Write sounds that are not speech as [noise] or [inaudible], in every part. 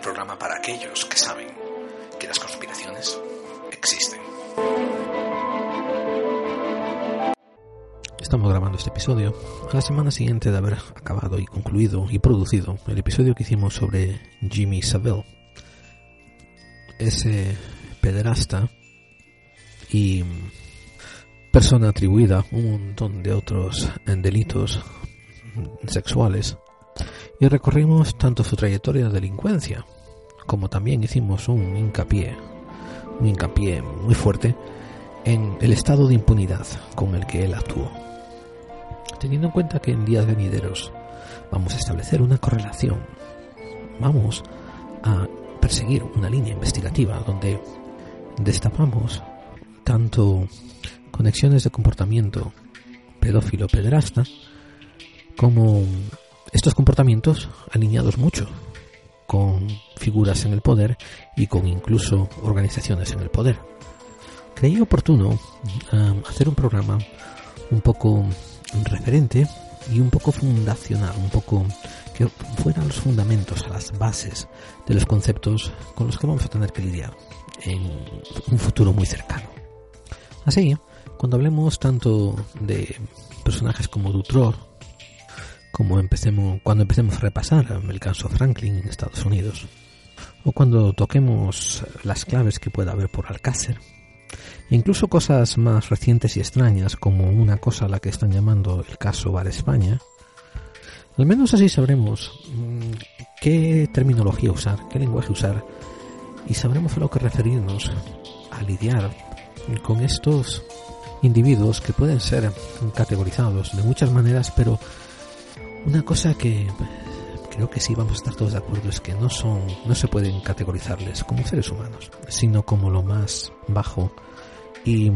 Clave 45, el programa para aquellos que saben que las conspiraciones existen. Estamos grabando este episodio a la semana siguiente de haber acabado y concluido y producido el episodio que hicimos sobre Jimmy Savile, ese pederasta y persona atribuida a un montón de otros delitos sexuales y recorrimos tanto su trayectoria de delincuencia como también hicimos un hincapié, un hincapié muy fuerte en el estado de impunidad con el que él actuó. Teniendo en cuenta que en días venideros vamos a establecer una correlación, vamos a perseguir una línea investigativa donde destapamos tanto conexiones de comportamiento pedófilo pederasta como estos comportamientos alineados mucho con figuras en el poder y con incluso organizaciones en el poder. Creí oportuno um, hacer un programa un poco referente y un poco fundacional, un poco que fueran los fundamentos, las bases de los conceptos con los que vamos a tener que lidiar en un futuro muy cercano. Así, cuando hablemos tanto de personajes como Dutror, como empecemos, cuando empecemos a repasar el caso Franklin en Estados Unidos, o cuando toquemos las claves que pueda haber por Alcácer, e incluso cosas más recientes y extrañas como una cosa a la que están llamando el caso Bar España, al menos así sabremos mm, qué terminología usar, qué lenguaje usar y sabremos a lo que referirnos a lidiar con estos individuos que pueden ser categorizados de muchas maneras, pero una cosa que creo que sí vamos a estar todos de acuerdo es que no son, no se pueden categorizarles como seres humanos, sino como lo más bajo y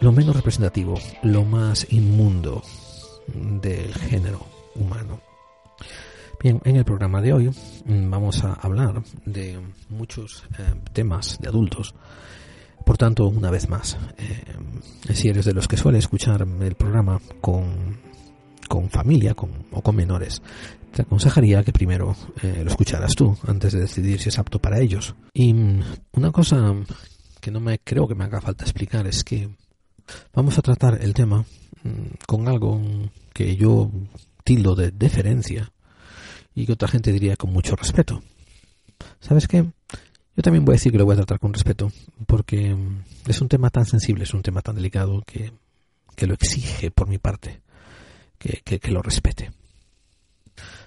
lo menos representativo, lo más inmundo del género humano. Bien, en el programa de hoy vamos a hablar de muchos eh, temas de adultos. Por tanto, una vez más, eh, si eres de los que suele escuchar el programa con con familia o con menores, te aconsejaría que primero eh, lo escucharas tú antes de decidir si es apto para ellos. Y mm, una cosa que no me creo que me haga falta explicar es que vamos a tratar el tema mm, con algo que yo tildo de deferencia y que otra gente diría con mucho respeto. ¿Sabes qué? Yo también voy a decir que lo voy a tratar con respeto porque mm, es un tema tan sensible, es un tema tan delicado que, que lo exige por mi parte que, lo respete.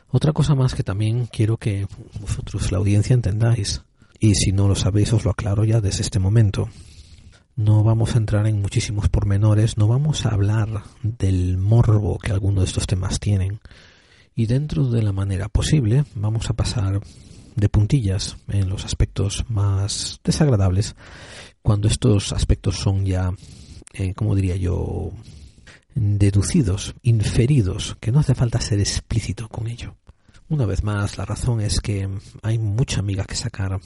Otra cosa más que también quiero que vosotros, la audiencia, entendáis, y si no lo sabéis os lo aclaro ya desde este momento. No vamos a entrar en muchísimos pormenores, no vamos a hablar del morbo que algunos de estos temas tienen. Y dentro de la manera posible vamos a pasar de puntillas en los aspectos más desagradables, cuando estos aspectos son ya, eh, como diría yo, deducidos, inferidos, que no hace falta ser explícito con ello. Una vez más, la razón es que hay mucha amiga que sacar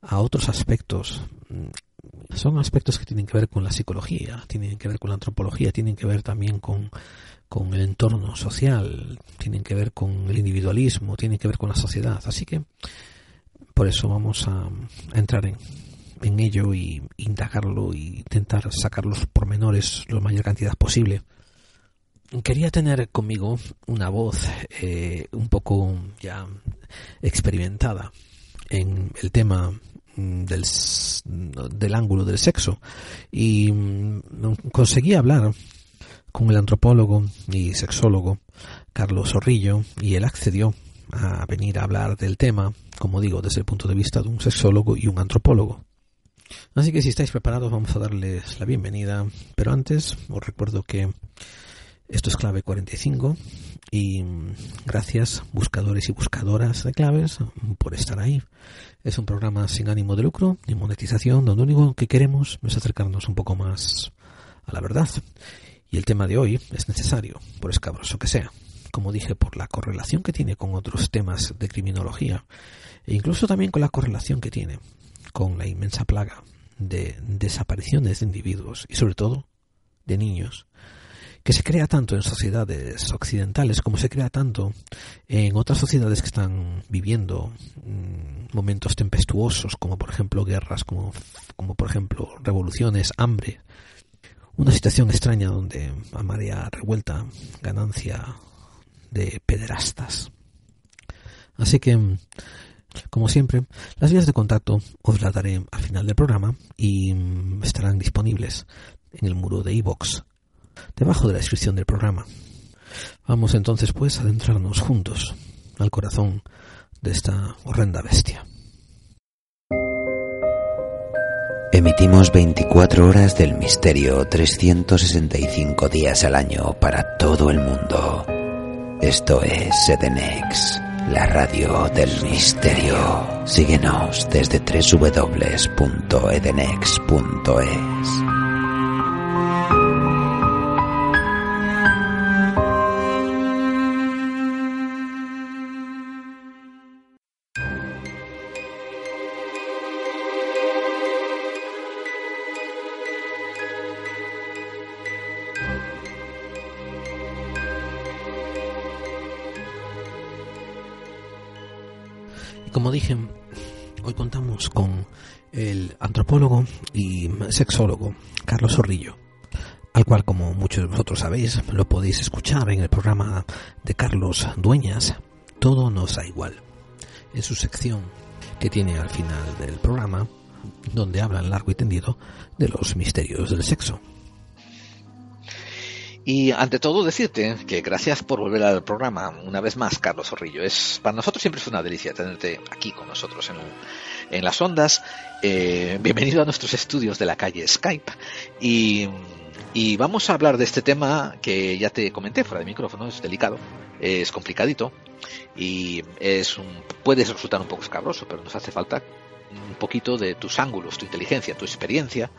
a otros aspectos. Son aspectos que tienen que ver con la psicología, tienen que ver con la antropología, tienen que ver también con, con el entorno social, tienen que ver con el individualismo, tienen que ver con la sociedad. Así que por eso vamos a, entrar en, en ello y indagarlo y intentar sacar los pormenores la mayor cantidad posible quería tener conmigo una voz eh, un poco ya experimentada en el tema mm, del, del ángulo del sexo y mm, conseguí hablar con el antropólogo y sexólogo Carlos Zorrillo y él accedió a venir a hablar del tema, como digo, desde el punto de vista de un sexólogo y un antropólogo. Así que si estáis preparados vamos a darles la bienvenida, pero antes os recuerdo que esto es clave 45 y gracias buscadores y buscadoras de claves por estar ahí. Es un programa sin ánimo de lucro ni monetización donde lo único que queremos es acercarnos un poco más a la verdad. Y el tema de hoy es necesario, por escabroso que sea. Como dije, por la correlación que tiene con otros temas de criminología e incluso también con la correlación que tiene con la inmensa plaga de desapariciones de individuos y sobre todo de niños que se crea tanto en sociedades occidentales como se crea tanto en otras sociedades que están viviendo mm, momentos tempestuosos, como por ejemplo guerras, como, como por ejemplo revoluciones, hambre. Una situación extraña donde a revuelta ganancia de pederastas. Así que, como siempre, las vías de contacto os las daré al final del programa y mm, estarán disponibles en el muro de iVox, debajo de la descripción del programa. Vamos entonces pues a adentrarnos juntos al corazón de esta horrenda bestia. Emitimos 24 horas del misterio 365 días al año para todo el mundo. Esto es Edenex, la radio del misterio. Síguenos desde www.edenex.es. como dije, hoy contamos con el antropólogo y sexólogo Carlos Zorrillo, al cual, como muchos de vosotros sabéis, lo podéis escuchar en el programa de Carlos Dueñas, Todo nos da igual, en su sección que tiene al final del programa, donde hablan largo y tendido de los misterios del sexo. Y ante todo decirte que gracias por volver al programa una vez más, Carlos Zorrillo. Es, para nosotros siempre es una delicia tenerte aquí con nosotros en, las ondas. Eh, bienvenido a nuestros estudios de la calle Skype. Y, y, vamos a hablar de este tema que ya te comenté fuera de micrófono, es delicado, es complicadito y es un, puede resultar un poco escabroso, pero nos hace falta un poquito de tus ángulos, tu inteligencia, tu experiencia,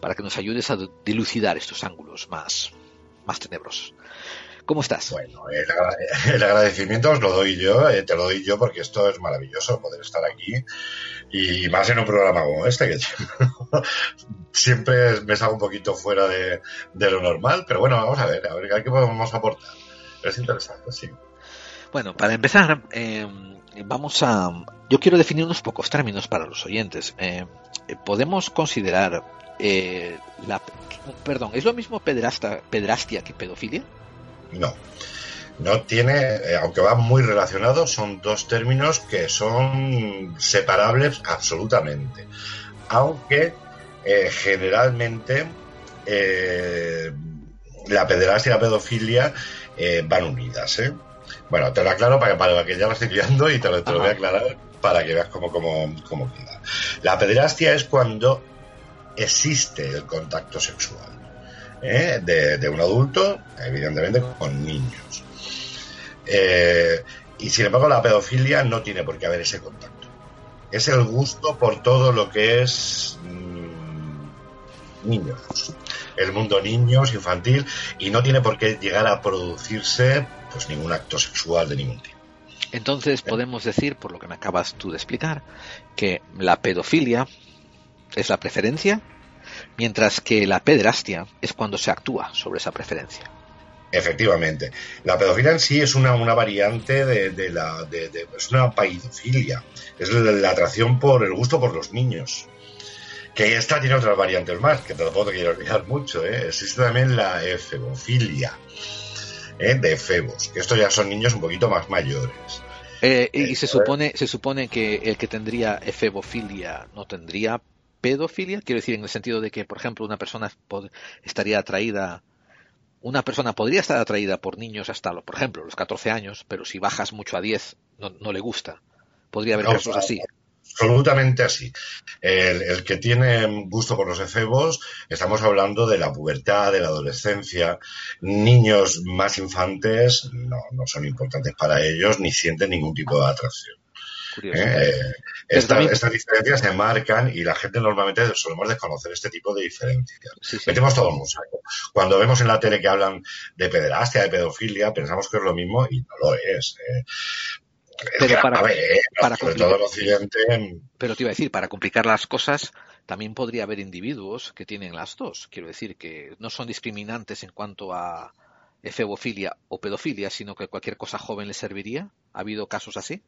para que nos ayudes a dilucidar estos ángulos más, más tenebrosos. ¿Cómo estás? Bueno, el, [laughs] el, agradecimiento os lo doy yo, eh, te lo doy yo porque esto es maravilloso poder estar aquí y más en un programa como este que [laughs] siempre me salgo un poquito fuera de, de, lo normal, pero bueno, vamos a ver, a ver qué podemos aportar. Es interesante, sí. Bueno, para empezar, eh, vamos a... Yo quiero definir unos pocos términos para los oyentes. Eh, podemos considerar eh, la, perdón, ¿es lo mismo pederasta, pederastia que pedofilia? No. No tiene, eh, aunque van muy relacionados, son dos términos que son separables absolutamente. Aunque eh, generalmente eh, la pederastia y la pedofilia eh, van unidas. ¿eh? Bueno, te lo aclaro para, para que ya lo estoy guiando y te lo, te lo voy a aclarar para que veas cómo, cómo, cómo queda. La pederastia es cuando existe el contacto sexual ¿eh? de, un adulto, evidentemente con niños. Eh, y sin embargo la pedofilia no tiene por qué haber ese contacto. Es el gusto por todo lo que es mmm, niños, el mundo niños, infantil, y no tiene por qué llegar a producirse pues ningún acto sexual de ningún tipo. Entonces podemos decir, por lo que me acabas tú de explicar, que la pedofilia es la preferencia, mientras que la pederastia es cuando se actúa sobre esa preferencia. Efectivamente. La pedofilia en sí es una, una variante de, de la. De, de, es una paidofilia. Es la, la, atracción por el gusto por los niños. Que esta tiene otras variantes más, que tampoco te quiero olvidar mucho. ¿eh? Existe también la efebofilia. ¿eh? De efebos. Que estos ya son niños un poquito más mayores. Eh, y se supone, se supone que el que tendría efebofilia no tendría pedofilia, quiero decir en el sentido de que, por ejemplo, una persona estaría atraída, una persona podría estar atraída por niños hasta, por ejemplo, los 14 años, pero si bajas mucho a 10 no, no le gusta. Podría haber no, casos claro, así. Absolutamente así. El, el, que tiene gusto por los efebos, estamos hablando de la pubertad, de la adolescencia. Niños más infantes no, no son importantes para ellos ni sienten ningún tipo de atracción. Eh, esta. Estas diferencias se marcan y la gente normalmente solemos desconocer este tipo de diferencias. Sí, sí. Metemos todo en un saco. Cuando vemos en la tele que hablan de pederastia, de pedofilia, pensamos que es lo mismo y no lo es. Eh. Pero para, eh, para sobre todo occidente. Pero te iba a decir, para complicar las cosas, también podría haber individuos que tienen las dos. Quiero decir que no son discriminantes en cuanto a, efebofilia o pedofilia, sino que cualquier cosa joven le serviría. ¿Ha habido casos así?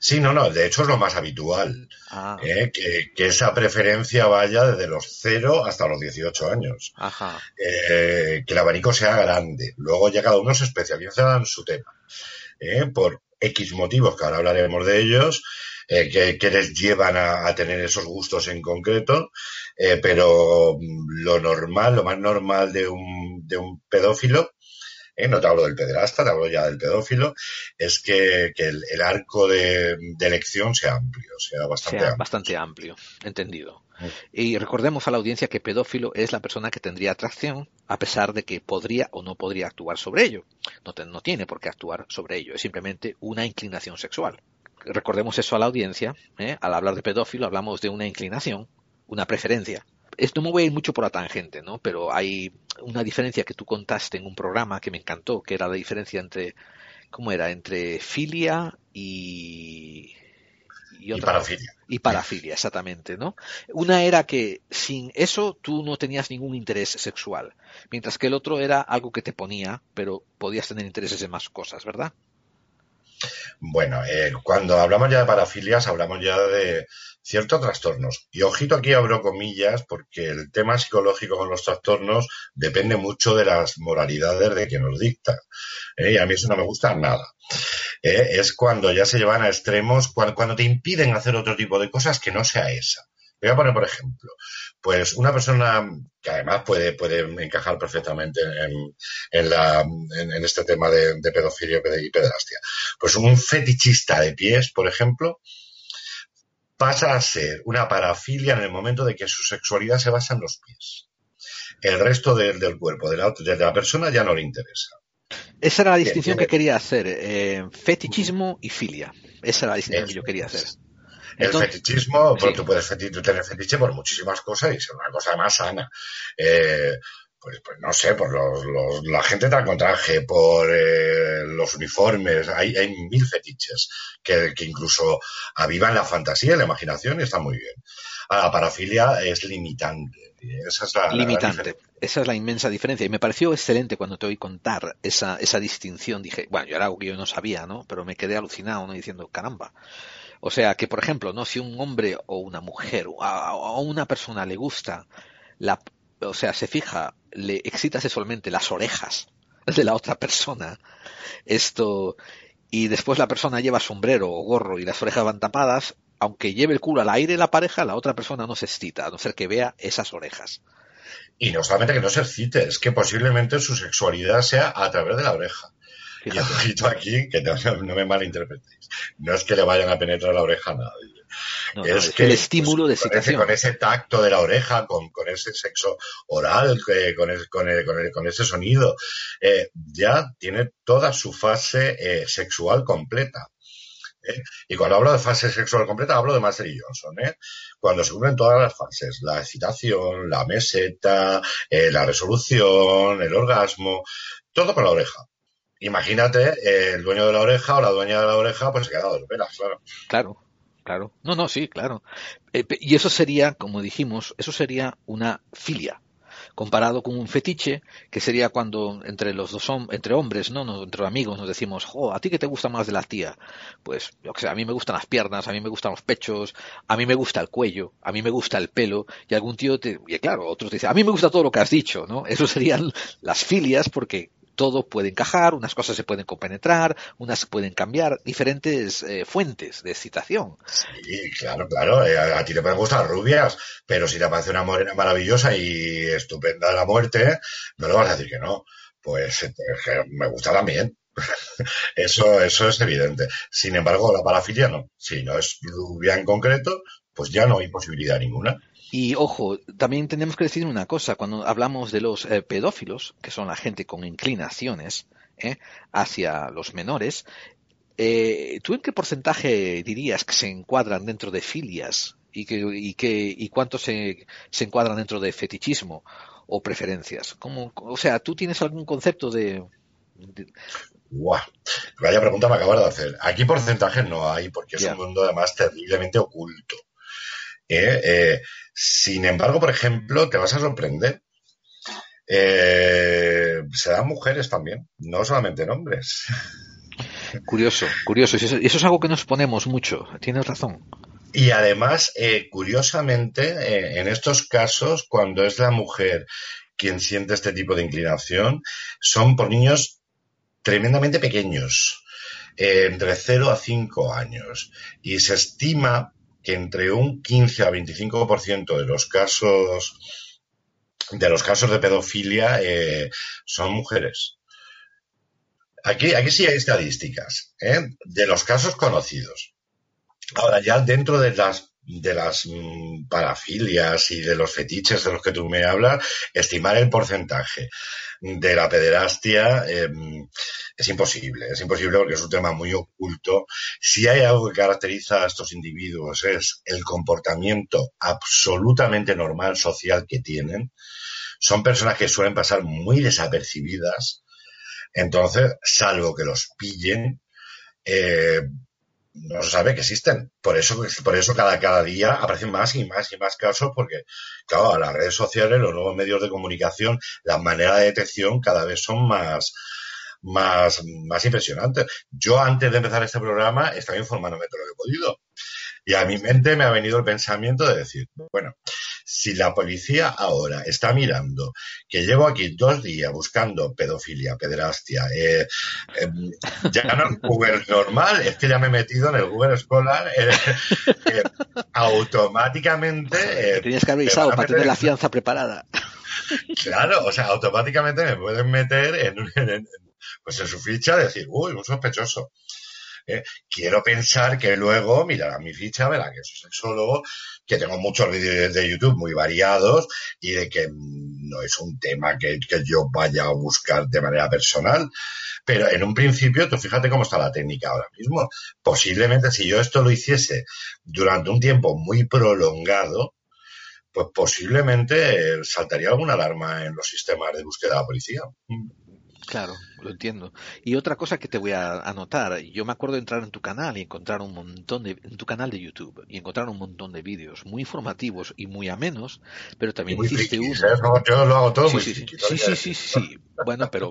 Sí, no, no, de hecho es lo más habitual, Ah, ¿eh? que, que esa preferencia vaya desde los 0 hasta los 18 años, ajá. Eh, que el abanico sea grande, luego ya cada uno se especializa en su tema, ¿eh? por X motivos, que ahora hablaremos de ellos, eh, que, que les llevan a, a tener esos gustos en concreto, eh, pero mm, lo normal, lo más normal de un, de un pedófilo, eh, no te hablo del pederasta, te hablo ya del pedófilo, es que, que el, el arco de, de elección sea amplio, sea bastante sea amplio. bastante amplio, entendido. Y recordemos a la audiencia que pedófilo es la persona que tendría atracción a pesar de que podría o no podría actuar sobre ello. No, te- no tiene por qué actuar sobre ello, es simplemente una inclinación sexual. Recordemos eso a la audiencia, ¿eh? al hablar de pedófilo hablamos de una inclinación, una preferencia. Esto no me voy a ir mucho por la tangente, ¿no? Pero hay una diferencia que tú contaste en un programa que me encantó, que era la diferencia entre, ¿cómo era? Entre filia y... Y otra- parafilia. y parafilia, exactamente, ¿no? Una era que sin eso tú no tenías ningún interés sexual, mientras que el otro era algo que te ponía, pero podías tener intereses en más cosas, ¿verdad? Bueno, eh, cuando hablamos ya de parafilias, hablamos ya de ciertos trastornos. Y ojito aquí abro comillas, porque el tema psicológico con los trastornos depende mucho de las moralidades de quien nos dicta. ¿eh? Y a mí eso no me gusta nada. ¿eh? Es cuando ya se llevan a extremos, cuando, cuando te impiden hacer otro tipo de cosas que no sea esa. Voy a poner, por ejemplo, pues una persona que además puede, puede encajar perfectamente en, en, la, en, en este tema de, de pedofilia y pederastia. Pues un fetichista de pies, por ejemplo, pasa a ser una parafilia en el momento de que su sexualidad se basa en los pies. El resto del, del cuerpo de la, de la persona ya no le interesa. Esa era la distinción que quería hacer, eh, fetichismo y filia. Esa era la distinción que yo quería es. El fetichismo, sí. tú puedes feti- tener fetiche por muchísimas cosas y ser una cosa más sana. Eh, pues, pues no sé, por los, los- la gente tan con traje, por eh, los uniformes, hay, hay mil fetiches que, que incluso avivan la fantasía y la imaginación y está muy bien. A la parafilia es limitante. Esa es la, limitante. Esa es la inmensa diferencia. Y me pareció excelente cuando te oí contar esa, esa distinción. Dije, bueno, yo era algo que yo no sabía, ¿no? Pero me quedé alucinado, ¿no? Diciendo, caramba. O sea, que por ejemplo, ¿no? Si un hombre o una mujer o una persona le gusta la, o sea, se fija, le excita sexualmente las orejas de la otra persona, esto, y después la persona lleva sombrero o gorro y las orejas van tapadas, aunque lleve el culo al aire la pareja, la otra persona no se excita, a no ser que vea esas orejas. Y no solamente que no se excite, es que posiblemente su sexualidad sea a través de la oreja. Y ojito aquí, que no, no me malinterpretéis. No es que le vayan a penetrar la oreja a nadie. No, no, es que el estímulo pues, de con ese- excitación. Con ese, tacto de la oreja, con, con ese sexo oral, que- con, el- con, el- con, el- con ese sonido, eh, ya tiene toda su fase eh, sexual completa. ¿eh? Y cuando hablo de fase sexual completa, hablo de Master y Johnson. ¿eh? Cuando se cumplen todas las fases, la excitación, la meseta, eh, la resolución, el orgasmo, todo con la oreja. Imagínate, eh, el dueño de la oreja o la dueña de la oreja, pues se queda de veras, claro. Claro, claro. No, no, sí, claro. Eh, y eso sería, como dijimos, eso sería una filia. Comparado con un fetiche, que sería cuando entre los dos hom- entre hombres, ¿no? Entre amigos nos decimos, jo, ¿a ti qué te gusta más de la tía? Pues, yo que sé, a mí me gustan las piernas, a mí me gustan los pechos, a mí me gusta el cuello, a mí me gusta el pelo, y algún tío te, y claro, otros te dicen, a mí me gusta todo lo que has dicho, ¿no? Eso serían las filias porque todo puede encajar, unas cosas se pueden compenetrar, unas se pueden cambiar, diferentes eh, fuentes de excitación. Sí, claro, claro. eh, A, ti te pueden gustar rubias, pero si te parece una morena maravillosa y estupenda de la muerte, no le vas a decir que no. Pues eh, me gusta también. [laughs] Eso, eso es evidente. Sin embargo, la parafilia no. Si no es rubia en concreto, pues ya no hay posibilidad ninguna. Y ojo, también tenemos que decir una cosa, cuando hablamos de los eh, pedófilos, que son la gente con inclinaciones ¿eh? hacia los menores, eh, ¿tú en qué porcentaje dirías que se encuadran dentro de filias y, que, y, que, y cuánto se, se encuadran dentro de fetichismo o preferencias? ¿Cómo, o sea, ¿tú tienes algún concepto de, de- Guau. Vaya pregunta me acabas de hacer. Aquí porcentajes no hay, porque es un mundo además terriblemente oculto. ¿Eh? Eh, sin embargo, por ejemplo, te vas a sorprender. eh, se dan mujeres también, no solamente en hombres. Curioso, curioso. Y eso, es algo que nos ponemos mucho. Tienes razón. Y además, eh, curiosamente, en estos casos, cuando es la mujer quien siente este tipo de inclinación, son por niños tremendamente pequeños, entre 0 a 5 años. Y se estima que entre un 15 a 25% de los casos de los casos de pedofilia son mujeres. Aquí, aquí sí hay estadísticas ¿eh? de los casos conocidos. Ahora, ya dentro de las de las mm, parafilias y de los fetiches de los que tú me hablas, estimar el porcentaje de la pederastia em, es imposible, es imposible porque es un tema muy oculto. Si hay algo que caracteriza a estos individuos es el comportamiento absolutamente normal social que tienen. Son personas que suelen pasar muy desapercibidas, entonces, salvo que los pillen, eh, no se sabe que existen. Por eso, por eso cada, cada día aparecen más y más y más casos, porque, claro, las redes sociales, los nuevos medios de comunicación, la manera de detección cada vez son más, más, más impresionantes. Yo antes de empezar este programa estaba informándome de lo que he podido. Y a mi mente me ha venido el pensamiento de decir, bueno, si la policía ahora está mirando que llevo aquí dos días buscando pedofilia, pederastia, eh, em, ya no es Google normal, es que ya me he metido en el Google escolar, eh, eh, automáticamente... tenías que haber avisado para tener la fianza preparada. Claro, o sea, automáticamente me pueden meter en, pues en su ficha decir, uy, un sospechoso. ¿Eh? Quiero pensar que luego mirará mi ficha, verá que soy sexólogo, que tengo muchos vídeos de YouTube muy variados y de que no es un tema que, yo vaya a buscar de manera personal. Pero en un principio, tú fíjate cómo está la técnica ahora mismo. Posiblemente si yo esto lo hiciese durante un tiempo muy prolongado, pues posiblemente saltaría alguna alarma en los sistemas de búsqueda de la policía. Claro, lo entiendo. Y otra cosa que te voy a anotar, yo me acuerdo de entrar en tu canal y encontrar un montón de, en tu canal de YouTube, y encontrar un montón de vídeos muy informativos y muy amenos, pero también hiciste uno. ¿eh? yo lo hago todo sí, muy sí, sí, sí, sí, sí, Bueno, pero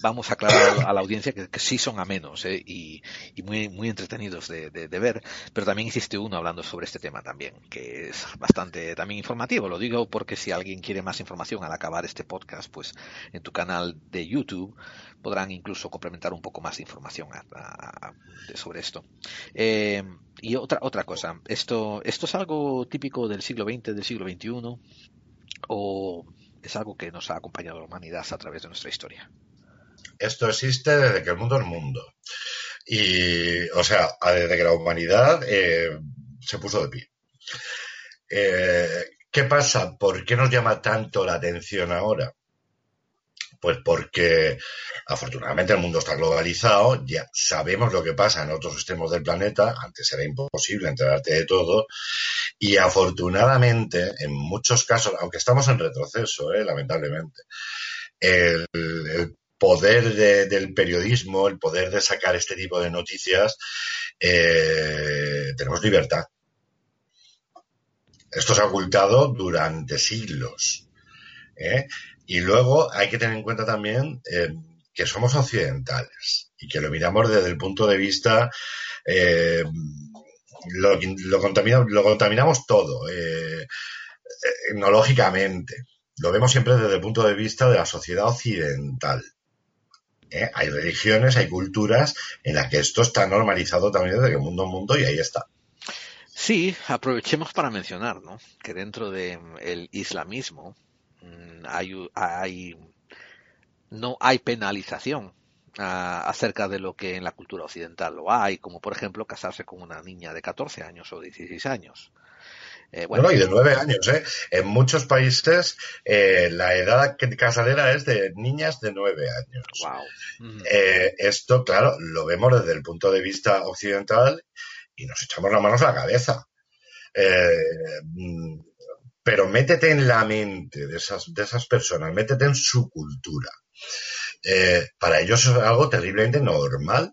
vamos a aclarar a la audiencia que, sí son amenos ¿eh? y, y, muy, muy entretenidos de, de, de, ver, pero también hiciste uno hablando sobre este tema también, que es bastante también informativo. Lo digo porque si alguien quiere más información al acabar este podcast, pues en tu canal de YouTube podrán incluso complementar un poco más de información sobre esto. Eh, y otra, otra cosa, ¿esto, ¿esto es algo típico del siglo XX, del siglo XXI? ¿O es algo que nos ha acompañado a la humanidad a través de nuestra historia? Esto existe desde que el mundo es mundo. Y, o sea, desde que la humanidad eh, se puso de pie. Eh, ¿Qué pasa? ¿Por qué nos llama tanto la atención ahora? Pues porque afortunadamente el mundo está globalizado, ya sabemos lo que pasa en otros extremos del planeta, antes era imposible enterarte de todo, y afortunadamente en muchos casos, aunque estamos en retroceso, ¿eh? lamentablemente, el, poder del periodismo, el poder de sacar este tipo de noticias, eh, tenemos libertad. Esto se ha ocultado durante siglos. ¿eh? Y luego hay que tener en cuenta también eh, que somos occidentales y que lo miramos desde el punto de vista eh, lo, lo, contaminamos, lo, contaminamos, todo, eh, etnológicamente. Lo vemos siempre desde el punto de vista de la sociedad occidental. Hay religiones, hay culturas en las que esto está normalizado también desde que mundo a mundo y ahí está. Sí, aprovechemos para mencionar ¿no? que dentro del islamismo Mm, hay, hay no hay penalización ah, acerca de lo que en la cultura occidental lo hay, como por ejemplo casarse con una niña de 14 años o 16 años. Eh, bueno, y de 9 años, ¿eh? En muchos países eh, la edad casadera es de niñas de 9 años. Wow. Eh, esto, claro, lo vemos desde el punto de vista occidental y nos echamos las manos a la cabeza. Pero métete en la mente de esas, de esas personas, métete en su cultura. Eh, para ellos es algo terriblemente normal.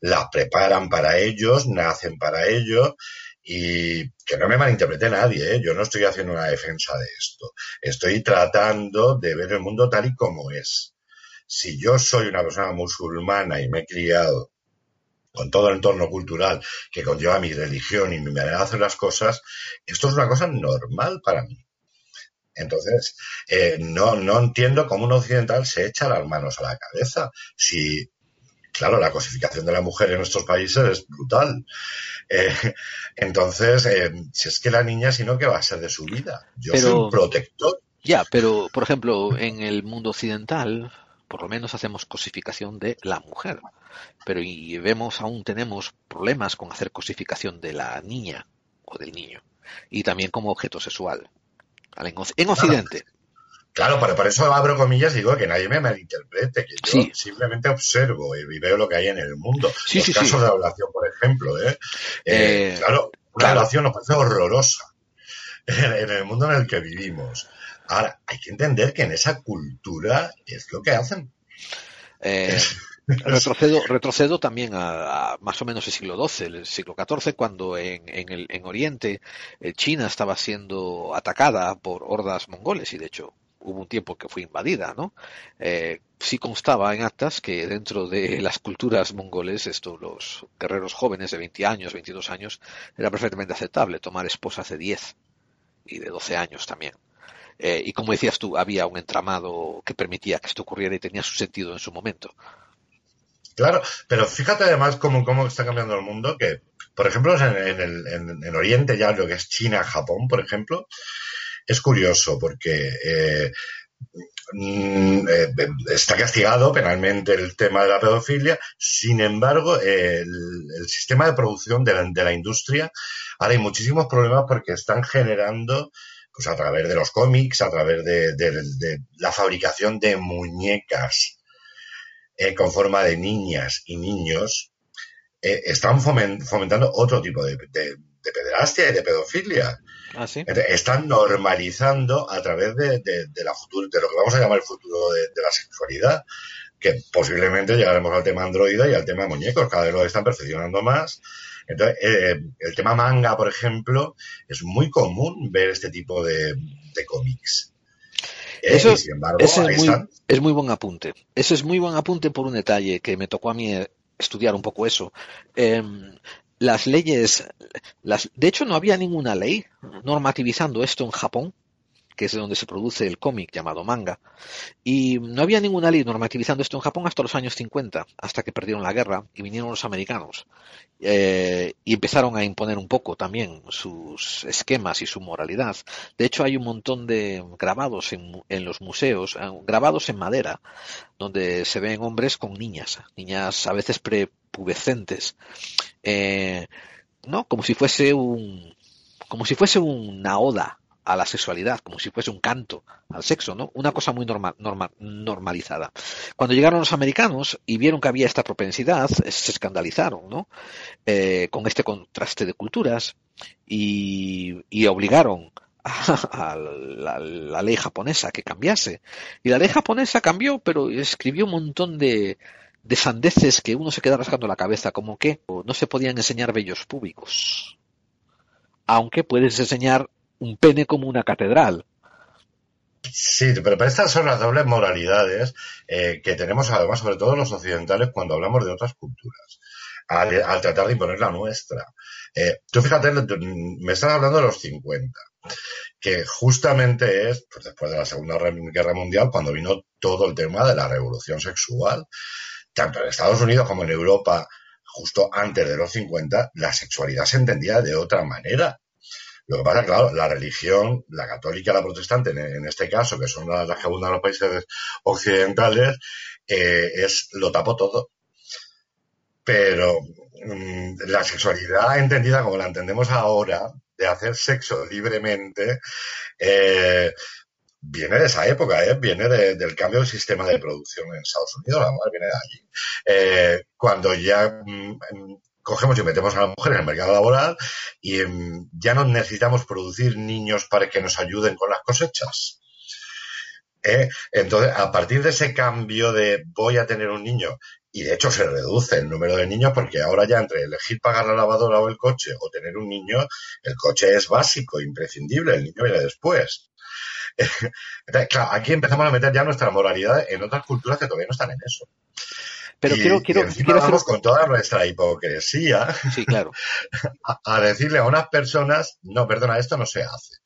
La preparan para ellos, nacen para ello Y que no me malinterprete nadie, ¿eh? yo no estoy haciendo una defensa de esto. Estoy tratando de ver el mundo tal y como es. Si yo soy una persona musulmana y me he criado con todo el entorno cultural que conlleva mi religión y mi manera de hacer las cosas, esto es una cosa normal para mí. Entonces, eh, no, no entiendo cómo un occidental se echa las manos a la cabeza. Si, claro, la cosificación de la mujer en nuestros países es brutal. Eh, entonces, eh, si es que la niña, sino que va a ser de su vida. Yo soy un protector. Ya, pero, por ejemplo, en el mundo occidental, por lo menos hacemos cosificación de la mujer. Pero y vemos, aún tenemos problemas con hacer cosificación de la niña o del niño. Y también como objeto sexual. En Occidente. Claro, pero por eso abro comillas y digo que nadie me malinterprete, que yo simplemente observo y veo lo que hay en el mundo. Sí, Los casos de ablación, por ejemplo, ¿eh? Eh, claro, una ablación nos parece horrorosa en el mundo en el que vivimos. Ahora, hay que entender que en esa cultura es lo que hacen. Eh, [laughs] retrocedo, retrocedo también a, más o menos el siglo XII, el siglo XIV, cuando en, el, en Oriente eh, China estaba siendo atacada por hordas mongoles y de hecho hubo un tiempo que fue invadida, ¿no? Eh, sí constaba en actas que dentro de las culturas mongoles, esto, los guerreros jóvenes de 20 años, 22 años, era perfectamente aceptable tomar esposas de 10 y de 12 años también. Eh, y como decías tú, había un entramado que permitía que esto ocurriera y tenía su sentido en su momento. Claro, pero fíjate además cómo, cómo está cambiando el mundo, que, por ejemplo, en, el, en, Oriente ya lo que es China, Japón, por ejemplo, es curioso porque eh, mm, eh, está castigado penalmente el tema de la pedofilia, sin embargo, el, sistema de producción de la, industria, ahora hay muchísimos problemas porque están generando pues a través de los cómics, a través de, la fabricación de muñecas eh, con forma de niñas y niños, eh, están fomentando otro tipo de, pederastia y de pedofilia. Ah, están normalizando a través de, la futuro, de lo que vamos a llamar el futuro de, la sexualidad, que posiblemente llegaremos al tema androide y al tema muñecos, cada vez lo están perfeccionando más entonces, eh, el tema manga, por ejemplo, es muy común ver este tipo de, cómics. Eh, Eso, es, muy, es, muy, buen apunte. Ese es muy buen apunte por un detalle que me tocó a mí estudiar un poco eso. Em, las leyes, las, de hecho no había ninguna ley normativizando esto en Japón que es de donde se produce el cómic llamado manga. Y no había ninguna ley normativizando esto en Japón hasta los años 50, hasta que perdieron la guerra y vinieron los americanos. Eh, y empezaron a imponer un poco también sus esquemas y su moralidad. De hecho, hay un montón de grabados en, los museos, eh, grabados en madera, donde se ven hombres con niñas, niñas a veces prepubescentes. Eh, ¿no? Como si fuese un, como si fuese una oda a la sexualidad, como si fuese un canto al sexo, ¿no? Una cosa muy normal, normalizada. Cuando llegaron los americanos y vieron que había esta propensidad, se escandalizaron, ¿no? Eh, con este contraste de culturas y, obligaron [laughs] a, la, ley japonesa que cambiase. Y la ley japonesa cambió, pero escribió un montón de, de sandeces que uno se queda rascando la cabeza, como que no se podían enseñar bellos públicos. Aunque puedes enseñar un pene como una catedral. Sí, pero estas son las dobles moralidades eh, que tenemos además, sobre todo los occidentales, cuando hablamos de otras culturas, al, tratar de imponer la nuestra. Eh, tú fíjate, me estás hablando de los 50, que justamente es pues, después de la Segunda Guerra Mundial, cuando vino todo el tema de la revolución sexual, tanto en Estados Unidos como en Europa, justo antes de los 50, la sexualidad se entendía de otra manera. Lo que pasa, claro, la religión, la católica, la protestante, en, este caso, que son las, que abundan los países occidentales, eh, es lo tapo todo. Pero mm, la sexualidad entendida como la entendemos ahora, de hacer sexo libremente, eh, viene de esa época, ¿eh? viene del cambio del sistema de producción en Estados Unidos, la viene de allí. Eh, cuando ya mm, cogemos y metemos a la mujer en el mercado laboral y em, ya no necesitamos producir niños para que nos ayuden con las cosechas. ¿Eh? Entonces, a partir de ese cambio de voy a tener un niño y de hecho se reduce el número de niños porque ahora ya entre elegir pagar la lavadora o el coche o tener un niño, el coche es básico, imprescindible, el niño viene después. [laughs] Claro, aquí empezamos a meter ya nuestra moralidad en otras culturas que todavía no están en eso. Pero y, quiero, quiero, y quiero vamos hacer... con toda nuestra hipocresía Sí, claro. [laughs] a, a decirle a unas personas, no, perdona, esto no se hace.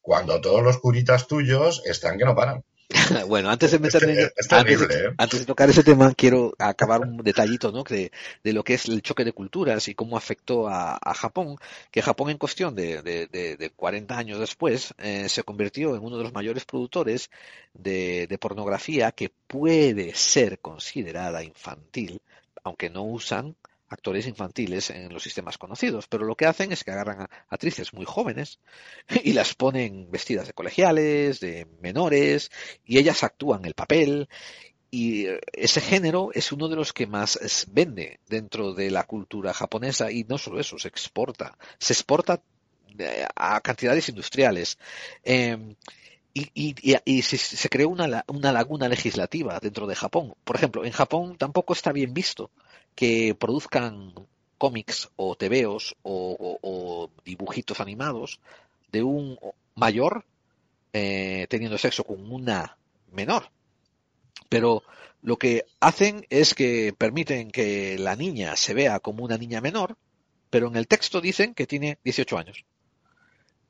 Cuando todos los curitas tuyos están que no paran. [laughs] bueno, antes de meterme Es antes, terrible, ¿eh? antes de tocar ese tema, quiero acabar un detallito, ¿no? De, de lo que es el choque de culturas y cómo afectó a, a Japón, que Japón en cuestión de, de, de- de 40 años después eh, se convirtió en uno de los mayores productores de, de pornografía que puede ser considerada infantil, aunque no usan actores infantiles en los sistemas conocidos, pero lo que hacen es que agarran a actrices muy jóvenes y las ponen vestidas de colegiales, de menores, y ellas actúan el papel y eh, ese género es uno de los que más vende dentro de la cultura japonesa y no solo eso, se exporta, se exporta eh, a cantidades industriales. Eh, y, y- y- se, se creó una, una laguna legislativa dentro de Japón. Por ejemplo, en Japón tampoco está bien visto que produzcan cómics o tebeos o, o- dibujitos animados de un mayor eh, teniendo sexo con una menor. Pero lo que hacen es que permiten que la niña se vea como una niña menor, pero en el texto dicen que tiene 18 años.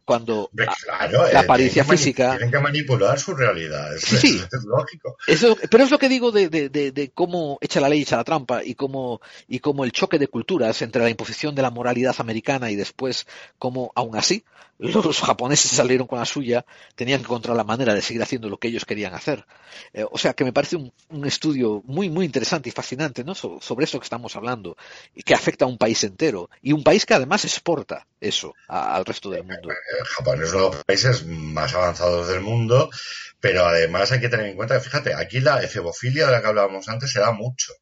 Cuando claro, la eh, apariencia que física- Tienen que manipular su realidad, es, Sí, sí. es lógico. Eso, pero es lo que digo de, de- de- de cómo echa la ley, echa la trampa y cómo, y cómo el choque de culturas entre la imposición de la moralidad americana y después cómo, aún así, los japoneses [laughs] salieron con la suya, tenían que encontrar la manera de seguir haciendo lo que ellos querían hacer. Eh, o sea que me parece un, un estudio muy, muy interesante y fascinante ¿no? So- sobre eso que estamos hablando y que afecta a un país entero y un país que además exporta eso a- al resto del mundo. Japón es uno de los países más avanzados del mundo, pero además hay que tener en cuenta que, fíjate, aquí la efebofilia de la que hablábamos antes se da mucho.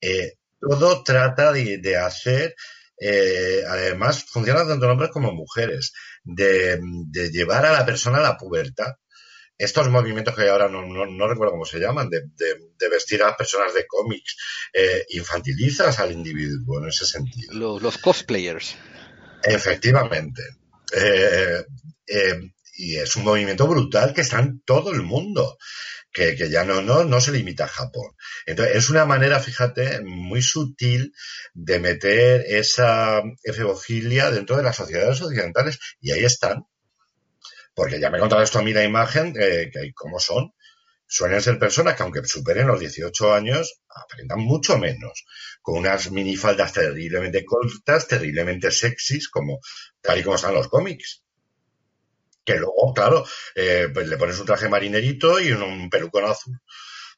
Eh, todo trata de, de hacer, eh, además, funciona tanto hombres como mujeres, de, de llevar a la persona a la pubertad. Estos movimientos que ahora no, no, no recuerdo cómo se llaman, de, vestir a personas de cómics, eh, infantilizas al individuo en ese sentido. Los, los cosplayers. Efectivamente. Eh, eh, y es un movimiento brutal que está en todo el mundo, que, que ya no, no, no se limita a Japón. Entonces, es una manera, fíjate, muy sutil de meter esa efebofilia dentro de las sociedades occidentales y ahí están. Porque ya me he contado esto a mí la imagen, eh, que cómo son. Suelen ser personas que aunque superen los 18 años, aprendan mucho menos, con unas minifaldas terriblemente cortas, terriblemente sexys, como tal y como están los cómics. Que luego, claro, eh, pues le pones un traje marinerito y un, un pelucón azul.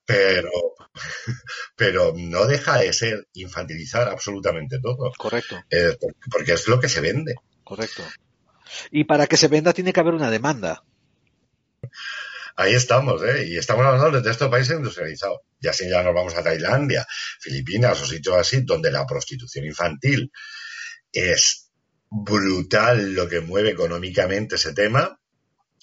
Pero, [laughs] pero no deja de ser infantilizar absolutamente todo. Correcto. Eh, por- porque es lo que se vende. Correcto. Y para que se venda tiene que haber una demanda. Ahí estamos, ¿eh? Y estamos hablando de estos países industrializados. Y así ya nos vamos a Tailandia, Filipinas o sitios así, donde la prostitución infantil es brutal lo que mueve económicamente ese tema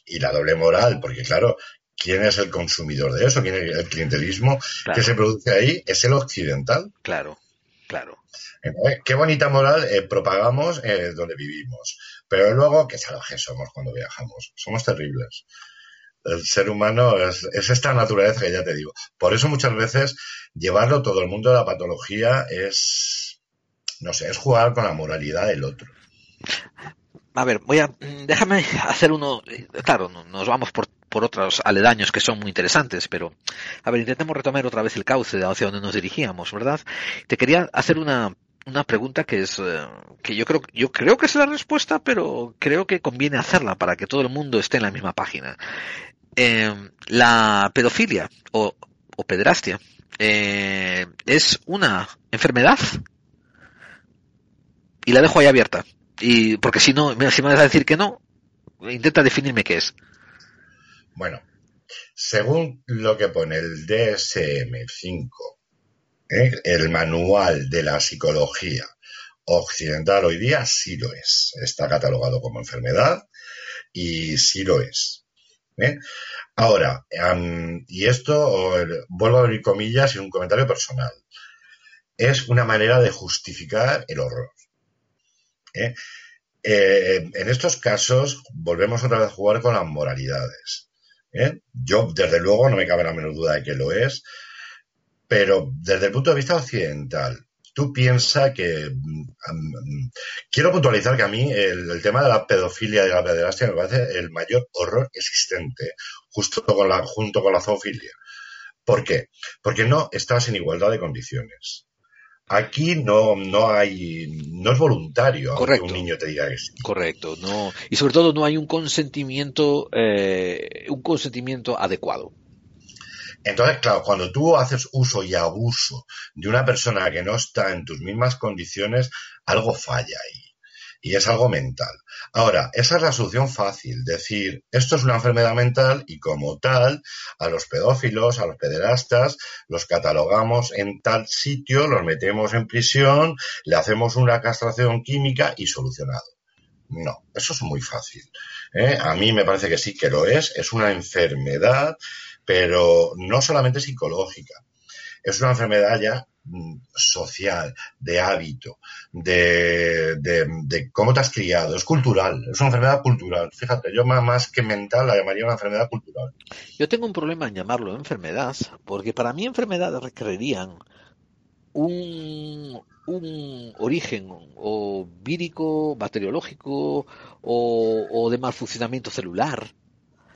y la doble moral, porque claro, ¿quién es el consumidor de eso? ¿Quién es el clientelismo Claro. que se produce ahí? Es el occidental. Claro, claro. Entonces, qué bonita moral eh, propagamos eh, donde vivimos. Pero luego, qué salvajes somos cuando viajamos. Somos terribles. El ser humano es, es esta naturaleza que ya te digo. Por eso muchas veces llevarlo todo el mundo a la patología es, no sé, es jugar con la moralidad del otro. A ver, voy a déjame hacer uno. eh, Claro, no- nos vamos por, por otros aledaños que son muy interesantes, pero a ver, intentemos retomar otra vez el cauce hacia donde nos dirigíamos, ¿verdad? Te quería hacer una una pregunta que es eh, que yo creo yo creo que es la respuesta, pero creo que conviene hacerla para que todo el mundo esté en la misma página. Eh, la pedofilia o, pederastia es una enfermedad y la dejo ahí abierta. Y porque si no, si me vas a decir que no, intenta definirme qué es. Bueno, según lo que pone el DSM-5, ¿eh? el manual de la psicología occidental hoy día, sí lo es. Está catalogado como enfermedad y sí lo es. ¿eh? Ahora, y esto, el- vuelvo a abrir comillas y un comentario personal. es una manera de justificar el horror. ¿Eh? Eh, en estos casos volvemos otra vez a jugar con las moralidades. ¿eh? Yo, desde luego, no me cabe la menor duda de que lo es, pero desde el punto de vista occidental, tú piensas que... Mm, quiero puntualizar que a mí el, tema de la pedofilia y la pederastia me parece el mayor horror existente, justo con la, junto con la zoofilia. ¿Por qué? Porque no estás en igualdad de condiciones. Aquí no, no hay, no es voluntario que un niño te diga que sí. Correcto, no, y sobre todo no hay un consentimiento, eh, un consentimiento adecuado. Entonces, claro, cuando tú haces uso y abuso de una persona que no está en tus mismas condiciones, algo falla ahí y es algo mental. Ahora, esa es la solución fácil, decir, esto es una enfermedad mental y como tal, a los pedófilos, a los pederastas, los catalogamos en tal sitio, los metemos en prisión, le hacemos una castración química y solucionado. No, eso es muy fácil. ¿eh? A mí me parece que sí que lo es, es una enfermedad, pero no solamente psicológica, es una enfermedad ya social, de hábito, de, de, cómo te has criado. Es cultural, es una enfermedad cultural. Fíjate, yo más que mental la llamaría una enfermedad cultural. Yo tengo un problema en llamarlo enfermedad, porque para mí enfermedades requerirían un, un origen o vírico, bacteriológico o, de malfuncionamiento celular.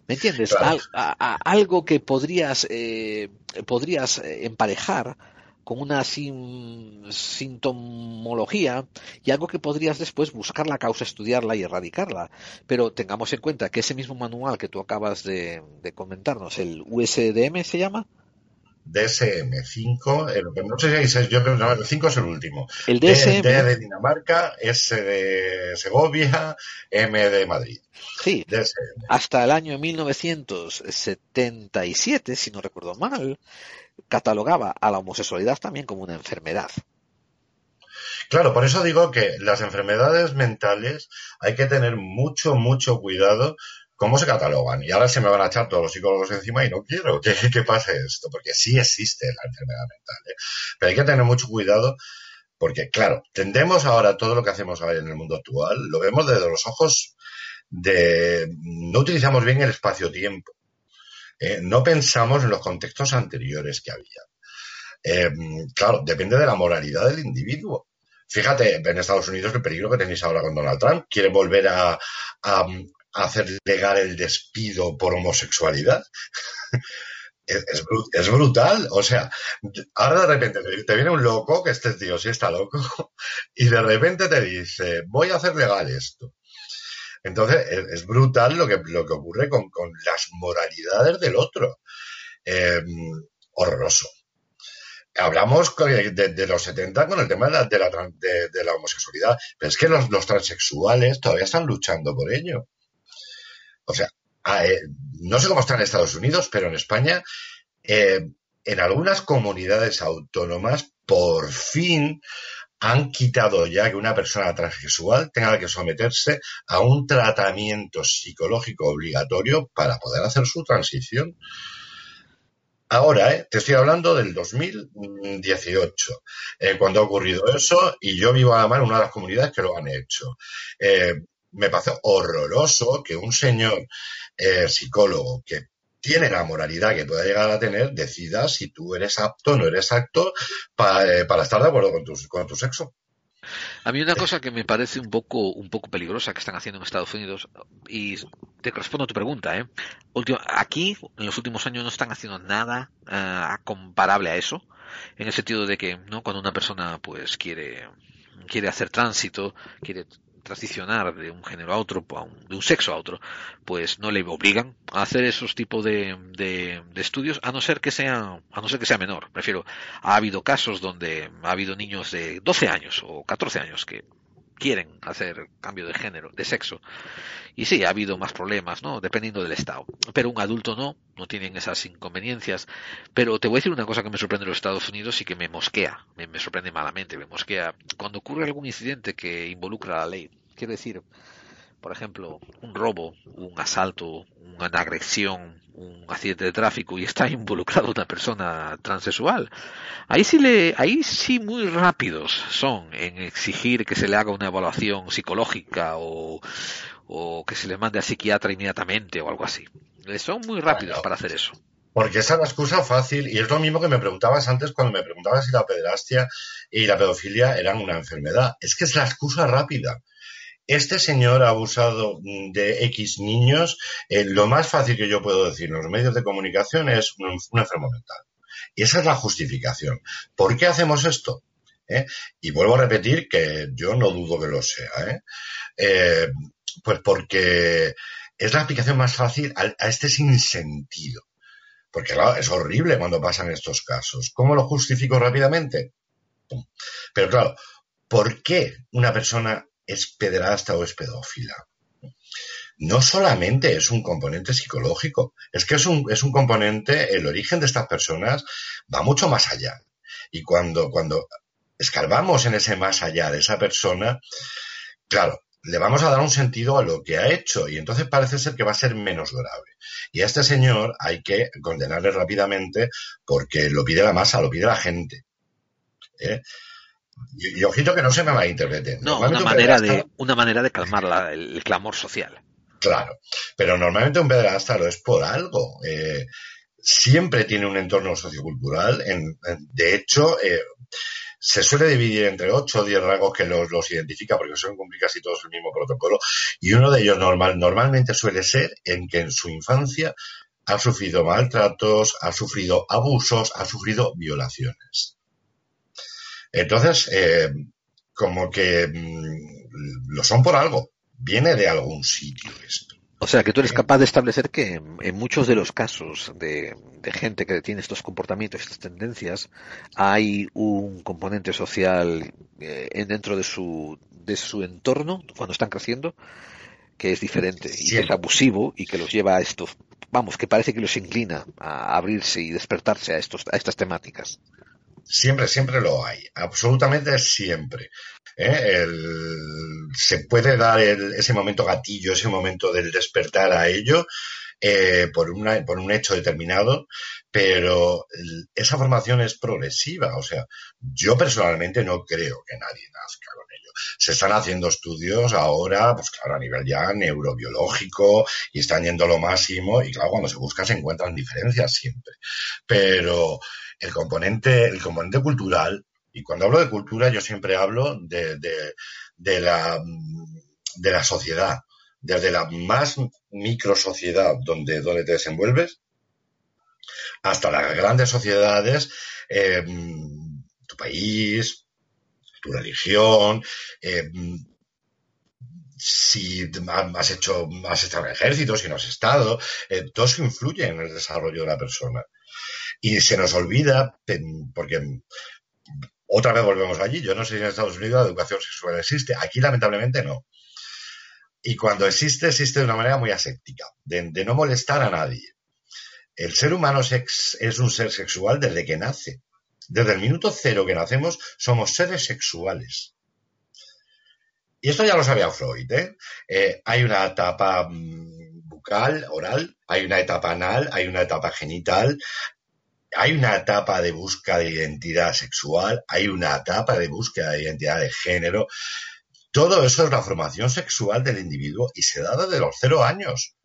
¿Me entiendes? algo que podrías, eh, podrías eh, emparejar con una sintomología y algo que podrías después buscar la causa, estudiarla y erradicarla. Pero tengamos en cuenta que ese mismo manual que tú acabas de, comentarnos, el USDM se llama. DSM5, eh, no sé si yo creo que el 5 es el último. El DSM. D, de Dinamarca, S de Segovia, M de Madrid. Sí, hasta el año 1977, si no recuerdo mal, catalogaba a la homosexualidad también como una enfermedad. Claro, por eso digo que las enfermedades mentales hay que tener mucho, mucho cuidado cómo se catalogan. Y ahora se me van a echar todos los psicólogos encima y no quiero que, [laughs] pase esto, porque sí existe la enfermedad mental. ¿eh? Pero hay que tener mucho cuidado porque, claro, tendemos ahora todo lo que hacemos en el mundo actual, lo vemos desde los ojos de... No utilizamos bien el espacio-tiempo. Eh, no pensamos en los contextos anteriores que había. Eh, claro, depende de la moralidad del individuo. Fíjate, en Estados Unidos el peligro que tenéis ahora con Donald Trump. Quiere volver a, hacer legal el despido por homosexualidad. [laughs] es, brutal. O sea, ahora de repente te, viene un loco, que este tío sí está loco, [laughs] y de repente te dice, voy a hacer legal esto. Entonces, es, brutal lo que, lo que ocurre con, las moralidades del otro. Em, horroroso. Hablamos de, los 70 con el tema de la, de la, homosexualidad, pero es que los, transexuales todavía están luchando por ello. O sea, eh, no sé cómo está en Estados Unidos, pero en España, eh, en algunas comunidades autónomas, por fin han quitado ya que una persona transexual tenga que someterse a un tratamiento psicológico obligatorio para poder hacer su transición. Ahora, ¿eh? te estoy hablando del 2018, eh, cuando ha ocurrido eso, y yo vivo además en una de las comunidades que lo han hecho. Eh, me parece horroroso que un señor psicólogo que tiene la moralidad que pueda llegar a tener, decida si tú eres apto o no eres apto eh, para, estar de acuerdo con tu, con tu sexo. A mí una cosa que me parece un poco, un poco peligrosa que están haciendo en Estados Unidos, y te respondo a tu pregunta, ¿eh? aquí, en los últimos años, no están haciendo nada eh, comparable a eso, en el sentido de que, ¿no? Cuando una persona, pues, quiere, quiere hacer tránsito, quiere transicionar de un género a otro, de un sexo a otro, pues no le obligan a hacer esos tipos de, de, estudios, a no ser que sea, a no ser que sea menor. Prefiero, ha habido casos donde ha habido niños de 12 años o 14 años que quieren hacer cambio de género, de sexo. Y sí, ha habido más problemas, ¿no? Dependiendo del estado. Pero un adulto no, no tienen esas inconveniencias. Pero te voy a decir una cosa que me sorprende en los Estados Unidos y que me mosquea, me, me sorprende malamente, me mosquea. Cuando ocurre algún incidente que involucra la ley, quiero decir, por ejemplo, un robo, un asalto, una agresión, un accidente de tráfico y está [laughs] involucrado una persona transexual, ahí sí le, ahí sí muy rápidos son en exigir que se le haga una evaluación psicológica o, o que se le mande a psiquiatra inmediatamente o algo así. Son muy rápidos para hacer eso. Porque esa es la excusa fácil y es lo mismo que me preguntabas antes cuando me preguntabas si la pederastia y la pedofilia eran una enfermedad. Es que es la excusa rápida. Este señor ha abusado de X niños. Eh, lo más fácil que yo puedo decir en los medios de comunicación es un, enfermo mental. Y esa es la justificación. ¿Por qué hacemos esto? ¿Eh? Y vuelvo a repetir que yo no dudo que lo sea. ¿eh? pues porque es la aplicación más fácil a, a este sinsentido. Porque claro, es horrible cuando pasan estos casos. ¿Cómo lo justifico rápidamente? Pero claro, ¿por qué una persona es pederasta o es pedófila? No solamente es un componente psicológico, es que es un, es un componente, el origen de estas personas va mucho más allá. Y cuando, cuando escarbamos en ese más allá de esa persona, claro, le vamos a dar un sentido a lo que ha hecho y entonces parece ser que va a ser menos grave. Y a este señor hay que condenarle rápidamente porque lo pide la masa, lo pide la gente. ¿eh? Y, ojito que no se me malinterprete. No, una manera, de, una manera de calmar el clamor social. Claro, pero normalmente un pederasta lo es por algo. Eh, siempre tiene un entorno sociocultural. En, de hecho, eh, se suele dividir entre 8 o 10 rasgos que los, los identifica porque suelen cumplir casi todos el mismo protocolo y uno de ellos normal, normalmente suele ser en que en su infancia ha sufrido maltratos, ha sufrido abusos, ha sufrido violaciones. Entonces, eh, como que mm, lo son por algo, viene de algún sitio esto. O sea, que tú eres capaz de establecer que en muchos de los casos de, gente que tiene estos comportamientos, estas tendencias, hay un componente social eh, dentro de su, de su entorno cuando están creciendo que es diferente y que es abusivo y que los lleva a estos, vamos, que parece que los inclina a abrirse y despertarse a, estos, a estas temáticas. Siempre, siempre lo hay, absolutamente siempre. ¿eh? se puede dar ese momento gatillo, ese momento del despertar a ello eh, por, por un hecho determinado, pero esa formación es progresiva. O sea, yo personalmente no creo que nadie nazca con ello. Se están haciendo estudios ahora, pues claro, a nivel ya neurobiológico y están yendo lo máximo y claro, cuando se busca se encuentran diferencias siempre. Pero el componente, el componente cultural, y cuando hablo de cultura yo siempre hablo de, de, la, de la sociedad, desde la más micro sociedad donde, donde te desenvuelves hasta las grandes sociedades, eh, tu país, tu religión, eh, si has hecho, has estado en ejército, si no has estado, eh, todo eso influye en el desarrollo de la persona. Y se nos olvida, porque otra vez volvemos allí, yo no sé si en Estados Unidos la educación sexual existe, aquí lamentablemente no. Y cuando existe, existe de una manera muy aséptica, de, no molestar a nadie. El ser humano es, es un ser sexual desde que nace. Desde el minuto cero que nacemos, somos seres sexuales. Y esto ya lo sabía Freud. ¿eh? Eh, hay una etapa mm, bucal, oral, hay una etapa anal, hay una etapa genital, hay una etapa de búsqueda de identidad sexual, hay una etapa de búsqueda de identidad de género. Todo eso es la formación sexual del individuo y se da desde los cero años.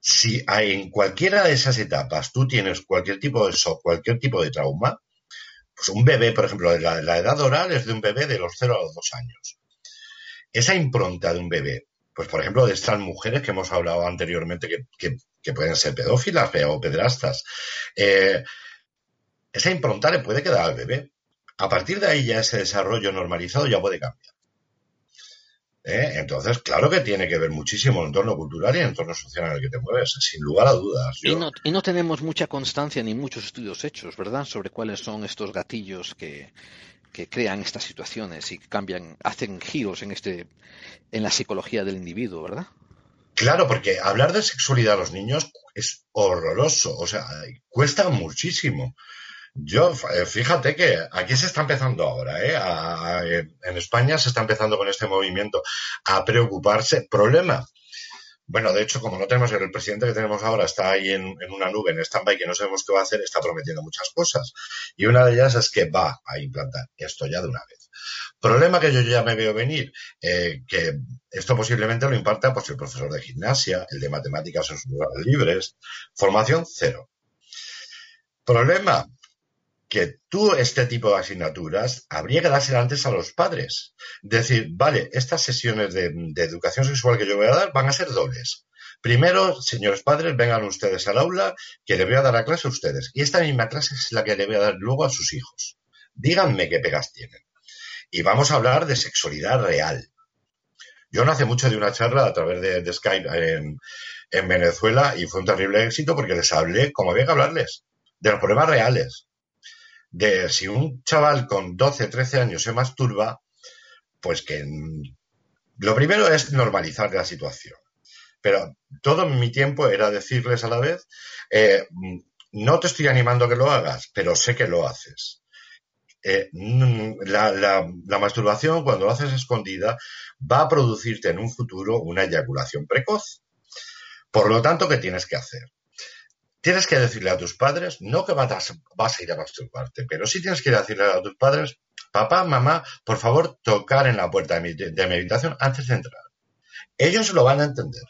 Si en cualquiera de esas etapas tú tienes cualquier tipo de cualquier tipo de trauma, pues un bebé, por ejemplo, la edad oral es de un bebé de los cero a los dos años. Esa impronta de un bebé, pues por ejemplo, de estas mujeres que hemos hablado anteriormente que, que, pueden ser pedófilas o pedrastas, eh, esa impronta le puede quedar al bebé. A partir de ahí ya ese desarrollo normalizado ya puede cambiar. ¿Eh? Entonces, claro que tiene que ver muchísimo el entorno cultural y el entorno social en el que te mueves, sin lugar a dudas. Y, no, y, no, tenemos mucha constancia ni muchos estudios hechos, ¿verdad?, sobre cuáles son estos gatillos que, que crean estas situaciones y cambian, hacen giros en este, en la psicología del individuo, ¿verdad? Claro, porque hablar de sexualidad a los niños es horroroso, o sea, cuesta muchísimo. Yo, eh, fíjate que aquí se está empezando ahora, ¿eh? en España se está empezando con este movimiento a preocuparse. Problema. Bueno, de hecho, como no tenemos el presidente que tenemos ahora, está ahí en, una nube, en stand-by, que no sabemos qué va a hacer, está prometiendo muchas cosas. Y una de ellas es que va a implantar esto ya de una vez. Problema que yo ya me veo venir, eh, que esto posiblemente lo imparta pues, el profesor de gimnasia, el de matemáticas en sus libres, formación cero. Problema, que tú este tipo de asignaturas habría que darse antes a los padres. Decir, vale, estas sesiones de, de, educación sexual que yo voy a dar van a ser dobles. Primero, señores padres, vengan ustedes al aula, que le voy a dar la clase a ustedes. Y esta misma clase es la que le voy a dar luego a sus hijos. Díganme qué pegas tienen y vamos a hablar de sexualidad real. Yo no hace mucho de una charla a través de, Skype en, Venezuela y fue un terrible éxito porque les hablé, como había que hablarles, de los problemas reales. De si un chaval con 12, 13 años se masturba, pues que lo primero es normalizar la situación. Pero todo mi tiempo era decirles a la vez, eh, no te estoy animando a que lo hagas, pero sé que lo haces. Eh, la, masturbación, cuando lo haces escondida, va a producirte en un futuro una eyaculación precoz. Por lo tanto, ¿qué tienes que hacer? Tienes que decirle a tus padres, no que vas, a ir a masturbarte, pero sí tienes que decirle a tus padres, papá, mamá, por favor, tocar en la puerta de mi, habitación antes de entrar. Ellos lo van a entender.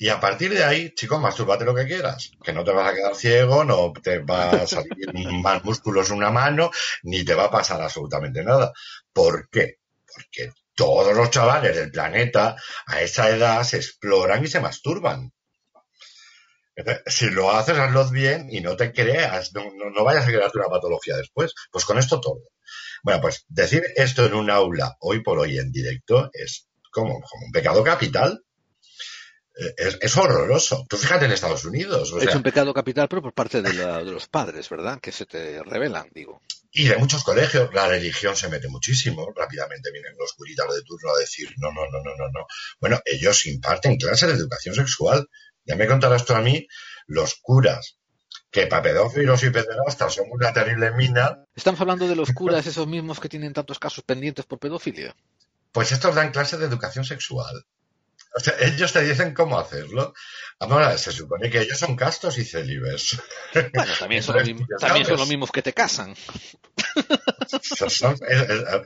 Y a partir de ahí, chicos, mastúrbate lo que quieras. Que no te vas a quedar ciego, no te va a salir [laughs] más músculos una mano, ni te va a pasar absolutamente nada. ¿Por qué? Porque todos los chavales del planeta a esa edad se exploran y se masturban. [laughs] Si lo haces, hazlo bien y no te creas, no, no, vayas a crearte una patología después. Pues con esto todo. Bueno, pues decir esto en un aula hoy por hoy en directo es como, como un pecado capital es, horroroso. Tú fíjate en Estados Unidos. es un pecado capital, pero por parte de, los padres, ¿verdad? Que se te revelan, digo. Y de muchos colegios la religión se mete muchísimo. Rápidamente vienen los curitas de turno a decir, no, no, no, no, no, no. Bueno, ellos imparten clases de educación sexual. Ya me contarás tú a mí, los curas, que para pedófilos y pederastas son una terrible mina. Estamos hablando de los [laughs] curas, esos mismos que tienen tantos casos pendientes por pedofilia. Pues estos dan clases de educación sexual ellos te dicen cómo hacerlo. Ahora, se supone que ellos son castos y célibes. Bueno, también son, los, mismos que te casan.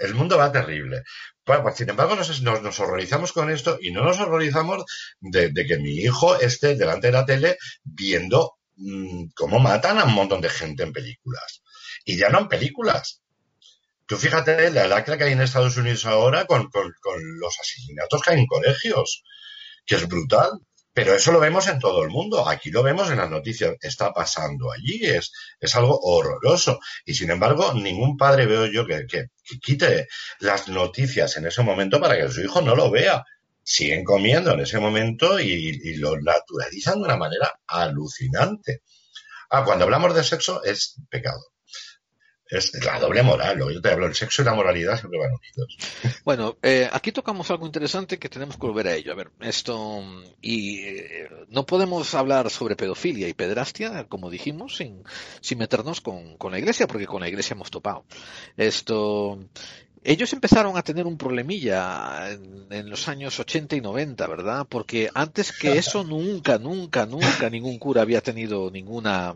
el, mundo va terrible. Pues, sin embargo, nos, horrorizamos con esto y no nos horrorizamos de, que mi hijo esté delante de la tele viendo mm, cómo matan a un montón de gente en películas. Y ya no en películas, Tú fíjate la lacra que hay en Estados Unidos ahora con, los asesinatos que hay en colegios, que es brutal. Pero eso lo vemos en todo el mundo. Aquí lo vemos en las noticias. Está pasando allí. Es, es algo horroroso. Y sin embargo, ningún padre veo yo que, quite las noticias en ese momento para que su hijo no lo vea. Siguen comiendo en ese momento y, y lo naturalizan de una manera alucinante. Ah, cuando hablamos de sexo es pecado es la doble moral. Lo que yo te hablo, el sexo y la moralidad siempre van unidos. [laughs] Bueno, eh, aquí tocamos algo interesante que tenemos que volver a ello. A ver, esto. Y eh, no podemos hablar sobre pedofilia y pederastia, como dijimos, sin, sin meternos con, con la iglesia, porque con la iglesia hemos topado. Esto ellos empezaron a tener un problemilla en, los años 80 y 90, ¿verdad? Porque antes que [laughs] eso nunca, nunca, nunca ningún cura había tenido ninguna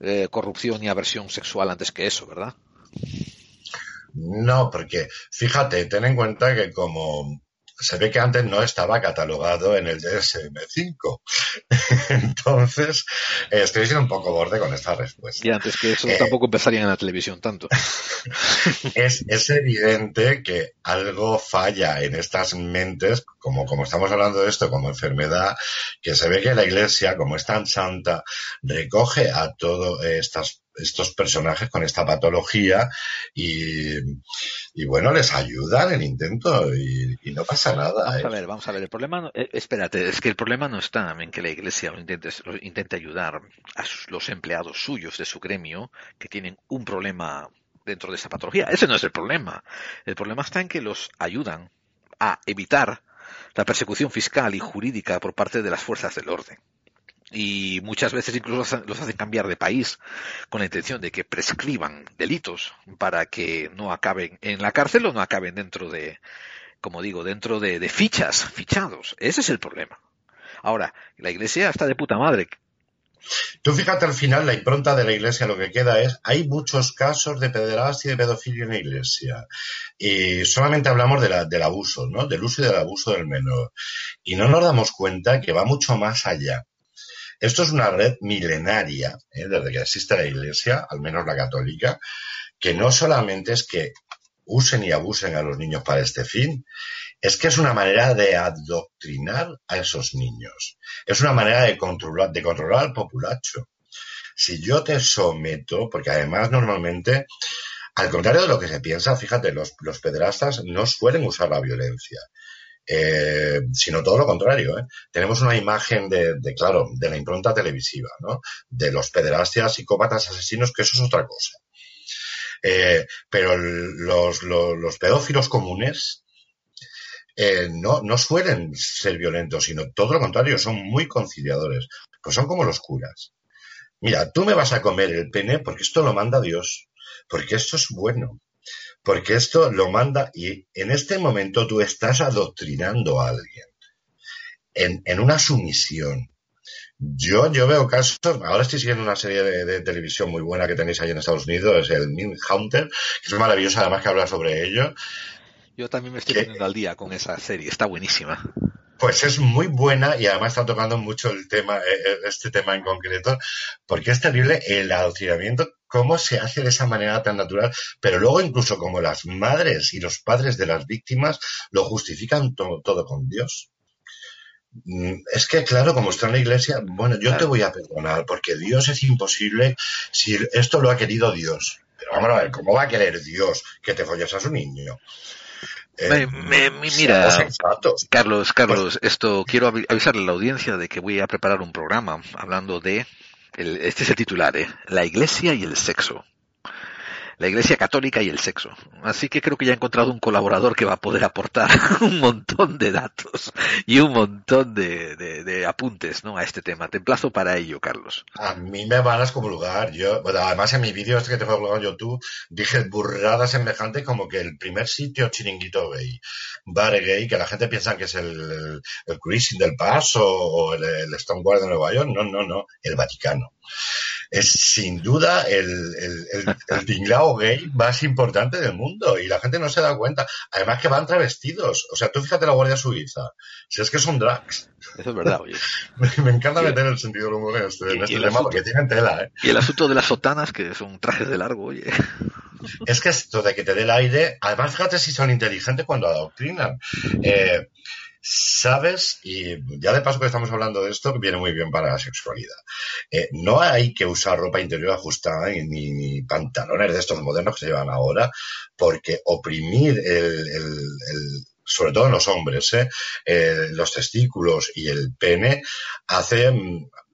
eh, corrupción ni aversión sexual antes que eso, ¿verdad? No, porque fíjate, ten en cuenta que como se ve que antes no estaba catalogado en el DSM-5. [laughs] Entonces, estoy siendo un poco borde con esta respuesta. Y antes que eso, tampoco empezarían en la televisión tanto. [laughs] es, es, evidente que algo falla en estas mentes, como, como estamos hablando de esto como enfermedad, que se ve que la Iglesia, como es tan santa, recoge a todas estas estos personajes con esta patología y, bueno, les ayudan el intento y, no pasa nada. Vamos a ¿eh? ver, vamos a ver, el problema, no, eh, espérate, es que el problema no está en que la iglesia intente, intente ayudar a los empleados suyos de su gremio que tienen un problema dentro de esa patología. Ese no es el problema. El problema está en que los ayudan a evitar la persecución fiscal y jurídica por parte de las fuerzas del orden. Y muchas veces incluso los hacen cambiar de país con la intención de que prescriban delitos para que no acaben en la cárcel o no acaben dentro de, como digo, dentro de, fichas, fichados. Ese es el problema. Ahora, la iglesia está de puta madre. Tú fíjate al final, la impronta de la iglesia lo que queda es, hay muchos casos de pederastia y de pedofilia en la iglesia. Y solamente hablamos de la, del abuso, ¿no? Del uso y del abuso del menor. Y no nos damos cuenta que va mucho más allá. Esto es una red milenaria, ¿eh? desde que existe la iglesia, al menos la católica, que no solamente es que usen y abusen a los niños para este fin, es que es una manera de adoctrinar a esos niños. Es una manera de controlar, de controlar al populacho. Si yo te someto, porque además normalmente, al contrario de lo que se piensa, fíjate, los, los pederastas no suelen usar la violencia. Eh, sino todo lo contrario. ¿eh? Tenemos una imagen de, claro, de la impronta televisiva. De los pederastas, psicópatas, asesinos, que eso es otra cosa. Eh, pero los, los, los, pedófilos comunes no suelen ser violentos, sino todo lo contrario, son muy conciliadores. Pues son como los curas. Mira, tú me vas a comer el pene porque esto lo manda Dios, porque esto es bueno, porque esto lo manda y en este momento tú estás adoctrinando a alguien en, en una sumisión. Yo, yo veo casos, ahora estoy siguiendo una serie de, de, televisión muy buena que tenéis ahí en Estados Unidos, es el Min Hunter, que es maravilloso además que habla sobre ello. Yo también me estoy poniendo al día con esa serie, está buenísima. Pues es muy buena y además está tocando mucho el tema, este tema en concreto, porque es terrible el adoctrinamiento, cómo se hace de esa manera tan natural, pero luego incluso como las madres y los padres de las víctimas lo justifican to todo con Dios. Es que, claro, como está en la iglesia, bueno, yo claro. te voy a perdonar, porque Dios es imposible si esto lo ha querido Dios. Pero vamos a ver, ¿cómo va a querer Dios que te folles a su niño? Eh, me, me, mira, Carlos, Carlos, pues, esto quiero avisarle a la audiencia de que voy a preparar un programa hablando de, el, este es el titular, ¿eh? la iglesia y el sexo la Iglesia Católica y el sexo. Así que creo que ya he encontrado un colaborador que va a poder aportar [laughs] un montón de datos y un montón de, apuntes ¿no? a este tema. Te emplazo para ello, Carlos. A mí me van a excomulgar. Yo, además en mi vídeo este que te fue colgado en YouTube dije burradas semejantes como que el primer sitio chiringuito gay, bar gay, que la gente piensa que es el, el, el Cruising del Paso o el, el Stonewall de Nueva York. No, no, no, el Vaticano es sin duda el, el, el, el, tinglao gay más importante del mundo y la gente no se da cuenta. Además que van travestidos. O sea, tú fíjate la Guardia Suiza. Si es que son drags. Eso es verdad, oye. [laughs] me, me, encanta meter el sentido del humor en este, en este tema asunto, porque tienen tela, ¿eh? Y el asunto de las sotanas, que son trajes de largo, oye. [laughs] Es que esto de que te dé el aire, además fíjate si son inteligentes cuando adoctrinan. Eh, sabes, y ya de paso que estamos hablando de esto, viene muy bien para la sexualidad. Eh, no hay que usar ropa interior ajustada ni, pantalones de estos modernos que se llevan ahora, porque oprimir el, sobre todo en los hombres, ¿eh? Los testículos y el pene hace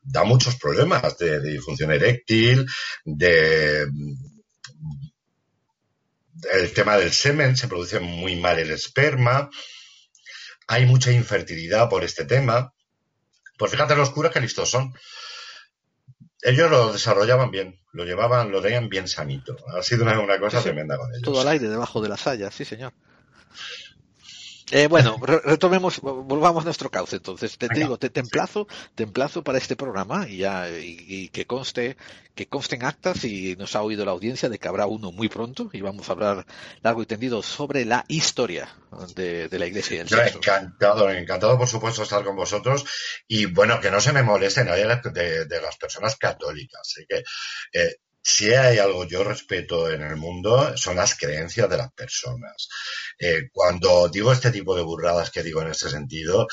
da muchos problemas de, de disfunción eréctil, de el tema del semen, se produce muy mal el esperma, hay mucha infertilidad por este tema. Pues fíjate los curas que listos son. Ellos lo desarrollaban bien, lo llevaban, lo tenían bien sanito. Ha sido una, una cosa sí, tremenda con ellos. Todo al aire debajo de la saya, sí señor. Eh, bueno, retomemos, volvamos a nuestro cauce. Entonces, te, te digo, te, te, emplazo, te emplazo para este programa y ya, y, y, que conste, que consten actas y nos ha oído la audiencia de que habrá uno muy pronto y vamos a hablar largo y tendido sobre la historia de, de la iglesia y el Yo sexo. Encantado, encantado por supuesto estar con vosotros y bueno, que no se me moleste nadie de, de las personas católicas. Así que, eh, si hay algo yo respeto en el mundo son las creencias de las personas. Eh, cuando digo este tipo de burradas que digo en este sentido,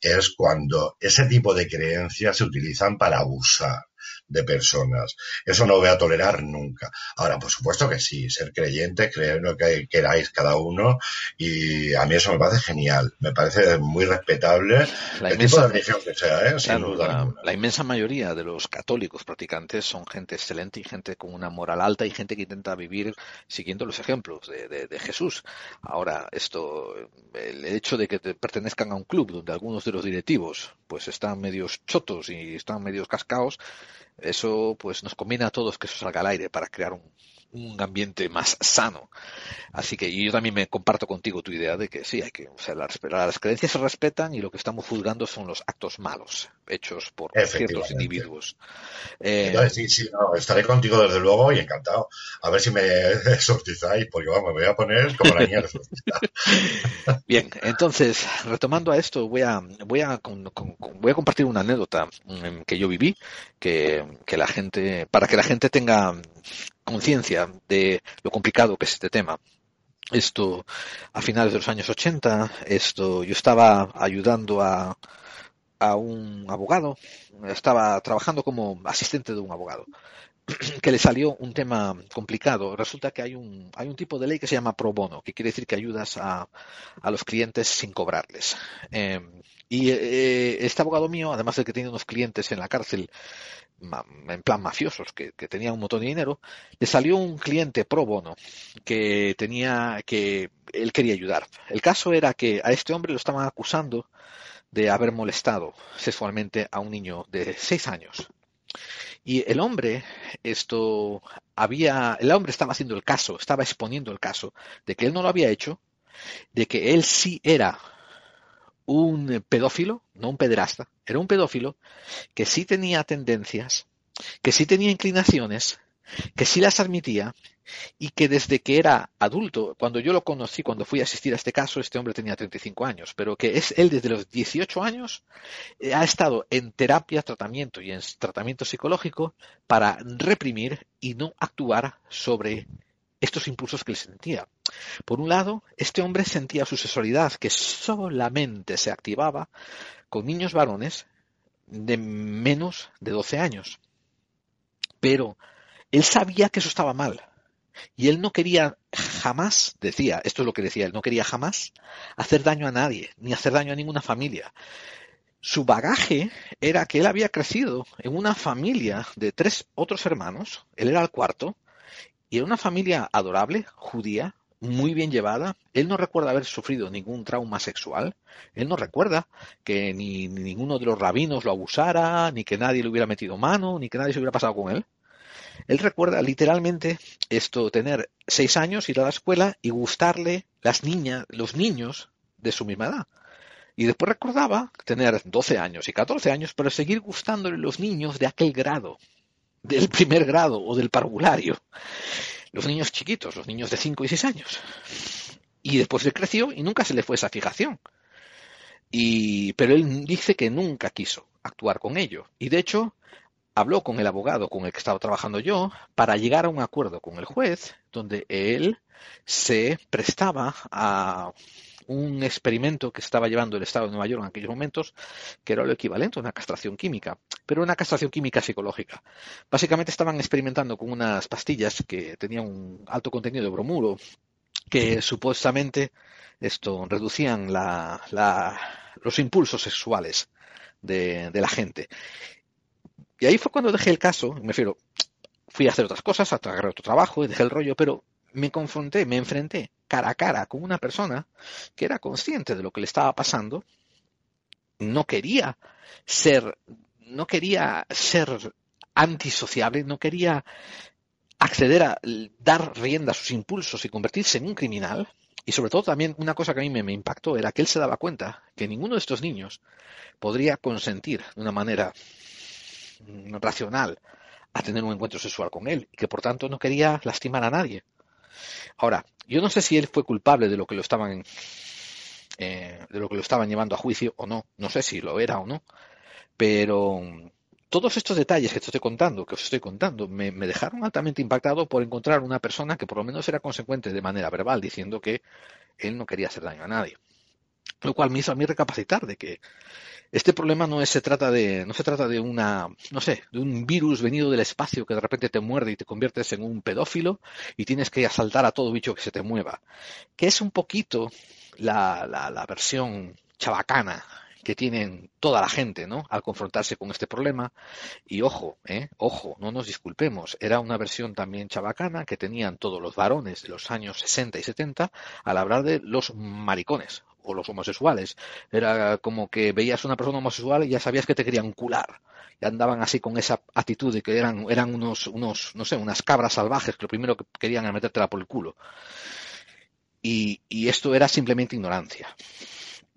es cuando ese tipo de creencias se utilizan para abusar de personas. Eso no lo voy a tolerar nunca. Ahora, por supuesto que sí, ser creyente, creer lo que queráis cada uno, y a mí eso me parece genial, me parece muy respetable la el inmensa, tipo de religión que sea, ¿eh? sin claro, duda la, la, inmensa mayoría de los católicos practicantes son gente excelente y gente con una moral alta y gente que intenta vivir siguiendo los ejemplos de, de, de Jesús. Ahora, esto, el hecho de que te pertenezcan a un club donde algunos de los directivos pues están medios chotos y están medios cascaos, eso pues nos conviene a todos que eso salga al aire para crear un, un ambiente más sano. Así que yo también me comparto contigo tu idea de que sí, hay que, o sea, las, las creencias se respetan y lo que estamos juzgando son los actos malos hechos por ciertos individuos. Eh, sí, sí, no, estaré contigo desde luego y encantado. A ver si me [laughs] exorcizáis, porque vamos, me voy a poner como la niña [laughs] Bien, entonces, retomando a esto, voy a, voy a, voy a compartir una anécdota mm, que yo viví, que, que la gente, para que la gente tenga conciencia de lo complicado que es este tema. Esto, a finales de los años 80, esto, yo estaba ayudando a, a un abogado, estaba trabajando como asistente de un abogado, [clears throat] que le salió un tema complicado. Resulta que hay un, hay un tipo de ley que se llama pro bono, que quiere decir que ayudas a, a los clientes sin cobrarles. Eh, y eh, este abogado mío, además de que tenía unos clientes en la cárcel en plan mafiosos que, que tenían un montón de dinero, le salió un cliente pro bono que tenía que él quería ayudar. El caso era que a este hombre lo estaban acusando de haber molestado sexualmente a un niño de seis años. Y el hombre, esto había, el hombre estaba haciendo el caso, estaba exponiendo el caso de que él no lo había hecho, de que él sí era un pedófilo, no un pederasta, era un pedófilo que sí tenía tendencias, que sí tenía inclinaciones, que sí las admitía y que desde que era adulto, cuando yo lo conocí, cuando fui a asistir a este caso, este hombre tenía 35 años, pero que es él desde los 18 años eh, ha estado en terapia, tratamiento y en tratamiento psicológico para reprimir y no actuar sobre estos impulsos que él sentía. Por un lado, este hombre sentía su sexualidad que solamente se activaba con niños varones de menos de 12 años. Pero él sabía que eso estaba mal. Y él no quería jamás, decía, esto es lo que decía, él no quería jamás hacer daño a nadie, ni hacer daño a ninguna familia. Su bagaje era que él había crecido en una familia de tres otros hermanos, él era el cuarto, y era una familia adorable, judía, muy bien llevada. Él no recuerda haber sufrido ningún trauma sexual. Él no recuerda que ni, ninguno de los rabinos lo abusara, ni que nadie le hubiera metido mano, ni que nadie se hubiera pasado con él. Él recuerda literalmente esto, tener seis años, ir a la escuela y gustarle las niñas, los niños de su misma edad. Y después recordaba tener 12 años y 14 años, pero seguir gustándole los niños de aquel grado, del primer grado o del parvulario los niños chiquitos, los niños de 5 y 6 años. Y después él creció y nunca se le fue esa fijación. Y, pero él dice que nunca quiso actuar con ello. Y de hecho, habló con el abogado con el que estaba trabajando yo para llegar a un acuerdo con el juez donde él se prestaba a un experimento que estaba llevando el Estado de Nueva York en aquellos momentos, que era lo equivalente a una castración química, pero una castración química psicológica. Básicamente estaban experimentando con unas pastillas que tenían un alto contenido de bromuro, que supuestamente esto reducían los impulsos sexuales de, la gente. Y ahí fue cuando dejé el caso, me refiero, fui a hacer otras cosas, a otro trabajo y dejé el rollo, pero me confronté, me enfrenté cara a cara con una persona que era consciente de lo que le estaba pasando, no quería ser, no quería ser antisociable, no quería acceder a dar rienda a sus impulsos y convertirse en un criminal. Y sobre todo también una cosa que a mí me, me impactó era que él se daba cuenta que ninguno de estos niños podría consentir de una manera racional a tener un encuentro sexual con él y que por tanto no quería lastimar a nadie. Ahora, yo no sé si él fue culpable de lo que lo estaban eh, de lo que lo estaban llevando a juicio o no. No sé si lo era o no. Pero todos estos detalles que te estoy contando, que os estoy contando, me, me, dejaron altamente impactado por encontrar una persona que por lo menos era consecuente de manera verbal, diciendo que él no quería hacer daño a nadie. Lo cual me hizo a mí recapacitar de que este problema no es, se trata de, no se trata de una, no sé, de un virus venido del espacio que de repente te muerde y te conviertes en un pedófilo y tienes que asaltar a todo bicho que se te mueva. Que es un poquito la, la, la versión chabacana que tienen toda la gente, ¿no? Al confrontarse con este problema. Y ojo, ¿eh? Ojo, no nos disculpemos. Era una versión también chabacana que tenían todos los varones de los años 60 y 70 al hablar de los maricones o los homosexuales. Era como que veías una persona homosexual y ya sabías que te querían cular. Y andaban así con esa actitud de que eran, eran unos, unos, no sé, unas cabras salvajes que lo primero que querían era metértela por el culo. Y, esto era simplemente ignorancia.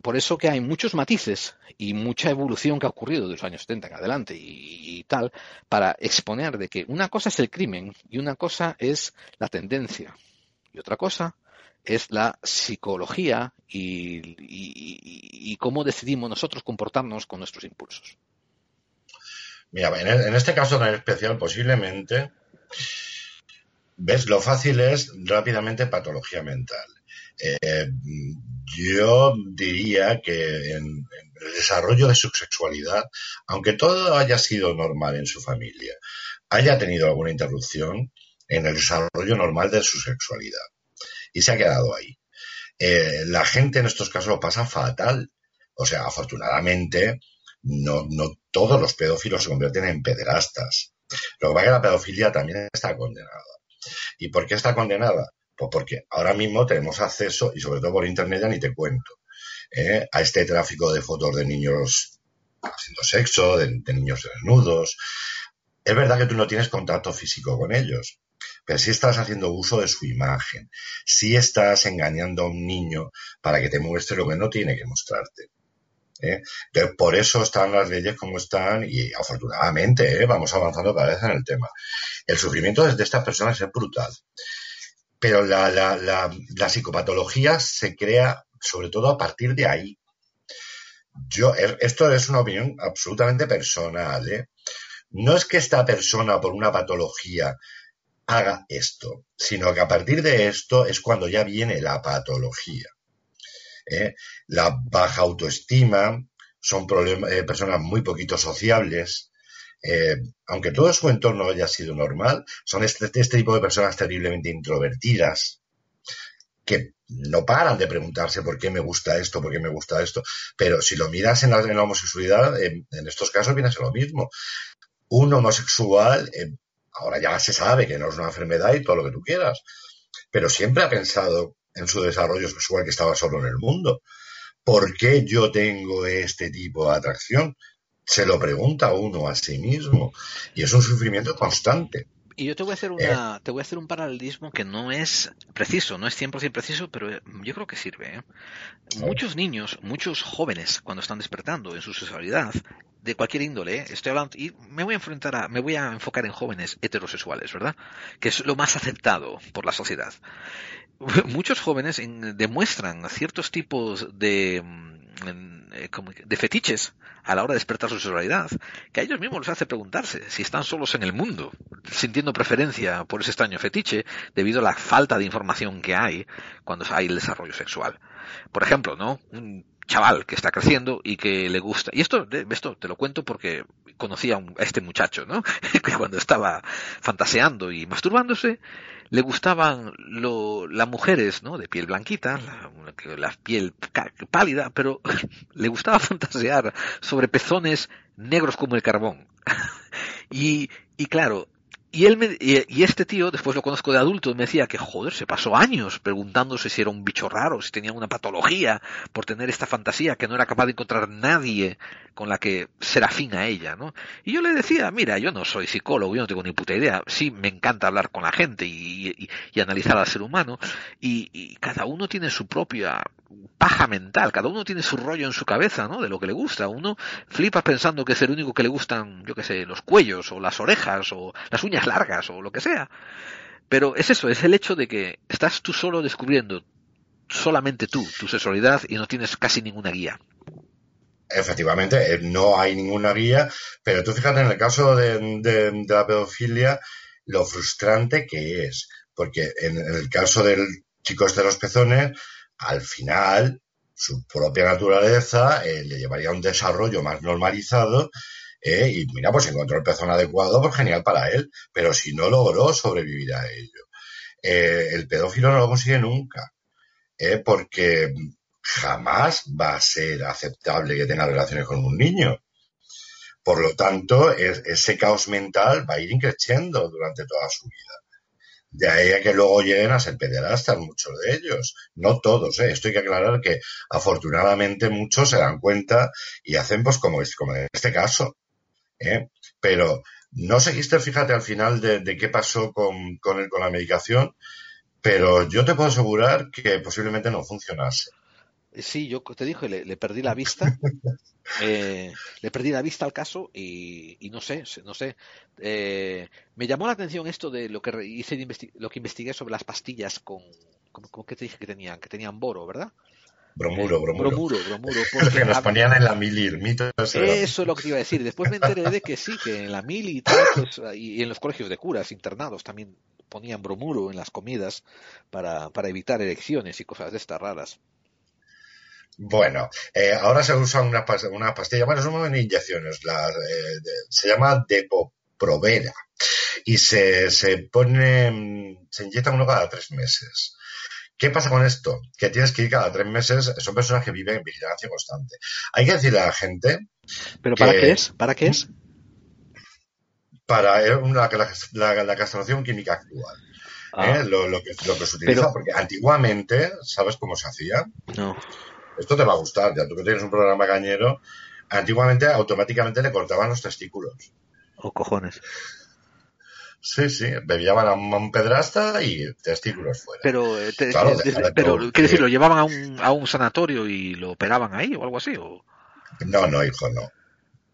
Por eso que hay muchos matices y mucha evolución que ha ocurrido de los años 70 en adelante y, tal, para exponer de que una cosa es el crimen y una cosa es la tendencia. Y otra cosa es la psicología y, cómo decidimos nosotros comportarnos con nuestros impulsos. Mira, en, en este caso en especial, posiblemente, ves, lo fácil es rápidamente patología mental. Eh, yo diría que en, el desarrollo de su sexualidad, aunque todo haya sido normal en su familia, haya tenido alguna interrupción en el desarrollo normal de su sexualidad y se ha quedado ahí. Eh, la gente en estos casos lo pasa fatal. O sea, afortunadamente, no, no todos los pedófilos se convierten en pederastas. Lo que pasa es que la pedofilia también está condenada. ¿Y por qué está condenada? Pues porque ahora mismo tenemos acceso, y sobre todo por internet ya ni te cuento, ¿eh? a este tráfico de fotos de niños haciendo sexo, de, de niños desnudos. Es verdad que tú no tienes contacto físico con ellos, pero si estás haciendo uso de su imagen, si estás engañando a un niño para que te muestre lo que no tiene que mostrarte. ¿eh? Entonces, por eso están las leyes como están y afortunadamente ¿eh? vamos avanzando cada vez en el tema. El sufrimiento de estas personas es brutal, pero la, la, psicopatología se crea sobre todo a partir de ahí. Yo, esto es una opinión absolutamente personal. ¿eh? No es que esta persona por una patología haga esto, sino que a partir de esto es cuando ya viene la patología. ¿eh? La baja autoestima, son eh, personas muy poquito sociables, eh, aunque todo su entorno haya sido normal, son este, este, tipo de personas terriblemente introvertidas, que no paran de preguntarse por qué me gusta esto, por qué me gusta esto, pero si lo miras en la, homosexualidad, en, estos casos viene a ser lo mismo. Un homosexual Ahora ya se sabe que no es una enfermedad y todo lo que tú quieras, pero siempre ha pensado en su desarrollo sexual que estaba solo en el mundo. ¿Por qué yo tengo este tipo de atracción? Se lo pregunta uno a sí mismo y es un sufrimiento constante. Y yo te voy a hacer una, eh. te voy a hacer un paralelismo que no es preciso, no es 100% preciso, pero yo creo que sirve. ¿eh? Muchos niños, muchos jóvenes, cuando están despertando en su sexualidad, de cualquier índole, ¿eh? estoy hablando, y me voy a enfrentar a, me voy a enfocar en jóvenes heterosexuales, ¿verdad? Que es lo más aceptado por la sociedad. [laughs] Muchos jóvenes en, demuestran ciertos tipos de, mm, eh, de fetiches a la hora de despertar su sexualidad, que a ellos mismos les hace preguntarse si están solos en el mundo, sintiendo preferencia por ese extraño fetiche debido a la falta de información que hay cuando hay el desarrollo sexual. Por ejemplo, ¿no? Un chaval que está creciendo y que le gusta. Y esto, esto te lo cuento porque conocía a, un, a este muchacho, ¿no? [laughs] que cuando estaba fantaseando y masturbándose, le gustaban lo, las mujeres, ¿no? De piel blanquita, la, piel pálida, pero [laughs] le gustaba fantasear sobre pezones negros como el carbón. [laughs] y, y claro, y él me, y, este tío, después lo conozco de adulto, me decía que joder, se pasó años preguntándose si era un bicho raro, si tenía una patología por tener esta fantasía, que no era capaz de encontrar nadie con la que ser afín a ella, ¿no? Y yo le decía, mira, yo no soy psicólogo, yo no tengo ni puta idea, sí me encanta hablar con la gente y, y, analizar al ser humano, y, cada uno tiene su propia paja mental, cada uno tiene su rollo en su cabeza, ¿no? De lo que le gusta, uno flipa pensando que es el único que le gustan, yo qué sé, los cuellos o las orejas o las uñas largas o lo que sea. Pero es eso, es el hecho de que estás tú solo descubriendo solamente tú, tu sexualidad y no tienes casi ninguna guía. Efectivamente, eh, no hay ninguna guía, pero tú fíjate en el caso de, de, la pedofilia, lo frustrante que es, porque en, el caso del chico este de los pezones, al final su propia naturaleza eh, le llevaría a un desarrollo más normalizado eh, y mira, pues encontró el pezón adecuado, pues genial para él, pero si no logró sobrevivir a ello. Eh, el pedófilo no lo consigue nunca, porque jamás va a ser aceptable que tenga relaciones con un niño. Por lo tanto, es, ese caos mental va a ir increciendo durante toda su vida. De ahí a que luego lleguen a ser pederastas muchos de ellos. No todos, ¿eh? Esto hay que aclarar que afortunadamente muchos se dan cuenta y hacen pues como, como en este caso. ¿eh? Pero no seguiste, fíjate, al final de, qué pasó con, con, con la medicación, pero yo te puedo asegurar que posiblemente no funcionase. Sí, yo te dije, le, perdí la vista. [laughs] Eh, le perdí la vista al caso y, no sé, no sé. Eh, me llamó la atención esto de lo que hice lo que investigué sobre las pastillas con, con, ¿qué te dije que tenían? Que tenían boro, ¿verdad? Bromuro, eh, bromuro. Bromuro, bromuro. [laughs] Porque nos ponían en la mili, mito Eso es lo que te iba a decir. Después me enteré de que sí, que en la mili y tal, pues, y en los colegios de curas internados también ponían bromuro en las comidas para, para evitar erecciones y cosas de estas raras. Bueno, eh, ahora se usa una, una pastilla, bueno, son inyecciones, la, eh, se llama Depoprovera y se, se pone, se inyecta uno cada tres meses. ¿Qué pasa con esto? Que tienes que ir cada tres meses, son personas que viven en vigilancia constante. Hay que decirle a la gente. ¿Pero para qué es? ¿Para qué es? Para la, la, castración química actual. Ah. ¿eh? Lo, lo, que, lo, que, se utiliza, porque antiguamente, ¿sabes cómo se hacía? No esto te va a gustar, ya tú que tienes un programa cañero, antiguamente automáticamente le cortaban los testículos. O cojones. Sí, sí, bebían a un pedrasta y testículos fuera. Pero, eh, pero ¿qué decir? ¿Lo llevaban a un, a un sanatorio y lo operaban ahí o algo así? O... No, no, hijo, no.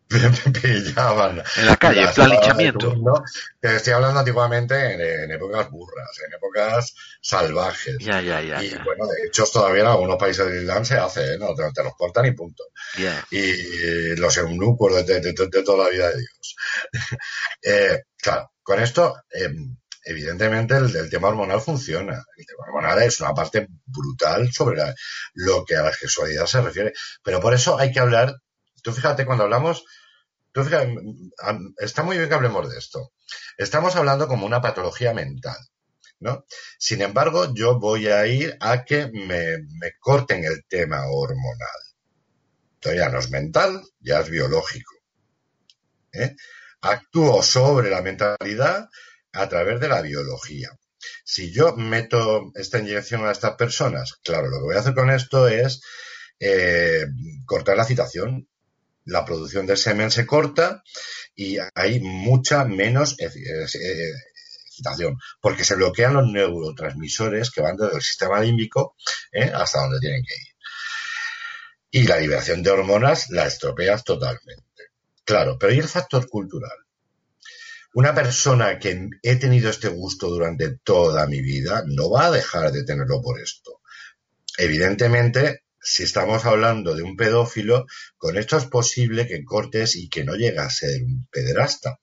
[laughs] pillaban. En la calle, en plan linchamiento. Te estoy hablando antiguamente en, épocas burras, en épocas salvajes. Ya, ya, ya. Y bueno, de hecho, todavía en algunos países del Islam se hace, ¿eh? ¿no? Te, los cortan y punto. Y los eunucos de, de, toda la vida de Dios. [laughs] eh, claro, con esto. Eh, evidentemente el, tema hormonal funciona. El tema hormonal es una parte brutal sobre lo que a la sexualidad se refiere. Pero por eso hay que hablar, tú fíjate, cuando hablamos está muy bien que hablemos de esto. Estamos hablando como una patología mental. ¿no? Sin embargo, yo voy a ir a que me, corten el tema hormonal. Entonces ya no es mental, ya es biológico. ¿eh? Actúo sobre la mentalidad a través de la biología. Si yo meto esta inyección a estas personas, claro, lo que voy a hacer con esto es eh, cortar la citación, la producción de semen se corta y hay mucha menos excitación, porque se bloquean los neurotransmisores que van desde el sistema límbico ¿eh? hasta donde tienen que ir. Y la liberación de hormonas la estropeas totalmente. Claro, pero ¿y el factor cultural? Una persona que he tenido este gusto durante toda mi vida no va a dejar de tenerlo por esto. Evidentemente, si estamos hablando de un pedófilo, con esto es posible que cortes y que no llegue a ser un pederasta,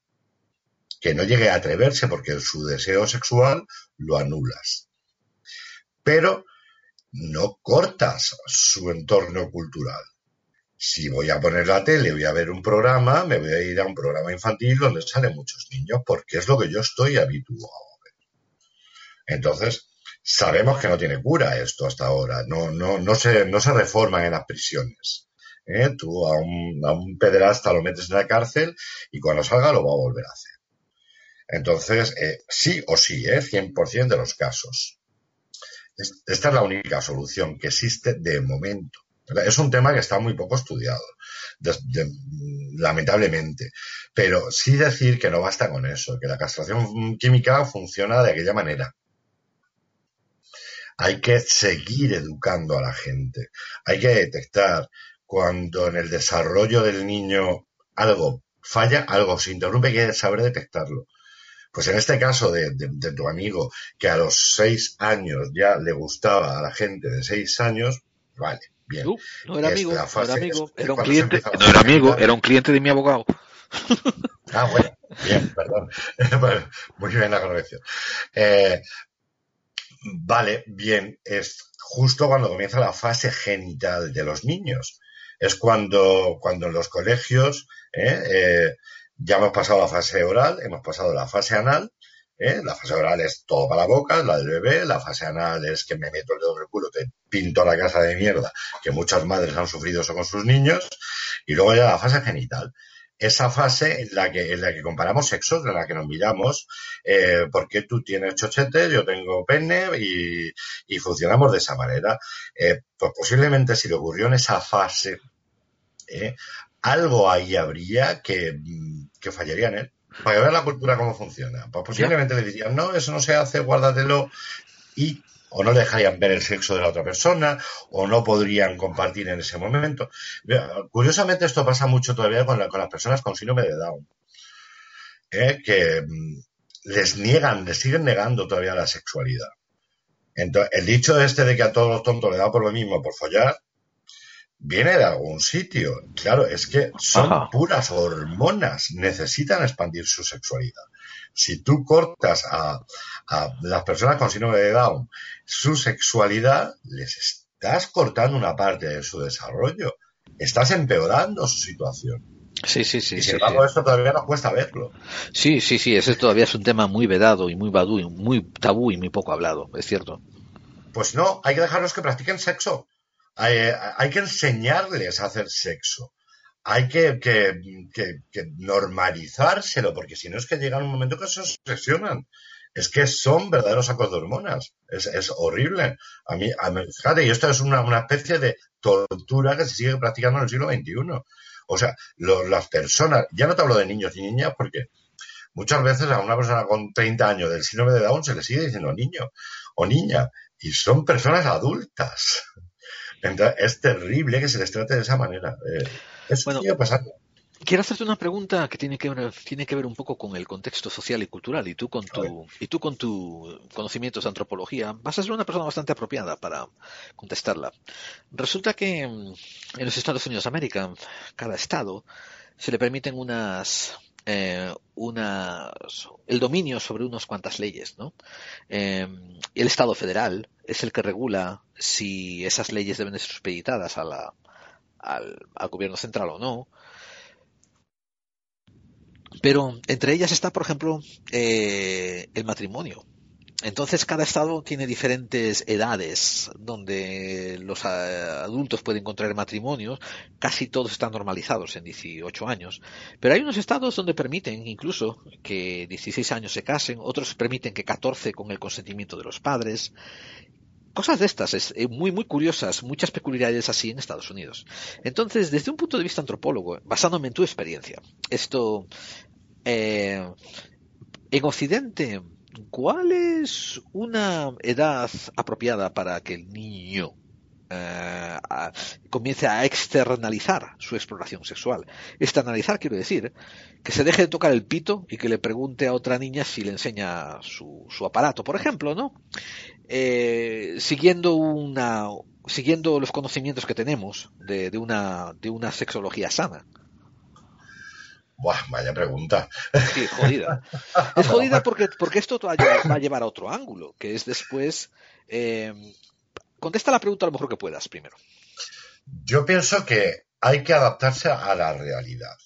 que no llegue a atreverse porque su deseo sexual lo anulas. Pero no cortas su entorno cultural. Si voy a poner la tele, voy a ver un programa, me voy a ir a un programa infantil donde salen muchos niños, porque es lo que yo estoy habituado a ver. Entonces, Sabemos que no tiene cura esto hasta ahora, no, no, no, se, no se reforman en las prisiones. ¿eh? Tú a un, a un pederasta lo metes en la cárcel y cuando salga lo va a volver a hacer. Entonces, eh, sí o sí, ¿eh? 100% de los casos. Esta es la única solución que existe de momento. Es un tema que está muy poco estudiado, lamentablemente. Pero sí decir que no basta con eso, que la castración química funciona de aquella manera hay que seguir educando a la gente. Hay que detectar cuando en el desarrollo del niño algo falla, algo se interrumpe, hay que saber detectarlo. Pues en este caso de, tu amigo, que a los seis años ya le gustaba a la gente de seis años, vale, bien. no era amigo, no era amigo, era un cliente, no era amigo, era un cliente de mi abogado. Ah, bueno, bien, perdón. [laughs] muy bien la corrección. Eh, Vale, bien, es justo cuando comienza la fase genital de los niños. Es cuando, cuando en los colegios ¿eh? Eh, ya hemos pasado la fase oral, hemos pasado la fase anal. ¿eh? La fase oral es todo para la boca, la del bebé. La fase anal es que me meto el dedo en el culo, te pinto la casa de mierda, que muchas madres han sufrido eso con sus niños. Y luego ya la fase genital. Esa fase en la que, en la que comparamos sexos, en la que nos miramos, eh, porque tú tienes chochete, yo tengo pene y, y funcionamos de esa manera. Eh, pues posiblemente si le ocurrió en esa fase, eh, algo ahí habría que, que fallaría en él. Para vean la cultura cómo funciona. Pues posiblemente le dirían, no, eso no se hace, guárdatelo. Y o no dejarían ver el sexo de la otra persona, o no podrían compartir en ese momento. Curiosamente, esto pasa mucho todavía con, las personas con síndrome de Down, ¿eh? que mm, les niegan, les siguen negando todavía la sexualidad. Entonces, el dicho este de que a todos los tontos le da por lo mismo, por follar, viene de algún sitio. Claro, es que son puras hormonas, necesitan expandir su sexualidad. Si tú cortas a, las personas con síndrome de Down su sexualidad, les estás cortando una parte de su desarrollo. Estás empeorando su situación. Sí, sí, sí. Y sin embargo, esto todavía nos cuesta verlo. Sí, sí, sí. Ese todavía es un tema muy vedado y muy badú, muy tabú y muy poco hablado, es cierto. Pues no, hay que dejarlos que practiquen sexo. Hay, hay que enseñarles a hacer sexo hay que, normalizárselo, porque si no es que llega un momento que se obsesionan. Es que son verdaderos sacos de hormonas. Es, horrible. A mí, fíjate, y esto es una, especie de tortura que se sigue practicando en el siglo XXI. O sea, las personas, ya no te hablo de niños y niñas, porque muchas veces a una persona con 30 años del síndrome de Down se le sigue diciendo niño o niña, y son personas adultas. Entonces, es terrible que se les trate de esa manera. Eh, bueno, Quiero hacerte una pregunta que tiene que ver, tiene que ver un poco con el contexto social y cultural y tú con tu y tú con tu conocimientos de antropología vas a ser una persona bastante apropiada para contestarla. Resulta que mm, en los Estados Unidos de América cada estado se le permiten unas eh, el dominio sobre unas cuantas leyes, ¿no? Eh, el Estado federal es el que regula si esas leyes deben ser supeditadas a la, al, gobierno central o no. Pero entre ellas está, por ejemplo, eh, el matrimonio. Entonces cada estado tiene diferentes edades donde los eh, adultos pueden contraer matrimonios, casi todos están normalizados en 18 años, pero hay unos estados donde permiten incluso que 16 años se casen, otros permiten que 14 con el consentimiento de los padres, cosas de estas, es, eh, muy, muy curiosas, muchas peculiaridades así en Estados Unidos. Entonces, desde un punto de vista antropólogo, basándome en tu experiencia, esto, eh, en Occidente, ¿cuál es una edad apropiada para que el niño eh, comience a externalizar su exploración sexual. Externalizar quiero decir que se deje de tocar el pito y que le pregunte a otra niña si le enseña su, aparato, por ejemplo, ¿no? Eh, siguiendo una siguiendo los conocimientos que tenemos de, una de una sexología sana. Buah, vaya pregunta. Sí, jodida. Es [laughs] jodida porque, porque esto va a llevar a otro ángulo, que es después eh, contesta la pregunta lo mejor que puedas primero. Yo pienso que hay que adaptarse a la realidad.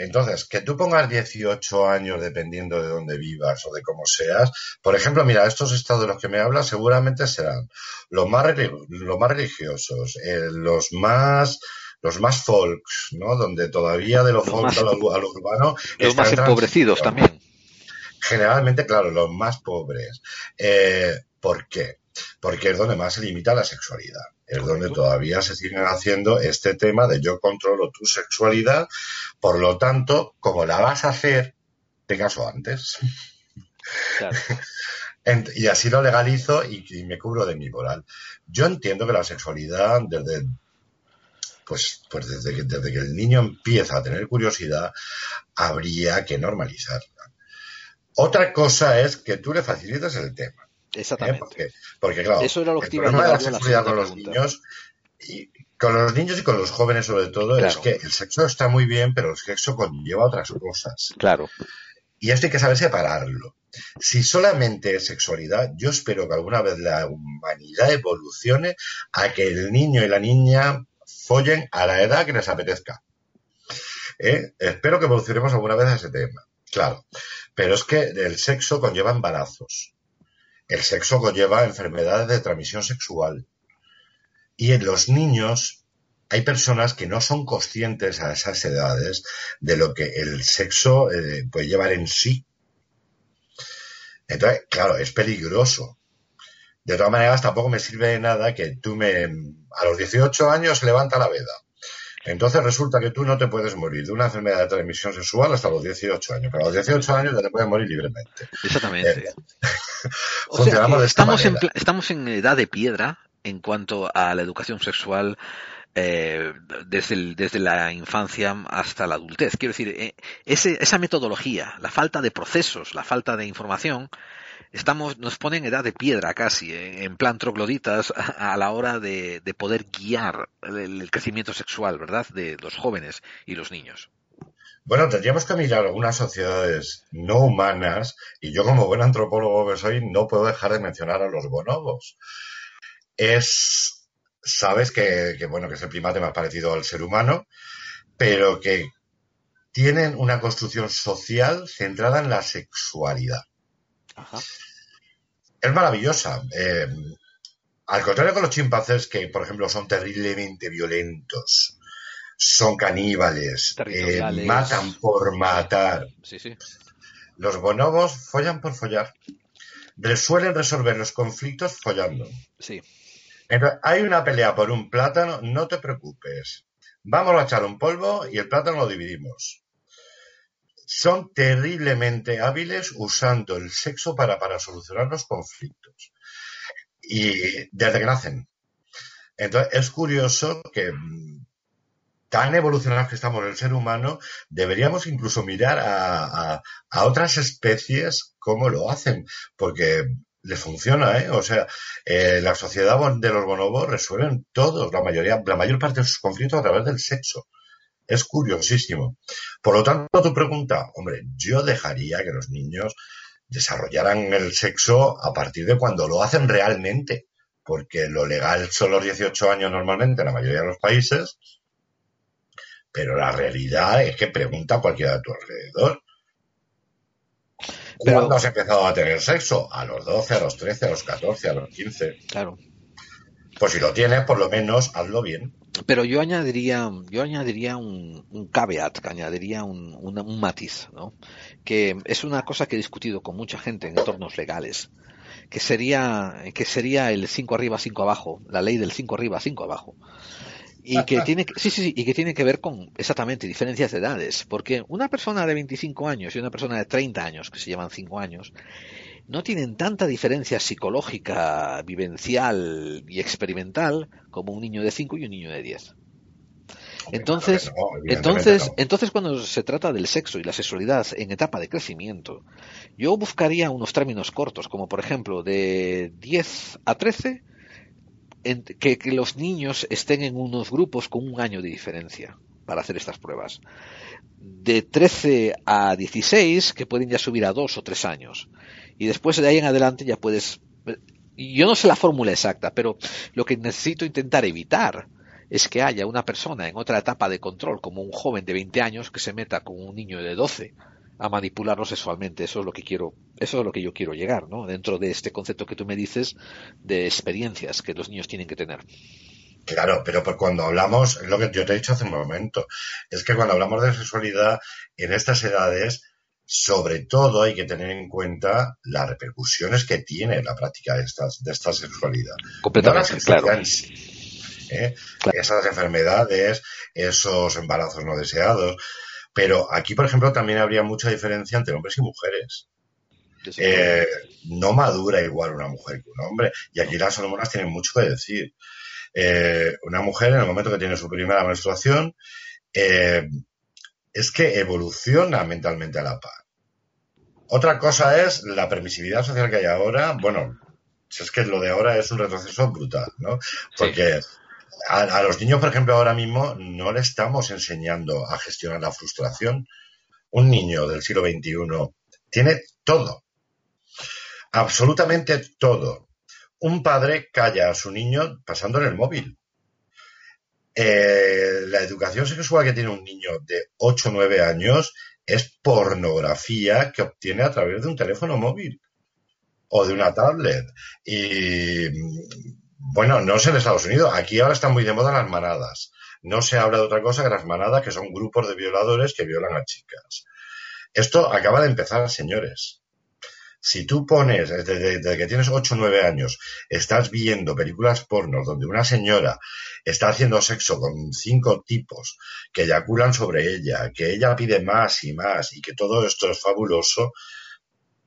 Entonces, que tú pongas 18 años dependiendo de dónde vivas o de cómo seas. Por ejemplo, mira, estos estados de los que me hablas seguramente serán los más, los más religiosos, eh, los más los más folks, ¿no? Donde todavía de lo folk a lo, urbano... Los más empobrecidos también. Generalmente, claro, los más pobres. Eh, ¿Por qué? porque es donde más se limita la sexualidad. Es donde todavía se siguen haciendo este tema de yo controlo tu sexualidad, por lo tanto, como la vas a hacer, te caso antes. [laughs] y así lo legalizo y, me cubro de mi moral. Yo entiendo que la sexualidad, desde pues, pues desde, que, desde que el niño empieza a tener curiosidad, habría que normalizarla. Otra cosa es que tú le facilites el tema. Exactamente. Porque, claro, Eso era lo que el problema de la sexualidad con los niños y con los niños y con los jóvenes sobre todo es que el sexo está muy bien, pero el sexo conlleva otras cosas. Claro. Y esto hay que saber separarlo. Si solamente es sexualidad, yo espero que alguna vez la humanidad evolucione a que el niño y la niña follen a la edad que les apetezca. ¿Eh? Espero que evolucionemos alguna vez a ese tema. Claro. Pero es que el sexo conlleva embarazos el sexo conlleva enfermedades de transmisión sexual. Y en los niños hay personas que no son conscientes a esas edades de lo que el sexo eh, puede llevar en sí. Entonces, claro, es peligroso. De todas maneras, tampoco me sirve de nada que tú me, a los 18 años levanta la veda. Entonces resulta que tú no te puedes morir de una enfermedad de transmisión sexual hasta los 18 años, pero a los 18 años ya te puedes morir libremente. Exactamente. Eh, [laughs] o sea, estamos, en, estamos en edad de piedra en cuanto a la educación sexual eh, desde, desde la infancia hasta la adultez. Quiero decir, eh, esa metodología, la falta de procesos, la falta de información, estamos, nos pone en edad de piedra casi, eh, en plan trogloditas, [laughs] a, la hora de, poder guiar el, crecimiento sexual, ¿verdad?, de los jóvenes y los niños. Bueno, tendríamos que mirar algunas sociedades no humanas, y yo como buen antropólogo que soy, no puedo dejar de mencionar a los bonobos. Es, sabes que, que bueno, que es el primate más parecido al ser humano, pero que tienen una construcción social centrada en la sexualidad. Es maravillosa. Eh, al contrario que los chimpancés, que por ejemplo son terriblemente violentos, son caníbales, eh, matan por matar. Los bonobos follan por follar. Suelen resolver los conflictos follando. Sí. hay una pelea por un plátano, no te preocupes. Vamos a echar un polvo y el plátano lo dividimos son terriblemente hábiles usando el sexo para, para solucionar los conflictos. Y desde que nacen. Entonces, es curioso que mm, tan evolucionados que estamos el ser humano, deberíamos incluso mirar a, otras especies cómo lo hacen, porque les funciona, ¿eh? O sea, eh, la sociedad de los bonobos resuelven todos, la mayoría, la mayor parte de sus conflictos a través del sexo. Es curiosísimo. Por lo tanto, tu pregunta, hombre, yo dejaría que los niños desarrollaran el sexo a partir de cuando lo hacen realmente, porque lo legal son los 18 años normalmente en la mayoría de los países, pero la realidad es que pregunta a cualquiera de tu alrededor. ¿Cuándo has empezado a tener sexo? A los 12, a los 13, a los 14, a los 15. Claro. Pues si lo tienes, por lo menos hazlo bien. Pero yo añadiría, yo añadiría un, un caveat, añadiría un, un, matiz, ¿no? Que es una cosa que he discutido con mucha gente en entornos legales, que sería, que sería el 5 arriba, 5 abajo, la ley del 5 arriba, 5 abajo. Y que [laughs] tiene, sí, sí, sí, y que tiene que ver con exactamente diferencias de edades, porque una persona de 25 años y una persona de 30 años, que se llevan 5 años, no tienen tanta diferencia psicológica, vivencial y experimental como un niño de 5 y un niño de 10. Entonces, entonces, entonces cuando se trata del sexo y la sexualidad en etapa de crecimiento, yo buscaría unos términos cortos, como por ejemplo de 10 a 13, que, que los niños estén en unos grupos con un año de diferencia para hacer estas pruebas. De 13 a 16, que pueden ya subir a 2 o 3 años y después de ahí en adelante ya puedes... Yo no sé la fórmula exacta, pero lo que necesito intentar evitar es que haya una persona en otra etapa de control, como un joven de 20 años, que se meta con un niño de 12 a manipularlo sexualmente. Eso es lo que quiero, eso es lo que yo quiero llegar, ¿no? Dentro de este concepto que tú me dices de experiencias que los niños tienen que tener. Claro, pero por cuando hablamos, lo que yo te he dicho hace un momento, es que cuando hablamos de sexualidad en estas edades, sobre todo hay que tener en cuenta las repercusiones que tiene la práctica de, estas, de esta sexualidad. Completamente, claro. ¿eh? Esas enfermedades, esos embarazos no deseados. Pero aquí, por ejemplo, también habría mucha diferencia entre hombres y mujeres. Eh, no madura igual una mujer que un hombre. Y aquí las hormonas tienen mucho que decir. Eh, una mujer, en el momento que tiene su primera menstruación, es que evoluciona mentalmente a la par. Otra cosa es la permisividad social que hay ahora. Bueno, si es que lo de ahora es un retroceso brutal, ¿no? Porque a, los niños, por ejemplo, ahora mismo no le estamos enseñando a gestionar la frustración. Un niño del siglo XXI tiene todo, absolutamente todo. Un padre calla a su niño pasándole el móvil. Eh, la educación sexual que tiene un niño de 8 o 9 años es pornografía que obtiene a través de un teléfono móvil o de una tablet. Y bueno, no es en Estados Unidos, aquí ahora están muy de moda las manadas. no se habla de otra cosa que las manadas, que son grupos de violadores que violan a chicas. Esto acaba de empezar, señores. Si tú pones, desde, que tienes 8 o 9 años, estás viendo películas pornos donde una señora está haciendo sexo con cinco tipos que eyaculan sobre ella, que ella pide más y más y que todo esto es fabuloso,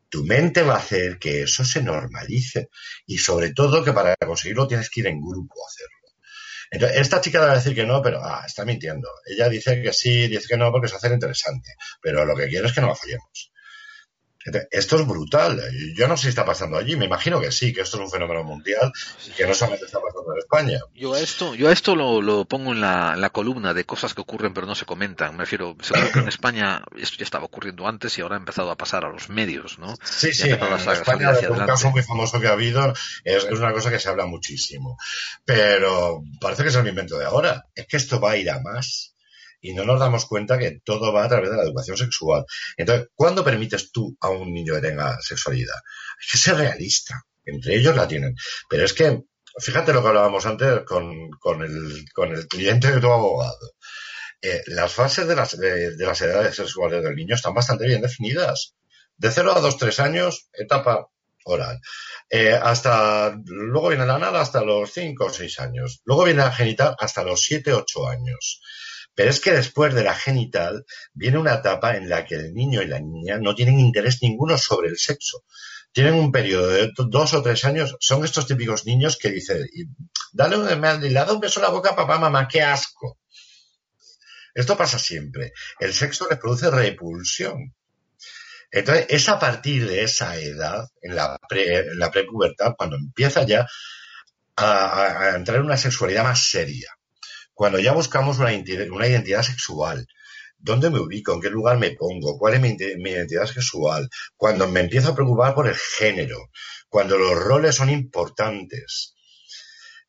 tu mente va a hacer que eso se normalice y sobre todo que para conseguirlo tienes que ir en grupo a hacerlo. Entonces, esta chica va a decir que no, pero ah, está mintiendo. Ella dice que sí, dice que no porque se hace interesante, pero lo que quiere es que no la fallemos. Esto es brutal. Yo no sé si está pasando allí. Me imagino que sí, que esto es un fenómeno mundial y que no solamente está pasando en España. Yo a esto, yo a esto lo, pongo en la, columna de cosas que ocurren pero no se comentan. Me refiero, seguro que en España esto ya estaba ocurriendo antes y ahora ha empezado a pasar a los medios, ¿no? Sí, sí. En España, un caso muy famoso que ha habido es, es una cosa que se habla muchísimo. Pero parece que es un invento de ahora. Es que esto va a ir a más y no nos damos cuenta que todo va a través de la educación sexual. Entonces, ¿cuándo permites tú a un niño que tenga sexualidad? Hay que ser realista. Entre ellos la tienen. Pero es que, fíjate lo que hablábamos antes con, con, el, con el cliente de tu abogado. Eh, las fases de las, de, las edades sexuales del niño están bastante bien definidas. De 0 a 2, 3 años, etapa oral. Eh, hasta, luego viene la anal hasta los 5 o 6 años. Luego viene la genital hasta los 7, 8 años. Pero es que después de la genital viene una etapa en la que el niño y la niña no tienen interés ninguno sobre el sexo. Tienen un periodo de dos o tres años, son estos típicos niños que dicen, dale un, le da un beso en la boca a papá, mamá, qué asco. Esto pasa siempre. El sexo les produce repulsión. Entonces, es a partir de esa edad, en la, pre, prepubertad, cuando empieza ya a, a entrar en una sexualidad más seria cuando ya buscamos una, identidad sexual, ¿dónde me ubico? ¿En qué lugar me pongo? ¿Cuál es mi, identidad sexual? Cuando me empiezo a preocupar por el género, cuando los roles son importantes.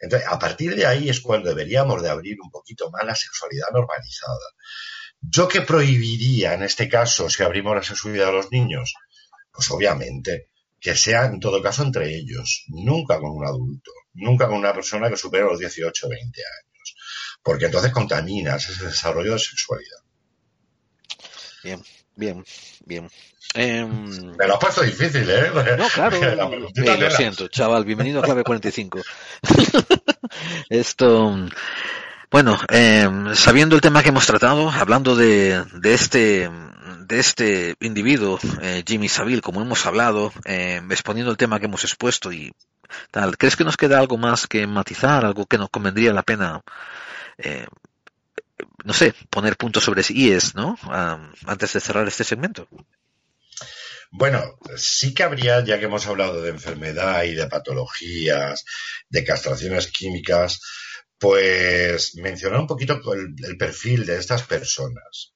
Entonces, a partir de ahí es cuando deberíamos de abrir un poquito más la sexualidad normalizada. ¿Yo qué prohibiría en este caso si abrimos la sexualidad a los niños? Pues obviamente que sea en todo caso entre ellos, nunca con un adulto, nunca con una persona que supere los 18 o 20 años porque entonces contaminas ese desarrollo de sexualidad. Bien, bien, bien. Em, Me lo has puesto difícil, ¿eh? No, claro. [laughs] lo siento, chaval. Bienvenido a Clave 45. [laughs] Esto. Bueno, em, sabiendo el tema que hemos tratado, hablando de, de este de este individuo, eh, Jimmy Savile, como hemos hablado, eh, exponiendo el tema que hemos expuesto y tal, ¿crees que nos queda algo más que matizar, algo que nos convendría la pena eh, no sé, poner puntos sobre IES, ¿no? antes de cerrar este segmento. Bueno, sí que habría, ya que hemos hablado de enfermedad y de patologías, de castraciones químicas, pues mencionar un poquito el, perfil de estas personas.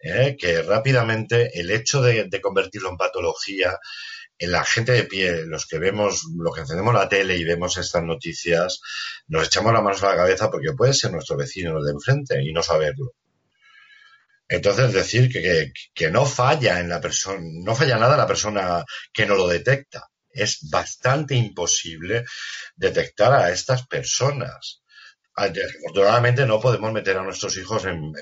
¿eh? Que rápidamente el hecho de, convertirlo en patología la gente de pie, los que vemos, los que encendemos la tele y vemos estas noticias, nos echamos la mano a la cabeza porque puede ser nuestro vecino de enfrente y no saberlo. Entonces decir que, no falla en la persona, no falla nada la persona que no lo detecta. Es bastante imposible detectar a estas personas. Afortunadamente no podemos meter a nuestros hijos en,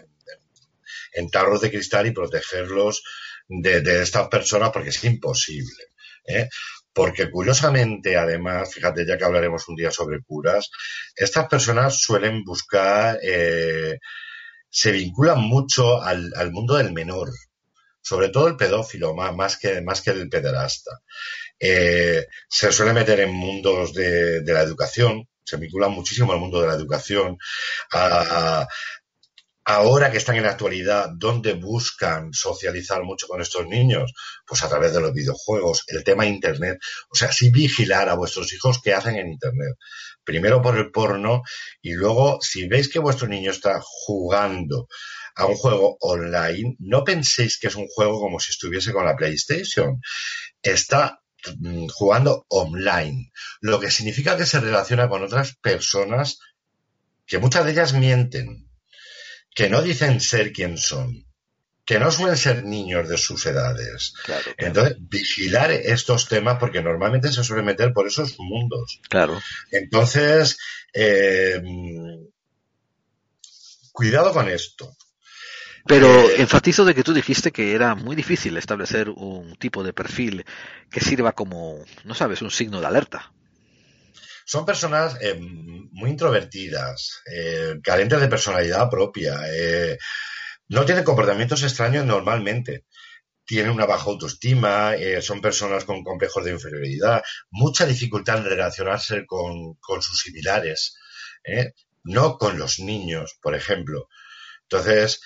en, tarros de cristal y protegerlos de estas personas porque es imposible. ¿Eh? Porque curiosamente, además, fíjate, ya que hablaremos un día sobre curas, estas personas suelen buscar, eh, se vinculan mucho al, mundo del menor, sobre todo el pedófilo, más, que, más que el pederasta. Eh, se suele meter en mundos de, la educación, se vinculan muchísimo al mundo de la educación, a, ahora que están en la actualidad, ¿dónde buscan socializar mucho con estos niños? Pues a través de los videojuegos, el tema Internet. O sea, sí vigilar a vuestros hijos qué hacen en Internet. Primero por el porno y luego, si veis que vuestro niño está jugando a un juego online, no penséis que es un juego como si estuviese con la PlayStation. Está mm, jugando online, lo que significa que se relaciona con otras personas que muchas de ellas mienten que no dicen ser quien son, que no suelen ser niños de sus edades. Entonces, vigilar estos temas porque normalmente se suele meter por esos mundos. Claro. Entonces, eh, cuidado con esto. Pero enfatizo de que tú dijiste que era muy difícil establecer un tipo de perfil que sirva como, no sabes, un signo de alerta. Son personas eh, muy introvertidas, eh, carentes de personalidad propia, eh, no tienen comportamientos extraños normalmente, tienen una baja autoestima, son personas con complejos de inferioridad, mucha dificultad en relacionarse con, sus similares, no con los niños, por ejemplo. Entonces,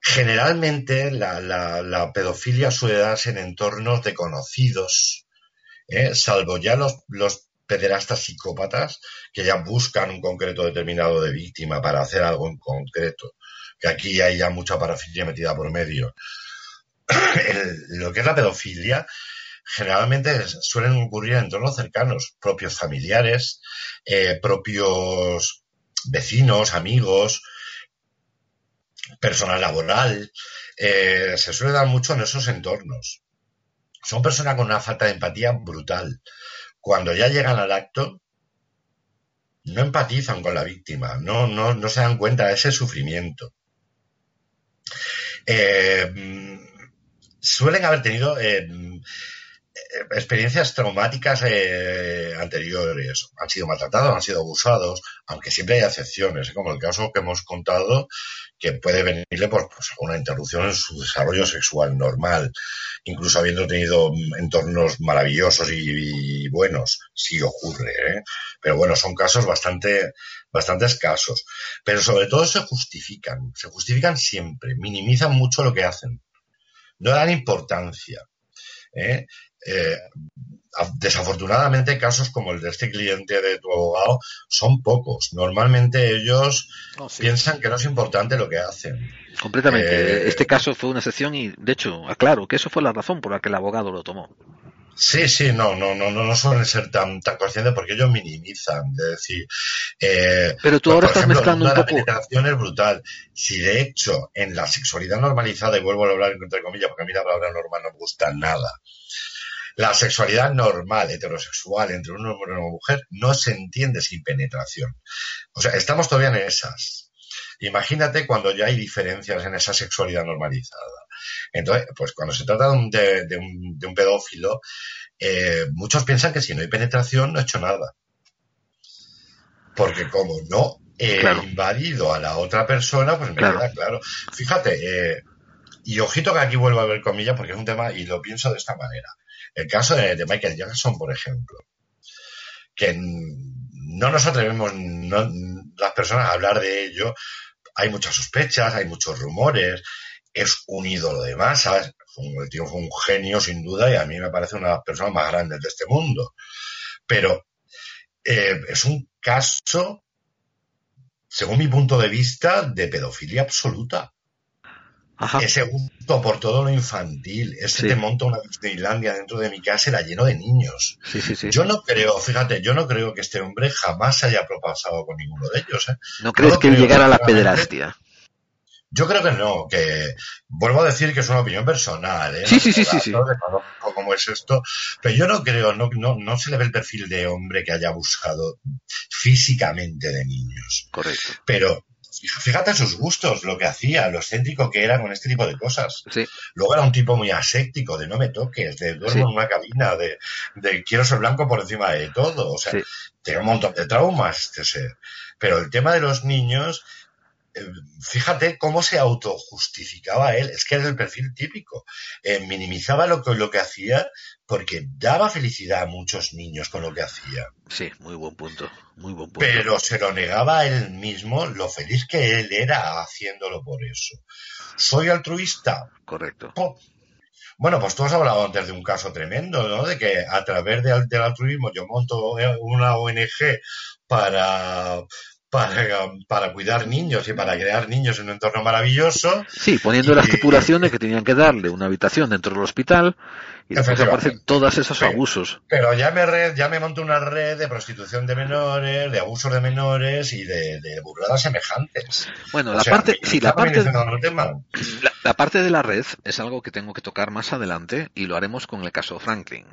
generalmente la, la, pedofilia suele darse en entornos de conocidos, ¿eh? salvo ya los, los pederastas psicópatas que ya buscan un concreto determinado de víctima para hacer algo en concreto, que aquí hay ya mucha parafilia metida por medio. [clears throat] lo que es la pedofilia, generalmente suelen ocurrir en entornos cercanos, propios familiares, eh, propios vecinos, amigos, personal laboral, eh, se suele dar mucho en esos entornos son personas con una falta de empatía brutal. Cuando ya llegan al acto, no empatizan con la víctima, no, no, se dan cuenta de ese sufrimiento. Eh, suelen haber tenido eh, experiencias traumáticas eh, anteriores. Han sido maltratados, han sido abusados, aunque siempre hay excepciones, como el caso que hemos contado, que puede venirle por pues, una interrupción en su desarrollo sexual normal, incluso habiendo tenido entornos maravillosos y, buenos, sí ocurre, ¿eh? pero bueno, son casos bastante, bastante escasos, pero sobre todo se justifican, se justifican siempre, minimizan mucho lo que hacen, no dan importancia. ¿eh? Eh, desafortunadamente casos como el de este cliente de tu abogado son pocos. Normalmente ellos oh, piensan que no es importante lo que hacen. Completamente. Eh, este caso fue una excepción y, de hecho, aclaro que eso fue la razón por la que el abogado lo tomó. Sí, sí, no, no, no, no, suelen ser tan, tan conscientes porque ellos minimizan, de decir. Eh, Pero tú ahora estás mezclando un poco. La penetración es brutal. Si de hecho en la sexualidad normalizada y vuelvo a hablar entre comillas porque a mí la palabra normal no me gusta nada, la sexualidad normal, heterosexual, entre un hombre y una mujer, no se entiende sin penetración. O sea, estamos todavía en esas. Imagínate cuando ya hay diferencias en esa sexualidad normalizada. Entonces, pues cuando se trata de un, pedófilo, eh, muchos piensan que si no hay penetración no he hecho nada. Porque como no he invadido a la otra persona, pues me queda claro. Fíjate, eh, y ojito que aquí vuelvo a ver comillas porque es un tema y lo pienso de esta manera. El caso de, Michael Jackson, por ejemplo, que no nos atrevemos las personas a hablar de ello. Hay muchas sospechas, hay muchos rumores, es un ídolo de masas, el tío fue un genio sin duda y a mí me parece una de las personas más grandes de este mundo. Pero eh, es un caso, según mi punto de vista, de pedofilia absoluta. Ese gusto por todo lo infantil, ese te monta una Disneylandia dentro de mi casa la lleno de niños. yo no creo, fíjate, yo no creo que este hombre jamás haya propasado con ninguno de ellos. ¿eh? ¿No crees que él llegara a la pederastia? Yo creo que no, que vuelvo a decir que es una opinión personal, ¿eh? Sí, sí, sí, sí, sí. cómo es esto, pero yo no creo, no, no, no se le ve el perfil de hombre que haya buscado físicamente de niños. Correcto. Pero [laughs] fíjate sus gustos, lo que hacía, lo excéntrico que era con este tipo de cosas. Luego era un tipo muy aséptico, de no me toques, de duermo en una cabina, de, de, quiero ser blanco por encima de todo. O sea, tenía un montón de traumas este ser. Pero el tema de los niños, fíjate cómo se autojustificaba él. Es que era el perfil típico. Eh, minimizaba lo que, lo que hacía porque daba felicidad a muchos niños con lo que hacía. Sí, muy buen punto, muy buen punto. Pero se lo negaba a él mismo lo feliz que él era haciéndolo por eso. ¿Soy altruista? Correcto. Bueno, pues tú has hablado antes de un caso tremendo, ¿no? De que a través del altruismo yo monto una ONG para para, para, cuidar niños y para crear niños en un entorno maravilloso. Sí, poniendo la estipulación de que tenían que darle una habitación dentro del hospital y después aparecen todos esos abusos. Pero ya me, red, ya me monto una red de prostitución de menores, de abusos de menores y de, burladas semejantes. Bueno, la parte, sí, la parte, la, la parte de la red es algo que tengo que tocar más adelante y lo haremos con el caso Franklin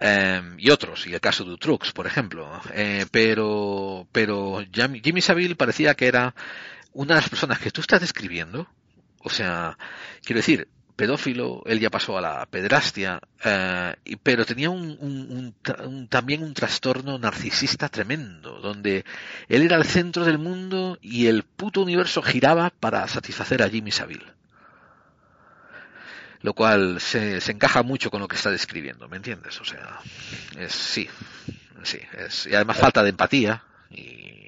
eh, y otros, y el caso de Utrux, por ejemplo. Eh, pero, pero Jimmy Savile parecía que era una de las personas que tú estás describiendo. O sea, quiero decir, pedófilo, él ya pasó a la pedrastia, eh, pero tenía un, también un trastorno narcisista tremendo, donde él era el centro del mundo y el puto universo giraba para satisfacer a Jimmy Savile. Lo cual se, se encaja mucho con lo que está describiendo, ¿me entiendes? O sea, es, sí, sí, es, y además falta de empatía y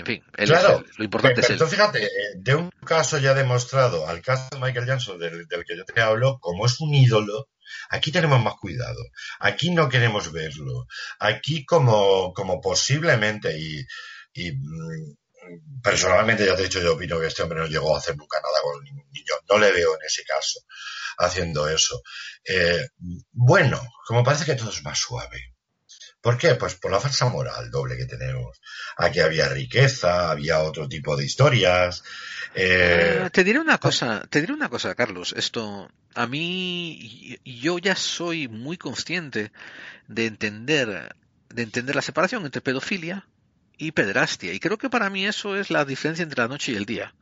en fin, claro, lo importante es fíjate, eh, de un caso ya demostrado al caso de Michael Jackson, del, que yo te hablo, como es un ídolo, aquí tenemos más cuidado. Aquí no queremos verlo. Aquí como, como posiblemente, y, y mm, personalmente ya te he dicho, yo opino que este hombre no llegó a hacer nunca nada con ningún niño. No le veo en ese caso haciendo eso. Eh, bueno, como parece que todo es más suave. ¿Por qué? Pues por la falsa moral doble que tenemos. Aquí había riqueza, había otro tipo de historias. Eh, te diré una cosa, te diré una cosa, Carlos. Esto, a mí, yo ya soy muy consciente de entender, de entender la separación entre pedofilia y pederastia. Y creo que para mí eso es la diferencia entre la noche y el día.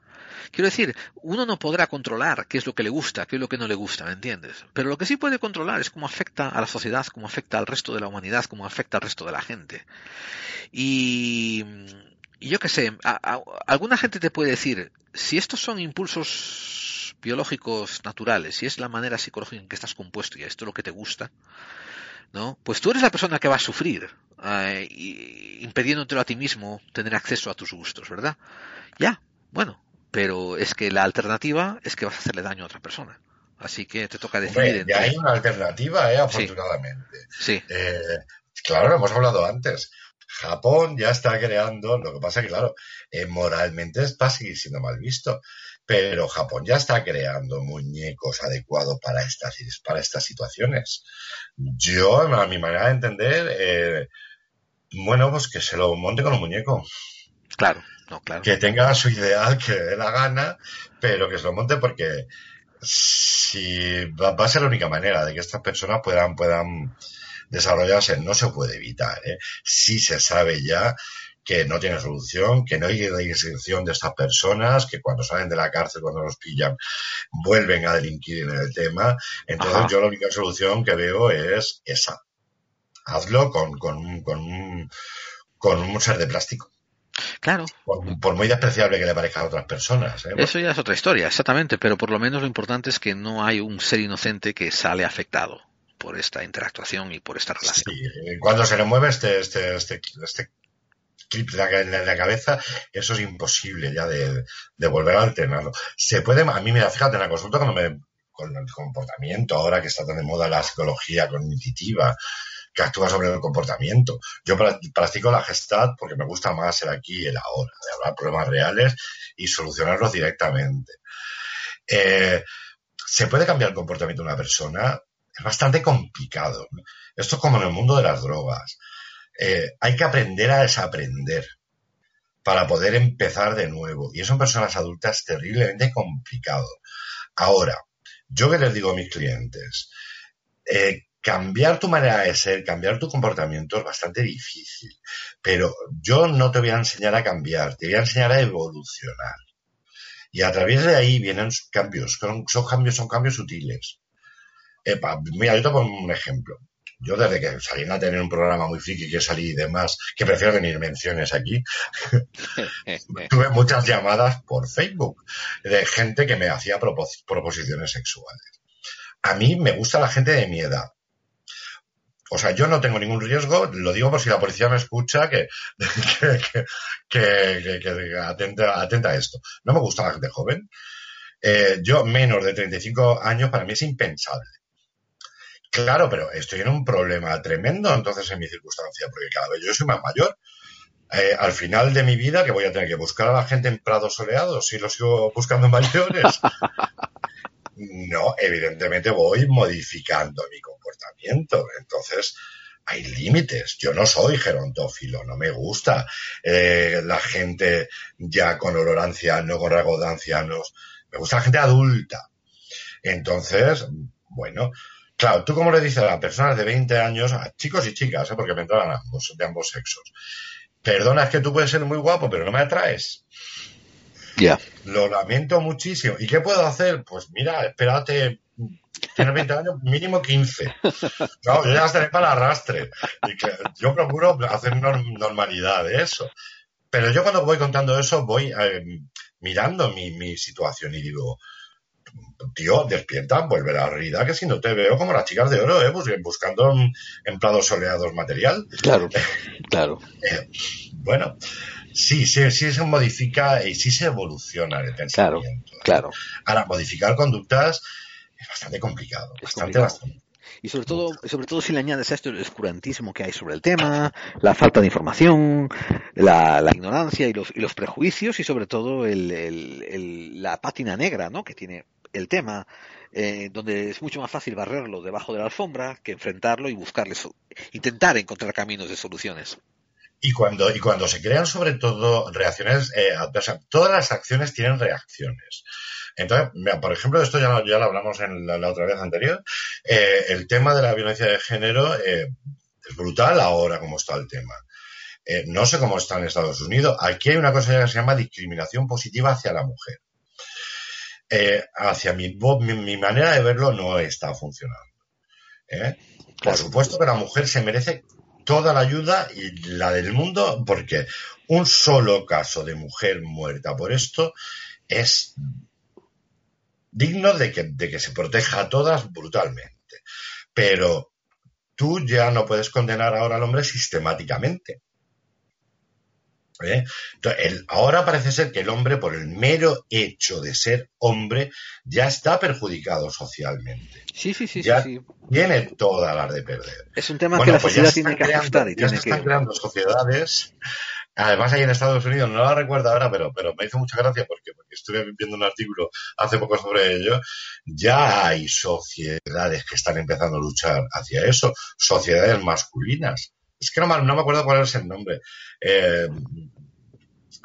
Quiero decir, uno no podrá controlar qué es lo que le gusta, qué es lo que no le gusta, ¿me entiendes? Pero lo que sí puede controlar es cómo afecta a la sociedad, cómo afecta al resto de la humanidad, cómo afecta al resto de la gente. Y, yo qué sé, alguna gente te puede decir, si estos son impulsos biológicos naturales, si es la manera psicológica en que estás compuesto y esto es lo que te gusta, ¿no? Pues tú eres la persona que va a sufrir, eh, impidiéndote a ti mismo tener acceso a tus gustos, ¿verdad? Ya, bueno, pero es que la alternativa es que vas a hacerle daño a otra persona. Así que te toca decidir. Ya hay una alternativa, ¿eh? afortunadamente. Sí. Eh, claro, lo hemos hablado antes. Japón ya está creando, lo que pasa que, claro, eh, moralmente va a seguir siendo mal visto, pero Japón ya está creando muñecos adecuados para estas, para estas situaciones. Yo, a mi manera de entender, eh, bueno, pues que se lo monte con un muñeco. Claro. Que tenga su ideal, que dé la gana, pero que se lo monte porque si va, a ser la única manera de que estas personas puedan, puedan desarrollarse, no se puede evitar. ¿eh? Si se sabe ya que no tiene solución, que no hay reinserción de estas personas, que cuando salen de la cárcel, cuando los pillan, vuelven a delinquir en el tema. Entonces yo la única solución que veo es esa. Hazlo con, con, con, con un ser de plástico. Claro. Por, muy despreciable que le parezca a otras personas. ¿eh? Eso ya es otra historia, exactamente, pero por lo menos lo importante es que no hay un ser inocente que sale afectado por esta interactuación y por esta relación. Sí, eh, cuando se le mueve este, este, este, este clip en la, cabeza, eso es imposible ya de, volver a alternarlo. Se puede, a mí me da, fíjate, en la consulta cuando me, con el comportamiento, ahora que está tan de moda la psicología cognitiva, que actúa sobre el comportamiento. Yo practico la gestalt porque me gusta más el aquí y el ahora, de hablar problemas reales y solucionarlos directamente. Eh, ¿Se puede cambiar el comportamiento de una persona? Es bastante complicado. Esto es como en el mundo de las drogas. Eh, hay que aprender a desaprender para poder empezar de nuevo. Y eso en personas adultas terriblemente complicado. Ahora, yo que les digo a mis clientes, eh, cambiar tu manera de ser, cambiar tu comportamiento es bastante difícil. Pero yo no te voy a enseñar a cambiar, te voy a enseñar a evolucionar. Y a través de ahí vienen cambios, son, cambios, son cambios sutiles. mira, yo te pongo un ejemplo. Yo desde que salí a tener un programa muy friki que salí y demás, que prefiero venir menciones aquí, [laughs] tuve muchas llamadas por Facebook de gente que me hacía proposiciones sexuales. A mí me gusta la gente de mi edad, o sea, yo no tengo ningún riesgo, lo digo por si la policía me escucha, [laughs] que, que, que, atenta, atenta, a esto. No me gusta la gente joven. Eh, yo, menos de 35 años, para mí es impensable. Claro, pero estoy en un problema tremendo entonces en mi circunstancia, porque cada vez yo soy más mayor. Eh, al final de mi vida, que voy a tener que buscar a la gente en prados soleados si lo sigo buscando mayores. [laughs] No, evidentemente voy modificando mi Entonces, hay límites. Yo no soy gerontófilo, no me gusta eh, la gente ya con olor anciano, con rasgos de ancianos. Me gusta la gente adulta. Entonces, bueno, claro, tú como le dices a personas de 20 años, a chicos y chicas, ¿eh? porque me entraban ambos, de ambos sexos, perdona, es que tú puedes ser muy guapo, pero no me atraes. Ya. Lo lamento muchísimo. ¿Y qué puedo hacer? Pues mira, espérate tienes 20 años, mínimo 15. Claro, yo ya estaré para el arrastre. Y que yo procuro hacer normalidad de eso. Pero yo cuando voy contando eso, voy eh, mirando mi, mi, situación y digo, tío, despierta, vuelve a la realidad, que si no te veo como las chicas de oro, ¿eh? buscando en, en prados soleados material. Claro, claro. Eh, bueno, sí, sí, sí se modifica y sí se evoluciona el pensamiento. Claro, claro. Ahora, modificar conductas es bastante complicado. bastante, bastante. Y sobre todo, sobre todo si le añades a esto el oscurantismo que hay sobre el tema, la falta de información, la, la ignorancia y los, y los, prejuicios y sobre todo el, el, el, la pátina negra ¿no? que tiene el tema, eh, donde es mucho más fácil barrerlo debajo de la alfombra que enfrentarlo y buscarle, intentar encontrar caminos de soluciones. Y cuando, y cuando se crean sobre todo reacciones eh, adversas, todas las acciones tienen reacciones. Entonces, mira, por ejemplo, esto ya, ya lo hablamos en la, la otra vez anterior, eh, el tema de la violencia de género eh, es brutal ahora como está el tema. Eh, no sé cómo está en Estados Unidos. Aquí hay una cosa que se llama discriminación positiva hacia la mujer. Hacia mi, mi, mi, manera de verlo no está funcionando. Por supuesto que la mujer se merece toda la ayuda y la del mundo porque un solo caso de mujer muerta por esto es digno de que, de que se proteja a todas brutalmente. Pero tú ya no puedes condenar ahora al hombre sistemáticamente. ¿Eh? Entonces, el, ahora parece ser que el hombre, por el mero hecho de ser hombre, ya está perjudicado socialmente. Sí, sí, sí. Ya sí, sí. tiene todas las de perder. Es un tema bueno, que la pues sociedad tiene que creando, ajustar y ya tiene se están que... creando sociedades. Además, ahí en Estados Unidos, no la recuerdo ahora, pero, pero me hizo mucha gracia porque, porque estuve viendo un artículo hace poco sobre ello. Ya hay sociedades que están empezando a luchar hacia eso, sociedades masculinas es que no, no, me acuerdo cuál es el nombre. Eh,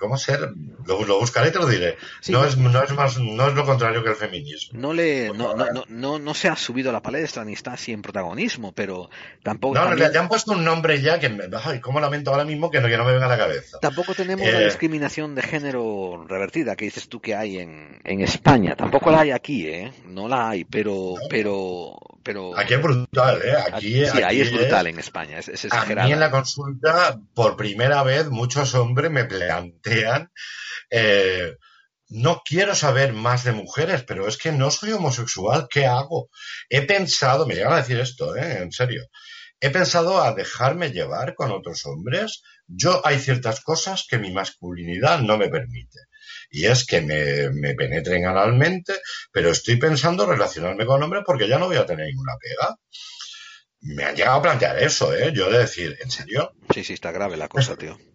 ¿Cómo ser? Lo, lo, buscaré y te lo diré. Sí, no, es, no, es más, no es lo contrario que el feminismo. No, le, no, no, no, no, no se ha subido a la palestra ni está así en protagonismo, pero tampoco. No, también- le, le han puesto un nombre ya que me, ay, cómo lamento ahora mismo que no, que no me venga a la cabeza. Tampoco tenemos la Eh. discriminación de género revertida que dices tú que hay en, en España. Tampoco la hay aquí, ¿eh? No la hay, pero, pero, pero. Aquí es brutal, ¿eh? Aquí, sí, ahí aquí es brutal en España, es, es A mí en la consulta, por primera vez, muchos hombres me plantean, eh, no quiero saber más de mujeres, pero es que no soy homosexual, ¿qué hago? He pensado, me llegan a decir esto, ¿eh? En serio, he pensado a dejarme llevar con otros hombres. Yo hay ciertas cosas que mi masculinidad no me permite. Y es que me, me penetren analmente, pero estoy pensando relacionarme con hombres porque ya no voy a tener ninguna pega. Me han llegado a plantear eso, ¿eh? Yo de decir, ¿en serio? Sí, sí, está grave la cosa, tío. [laughs]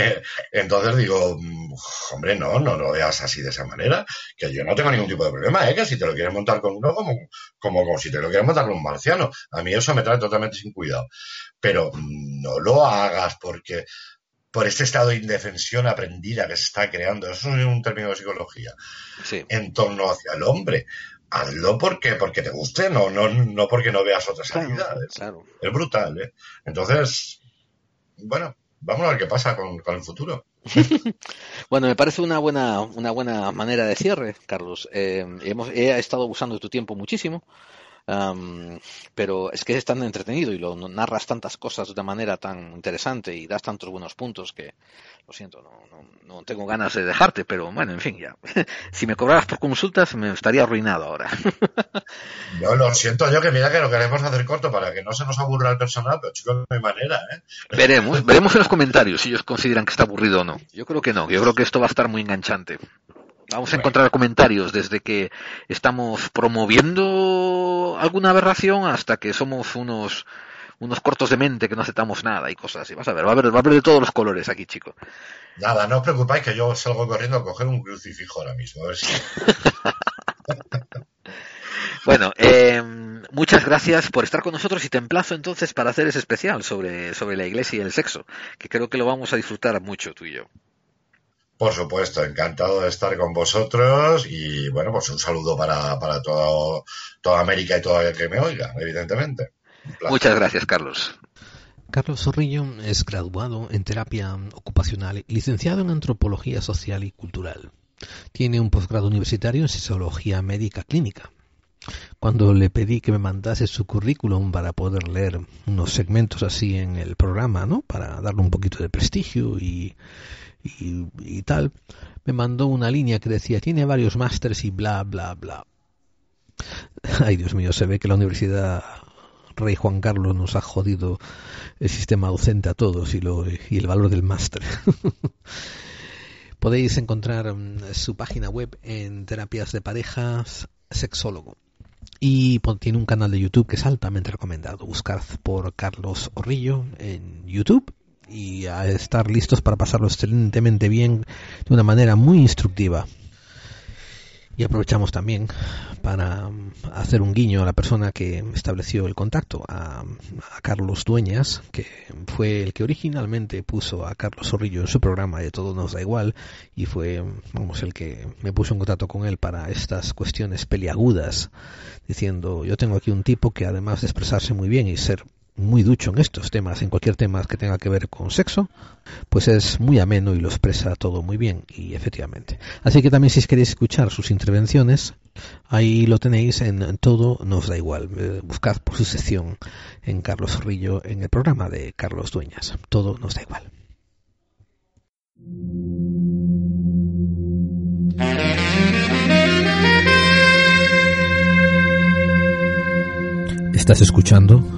Eh, entonces digo, mm, hombre, no, no lo veas así de esa manera, que yo no tengo ningún tipo de problema, ¿eh? que si te lo quieres montar con uno, como, como, como si te lo quieres montar con un marciano, a mí eso me trae totalmente sin cuidado. Pero mm, no lo hagas porque por este estado de indefensión aprendida que se está creando, eso es un término de psicología, Sí. en torno hacia el hombre. Hazlo porque, porque te guste, no, no, no porque no veas otras Claro, claro. Es brutal, ¿eh? Entonces, bueno, vamos a ver qué pasa con, con el futuro. [laughs] Bueno, me parece una buena, una buena manera de cierre, Carlos. Eh, hemos, he estado usando de tu tiempo muchísimo, pero es que es tan entretenido y lo narras tantas cosas de manera tan interesante y das tantos buenos puntos que, lo siento, no, no, no tengo ganas de dejarte, pero bueno, en fin, ya. [laughs] si me cobraras por consultas, me estaría arruinado ahora. [laughs] Yo lo siento yo que mira que lo queremos hacer corto para que no se nos aburra el personal, pero chicos, no hay manera, ¿eh? veremos, veremos en los comentarios si ellos consideran que está aburrido o no. Yo creo que no, yo creo que esto va a estar muy enganchante. Vamos a encontrar comentarios desde que estamos promoviendo alguna aberración hasta que somos unos unos cortos de mente que no aceptamos nada y cosas así. Vas a ver, va a haber, va a haber de todos los colores aquí, chico. Nada, no os preocupáis que yo salgo corriendo a coger un crucifijo ahora mismo, a ver si... [laughs] Bueno, eh, muchas gracias por estar con nosotros y te emplazo entonces para hacer ese especial sobre, sobre la iglesia y el sexo, que creo que lo vamos a disfrutar mucho tú y yo. Por supuesto, encantado de estar con vosotros y bueno, pues un saludo para, para todo, toda América y todo el que me oiga, evidentemente. Muchas gracias, Carlos. Carlos Zorrillo es graduado en terapia ocupacional y licenciado en antropología social y cultural. Tiene un posgrado universitario en psicología médica clínica. Cuando le pedí que me mandase su currículum para poder leer unos segmentos así en el programa, ¿no? Para darle un poquito de prestigio y, y, tal, me mandó una línea que decía, tiene varios másters y bla, bla, bla. Ay, Dios mío, se ve que la Universidad Rey Juan Carlos nos ha jodido el sistema docente a todos y, lo, y el valor del máster. [laughs] Podéis encontrar mm, su página web en terapias de parejas sexólogo. Y tiene un canal de YouTube que es altamente recomendado. Buscad por Carlos Orrillo en YouTube y a estar listos para pasarlo excelentemente bien de una manera muy instructiva. Y aprovechamos también para um, hacer un guiño a la persona que estableció el contacto, a, Carlos Dueñas, que fue el que originalmente puso a Carlos Zorrillo en su programa de Todo nos da igual, y fue, vamos, el que me puso en contacto con él para estas cuestiones peliagudas, diciendo, yo tengo aquí un tipo que además de expresarse muy bien y ser muy ducho en estos temas, en cualquier tema que tenga que ver con sexo, pues es muy ameno y lo expresa todo muy bien y efectivamente. Así que también si queréis escuchar sus intervenciones, ahí lo tenéis en Todo nos da igual. Eh, buscad por su sección en Carlos Rillo en el programa de Carlos Dueñas. Todo nos da igual. Estás escuchando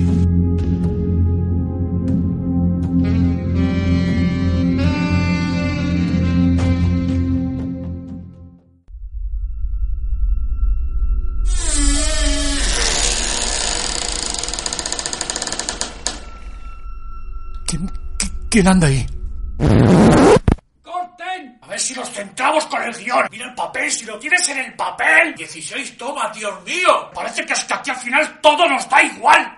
¿Quién anda ahí? ¡Corten! A ver si nos centramos con el guion. Mira el papel, si lo tienes en el papel. 16 tomas, Dios mío. Parece que hasta aquí al final todo nos da igual.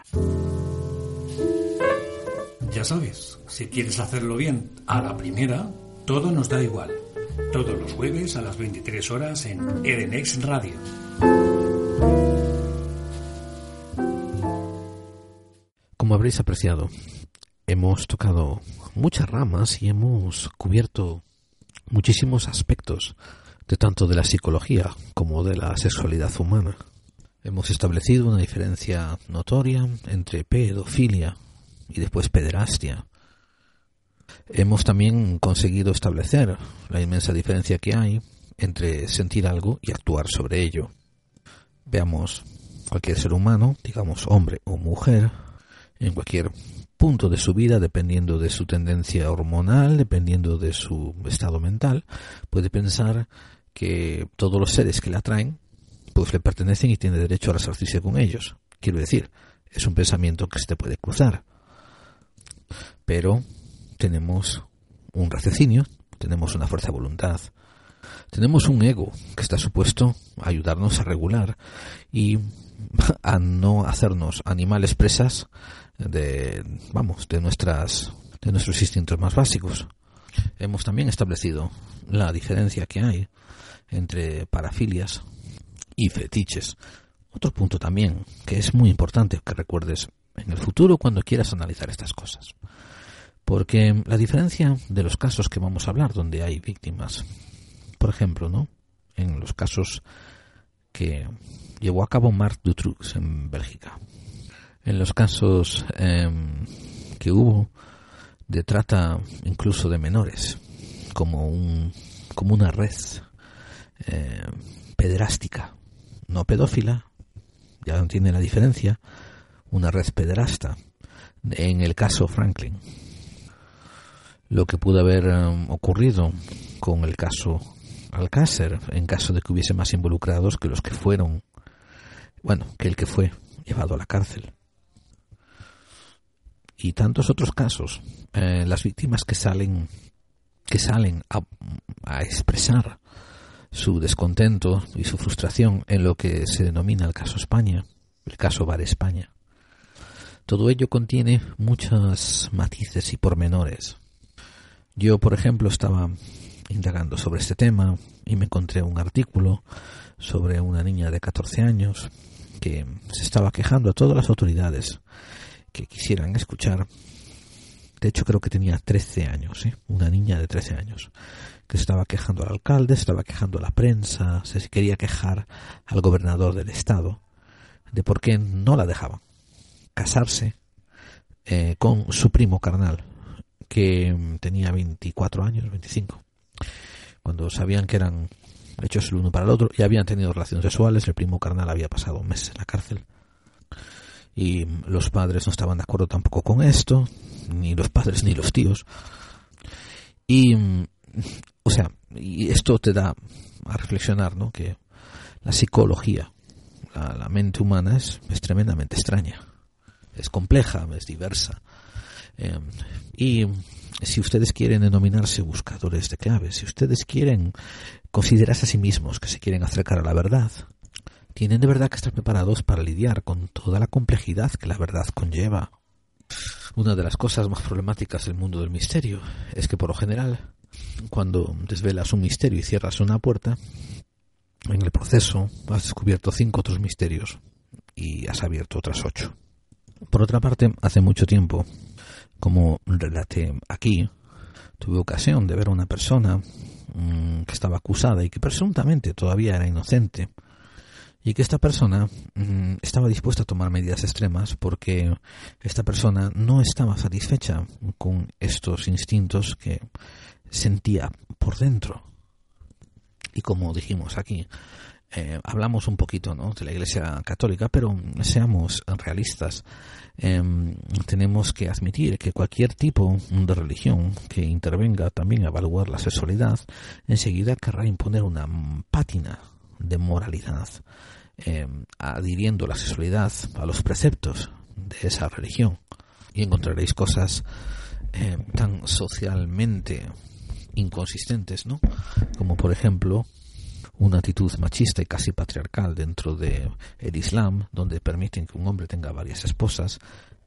Ya sabes, si quieres hacerlo bien a la primera, todo nos da igual. Todos los jueves a las 23 horas en Edenex Radio. Como habréis apreciado, hemos tocado muchas ramas y hemos cubierto muchísimos aspectos de tanto de la psicología como de la sexualidad humana. Hemos establecido una diferencia notoria entre pedofilia y después pederastia. Hemos también conseguido establecer la inmensa diferencia que hay entre sentir algo y actuar sobre ello. Veamos cualquier ser humano, digamos hombre o mujer, en cualquier punto de su vida, dependiendo de su tendencia hormonal, dependiendo de su estado mental, puede pensar que todos los seres que le atraen, pues le pertenecen y tiene derecho a resarcirse con ellos. Quiero decir, es un pensamiento que se te puede cruzar. Pero tenemos un raciocinio, tenemos una fuerza de voluntad, tenemos un ego que está supuesto a ayudarnos a regular y [laughs] a no hacernos animales presas de, vamos, de nuestras, de nuestros instintos más básicos. Hemos también establecido la diferencia que hay entre parafilias y fetiches. Otro punto también que es muy importante que recuerdes en el futuro cuando quieras analizar estas cosas. Porque la diferencia de los casos que vamos a hablar donde hay víctimas, por ejemplo, ¿no? En los casos que llevó a cabo Marc Dutroux en Bélgica, en los casos em, que hubo de trata incluso de menores, como, un, como una red eh, pederástica, no pedófila, ya no tiene la diferencia, una red pederasta, en el caso Franklin. Lo que pudo haber em, ocurrido con el caso Alcácer, en caso de que hubiese más involucrados que los que fueron, bueno, que el que fue llevado a la cárcel. Y tantos otros casos, eh, las víctimas que salen, que salen a, expresar su descontento y su frustración en lo que se denomina el caso España, el caso Bar España. Todo ello contiene muchos matices y pormenores. Yo, por ejemplo, estaba indagando sobre este tema y me encontré un artículo sobre una niña de 14 años que se estaba quejando a todas las autoridades que quisieran escuchar. De hecho, creo que tenía 13 años, ¿eh? una niña de 13 años, que se estaba quejando al alcalde, se estaba quejando a la prensa, se quería quejar al gobernador del estado de por qué no la dejaban casarse eh, con su primo carnal, que tenía 24 años, 25. Cuando sabían que eran hechos el uno para el otro y habían tenido relaciones sexuales, el primo carnal había pasado un mes en la cárcel. Y los padres no estaban de acuerdo tampoco con esto, ni los padres ni los tíos. Y, o sea, y esto te da a reflexionar, ¿no? Que la psicología, la, mente humana es, es tremendamente extraña es compleja, es diversa. Eh, y si ustedes quieren denominarse buscadores de claves, si ustedes quieren considerarse a sí mismos que se quieren acercar a la verdad, tienen de verdad que estar preparados para lidiar con toda la complejidad que la verdad conlleva. Una de las cosas más problemáticas del mundo del misterio es que por lo general, cuando desvelas un misterio y cierras una puerta, en el proceso has descubierto cinco otros misterios y has abierto otras ocho. Por otra parte, hace mucho tiempo, como relaté aquí, tuve ocasión de ver a una persona mmm, que estaba acusada y que presuntamente todavía era inocente y que esta persona mmm, estaba dispuesta a tomar medidas extremas porque esta persona no estaba satisfecha con estos instintos que sentía por dentro. Y como dijimos aquí, eh, hablamos un poquito ¿no? de la Iglesia Católica, pero seamos realistas. Eh, tenemos que admitir que cualquier tipo de religión que intervenga también a evaluar la sexualidad, enseguida querrá imponer una pátina de moralidad, eh, adhiriendo la sexualidad a los preceptos de esa religión. Y encontraréis cosas eh, tan socialmente inconsistentes, ¿no? Como por ejemplo una actitud machista y casi patriarcal dentro del el Islam, donde permiten que un hombre tenga varias esposas.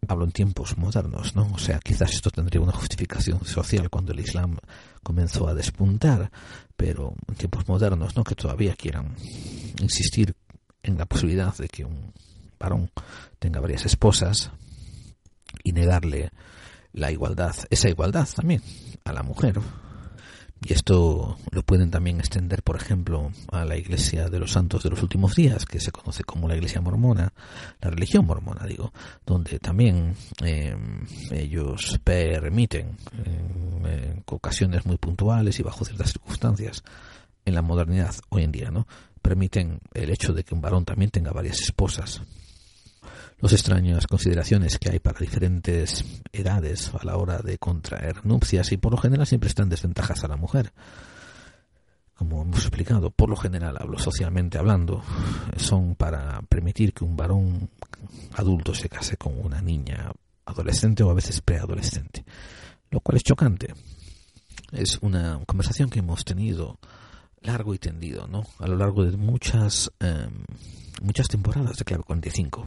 Hablo en tiempos modernos, ¿no? O sea, quizás esto tendría una justificación social cuando el Islam comenzó a despuntar, pero en tiempos modernos, ¿no? Que todavía quieran insistir en la posibilidad de que un varón tenga varias esposas y negarle la igualdad, esa igualdad también a la mujer, y esto lo pueden también extender, por ejemplo, a la Iglesia de los Santos de los Últimos Días, que se conoce como la Iglesia Mormona, la religión mormona, digo, donde también eh, ellos permiten, en, en ocasiones muy puntuales y bajo ciertas circunstancias, en la modernidad hoy en día, ¿no? Permiten el hecho de que un varón también tenga varias esposas, los extrañas consideraciones que hay para diferentes edades a la hora de contraer nupcias y por lo general siempre están desventajas a la mujer. Como hemos explicado, por lo general hablo socialmente hablando, son para permitir que un varón adulto se case con una niña adolescente o a veces preadolescente, lo cual es chocante. Es una conversación que hemos tenido largo y tendido, ¿no? A lo largo de muchas eh, muchas temporadas de Clave 45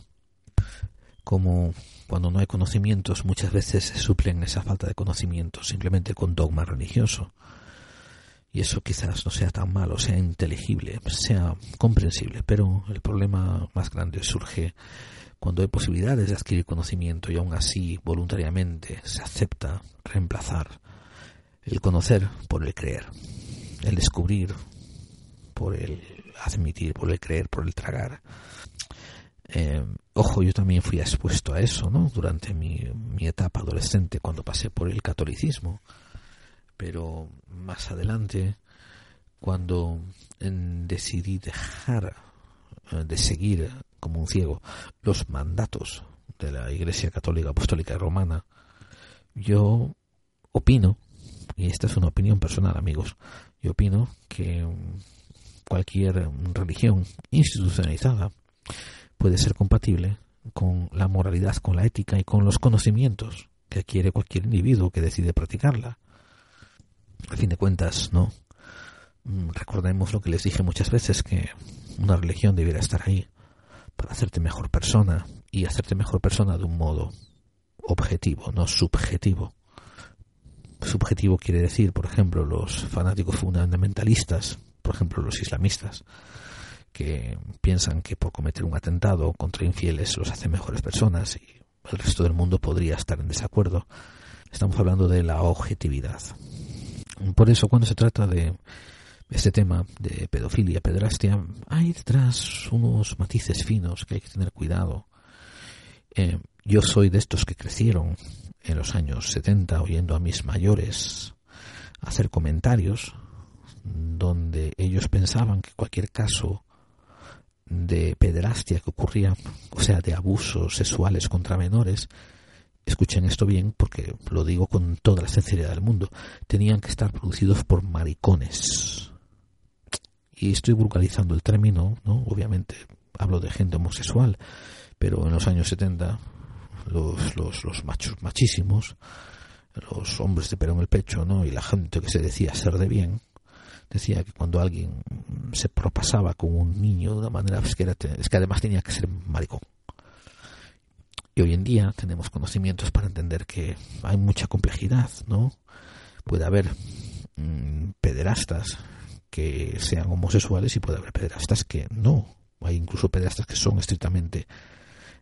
como cuando no hay conocimientos, muchas veces se suplen esa falta de conocimientos simplemente con dogma religioso. Y eso quizás no sea tan malo, sea inteligible, sea comprensible, pero el problema más grande surge cuando hay posibilidades de adquirir conocimiento y aún así voluntariamente se acepta reemplazar el conocer por el creer, el descubrir por el admitir, por el creer, por el tragar. Eh, ojo, yo también fui expuesto a eso, ¿no? Durante mi, mi, etapa adolescente, cuando pasé por el catolicismo. Pero más adelante, cuando decidí dejar eh, de seguir como un ciego los mandatos de la Iglesia Católica Apostólica Romana, yo opino, y esta es una opinión personal, amigos, yo opino que cualquier religión institucionalizada puede ser compatible con la moralidad, con la ética y con los conocimientos que adquiere cualquier individuo que decide practicarla. A fin de cuentas, ¿no? Mm, recordemos lo que les dije muchas veces, que una religión debiera estar ahí para hacerte mejor persona y hacerte mejor persona de un modo objetivo, no subjetivo. Subjetivo quiere decir, por ejemplo, los fanáticos fundamentalistas, por ejemplo, los islamistas, que piensan que por cometer un atentado contra infieles los hace mejores personas y el resto del mundo podría estar en desacuerdo. Estamos hablando de la objetividad. Por eso, cuando se trata de este tema de pedofilia, pedrastia, hay detrás unos matices finos que hay que tener cuidado. Eh, yo soy de estos que crecieron en los años 70 oyendo a mis mayores hacer comentarios donde ellos pensaban que cualquier caso de pederastia que ocurría, o sea, de abusos sexuales contra menores, escuchen esto bien porque lo digo con toda la sinceridad del mundo, tenían que estar producidos por maricones. Y estoy vulgarizando el término, ¿no? Obviamente hablo de gente homosexual, pero en los años 70 los, los, los machos machísimos, los hombres de pelo en el pecho, ¿no? Y la gente que se decía ser de bien, decía que cuando alguien se propasaba con un niño de una manera es que, además tenía que ser maricón. Y hoy en día tenemos conocimientos para entender que hay mucha complejidad, ¿no? Puede haber mmm, pederastas que sean homosexuales y puede haber pederastas que no. Hay incluso pederastas que son estrictamente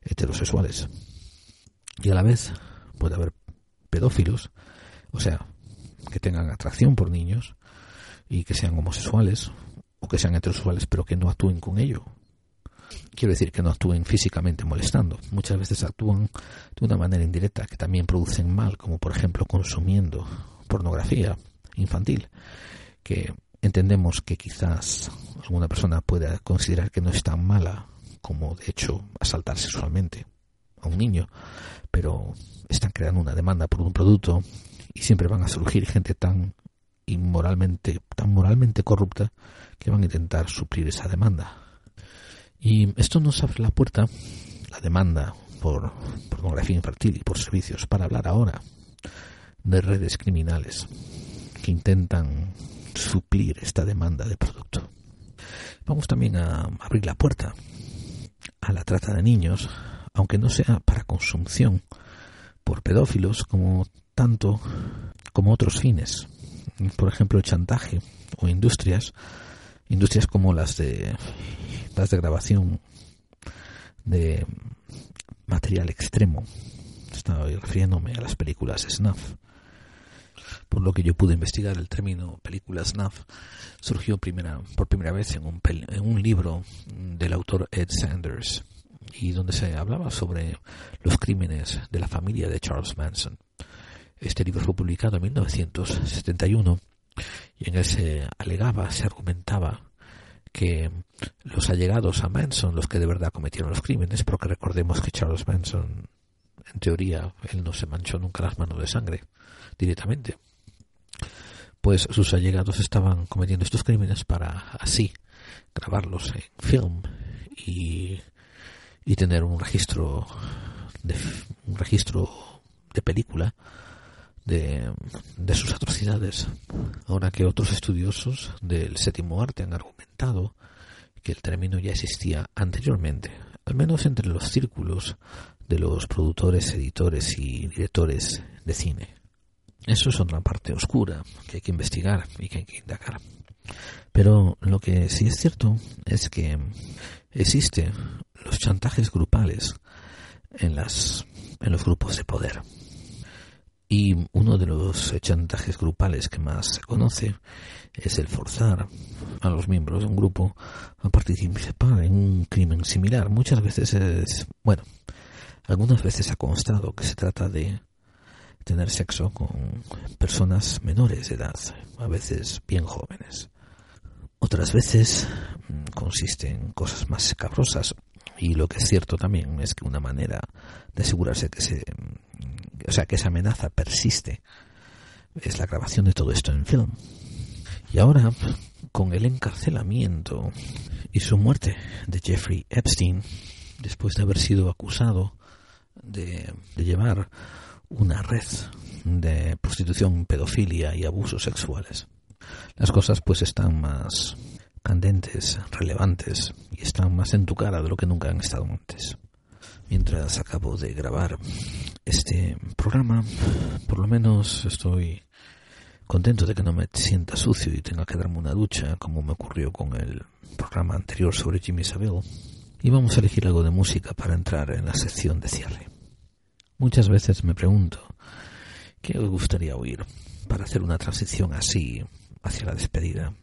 heterosexuales. Y a la vez puede haber pedófilos, o sea, que tengan atracción por niños y que sean homosexuales o que sean heterosexuales pero que no actúen con ello. Quiero decir que no actúen físicamente molestando. Muchas veces actúan de una manera indirecta que también producen mal, como por ejemplo consumiendo pornografía infantil, que entendemos que quizás alguna persona pueda considerar que no es tan mala como de hecho asaltar sexualmente a un niño, pero están creando una demanda por un producto y siempre van a surgir gente tan inmoralmente, tan moralmente corrupta que van a intentar suplir esa demanda. Y esto nos abre la puerta, la demanda por pornografía infantil y por servicios, para hablar ahora de redes criminales que intentan suplir esta demanda de producto. Vamos también a abrir la puerta a la trata de niños, aunque no sea para consumción por pedófilos como tanto como otros fines por ejemplo, chantaje o industrias, industrias como las de las de grabación de material extremo. Estaba refiriéndome a las películas snuff. Por lo que yo pude investigar, el término película snuff surgió primera, por primera vez en un, en un libro del autor Ed Sanders y donde se hablaba sobre los crímenes de la familia de Charles Manson. Este libro fue publicado en 1971 y en él se alegaba, se argumentaba que los allegados a Manson, los que de verdad cometieron los crímenes, porque recordemos que Charles Manson, en teoría, él no se manchó nunca las manos de sangre directamente, pues sus allegados estaban cometiendo estos crímenes para así grabarlos en film y, y tener un registro de, un registro de película de, sus atrocidades. Ahora que otros estudiosos del séptimo arte han argumentado que el término ya existía anteriormente, al menos entre los círculos de los productores, editores y directores de cine. Eso es otra parte oscura que hay que investigar y que hay que indagar. Pero lo que sí es cierto es que existen los chantajes grupales en los grupos de poder. Y uno de los chantajes grupales que más se conoce es el forzar a los miembros de un grupo a participar en un crimen similar. Muchas veces es, bueno, algunas veces ha constado que se trata de tener sexo con personas menores de edad, a veces bien jóvenes. Otras veces mm, consiste en cosas más escabrosas y lo que es cierto también es que una manera de asegurarse que se o sea que esa amenaza persiste, es la grabación de todo esto en film. Y ahora, con el encarcelamiento y su muerte de Jeffrey Epstein, después de haber sido acusado de, de llevar una red de prostitución, pedofilia y abusos sexuales. Las cosas pues están más candentes, relevantes y están más en tu cara de lo que nunca han estado antes. Mientras acabo de grabar este programa, por lo menos estoy contento de que no me sienta sucio y tenga que darme una ducha, como me ocurrió con el programa anterior sobre Jimmy Savile. Y vamos a elegir algo de música para entrar en la sección de cierre. Muchas veces me pregunto, ¿qué os gustaría oír para hacer una transición así hacia la despedida?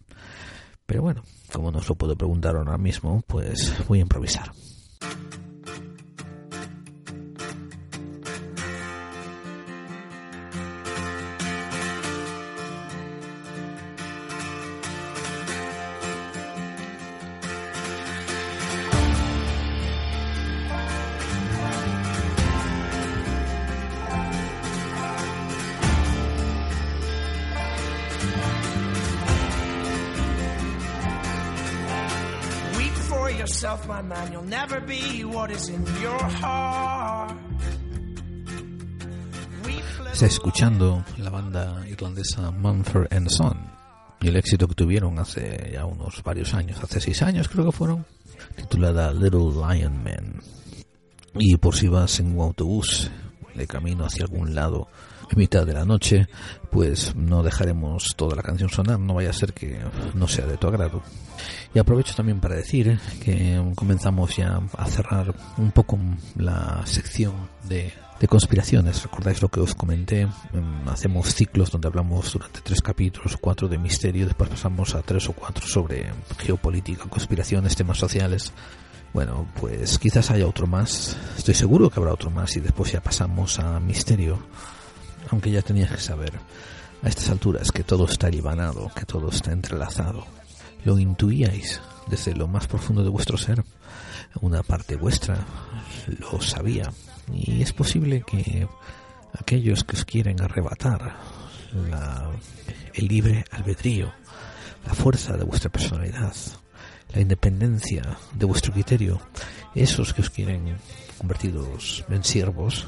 Pero bueno, como no os lo puedo preguntar ahora mismo, pues voy a improvisar. Está escuchando la banda irlandesa Mumford and Son y el éxito que tuvieron hace ya unos varios años, hace seis años creo que fueron, titulada Little Lion Man. Y por si vas en un autobús de camino hacia algún lado mitad de la noche, pues no dejaremos toda la canción sonar, no vaya a ser que no sea de tu agrado. Y aprovecho también para decir que comenzamos ya a cerrar un poco la sección de, conspiraciones. ¿Recordáis lo que os comenté? Em, hacemos ciclos donde hablamos durante tres capítulos, cuatro de misterio, después pasamos a tres o cuatro sobre geopolítica, conspiraciones, temas sociales. Bueno, pues quizás haya otro más. Estoy seguro que habrá otro más y después ya pasamos a misterio. Aunque ya tenías que saber a estas alturas que todo está libanado, que todo está entrelazado lo intuíais desde lo más profundo de vuestro ser. Una parte vuestra lo sabía. Y es posible que aquellos que os quieren arrebatar el libre albedrío, la fuerza de vuestra personalidad, la independencia de vuestro criterio, esos que os quieren convertidos en siervos,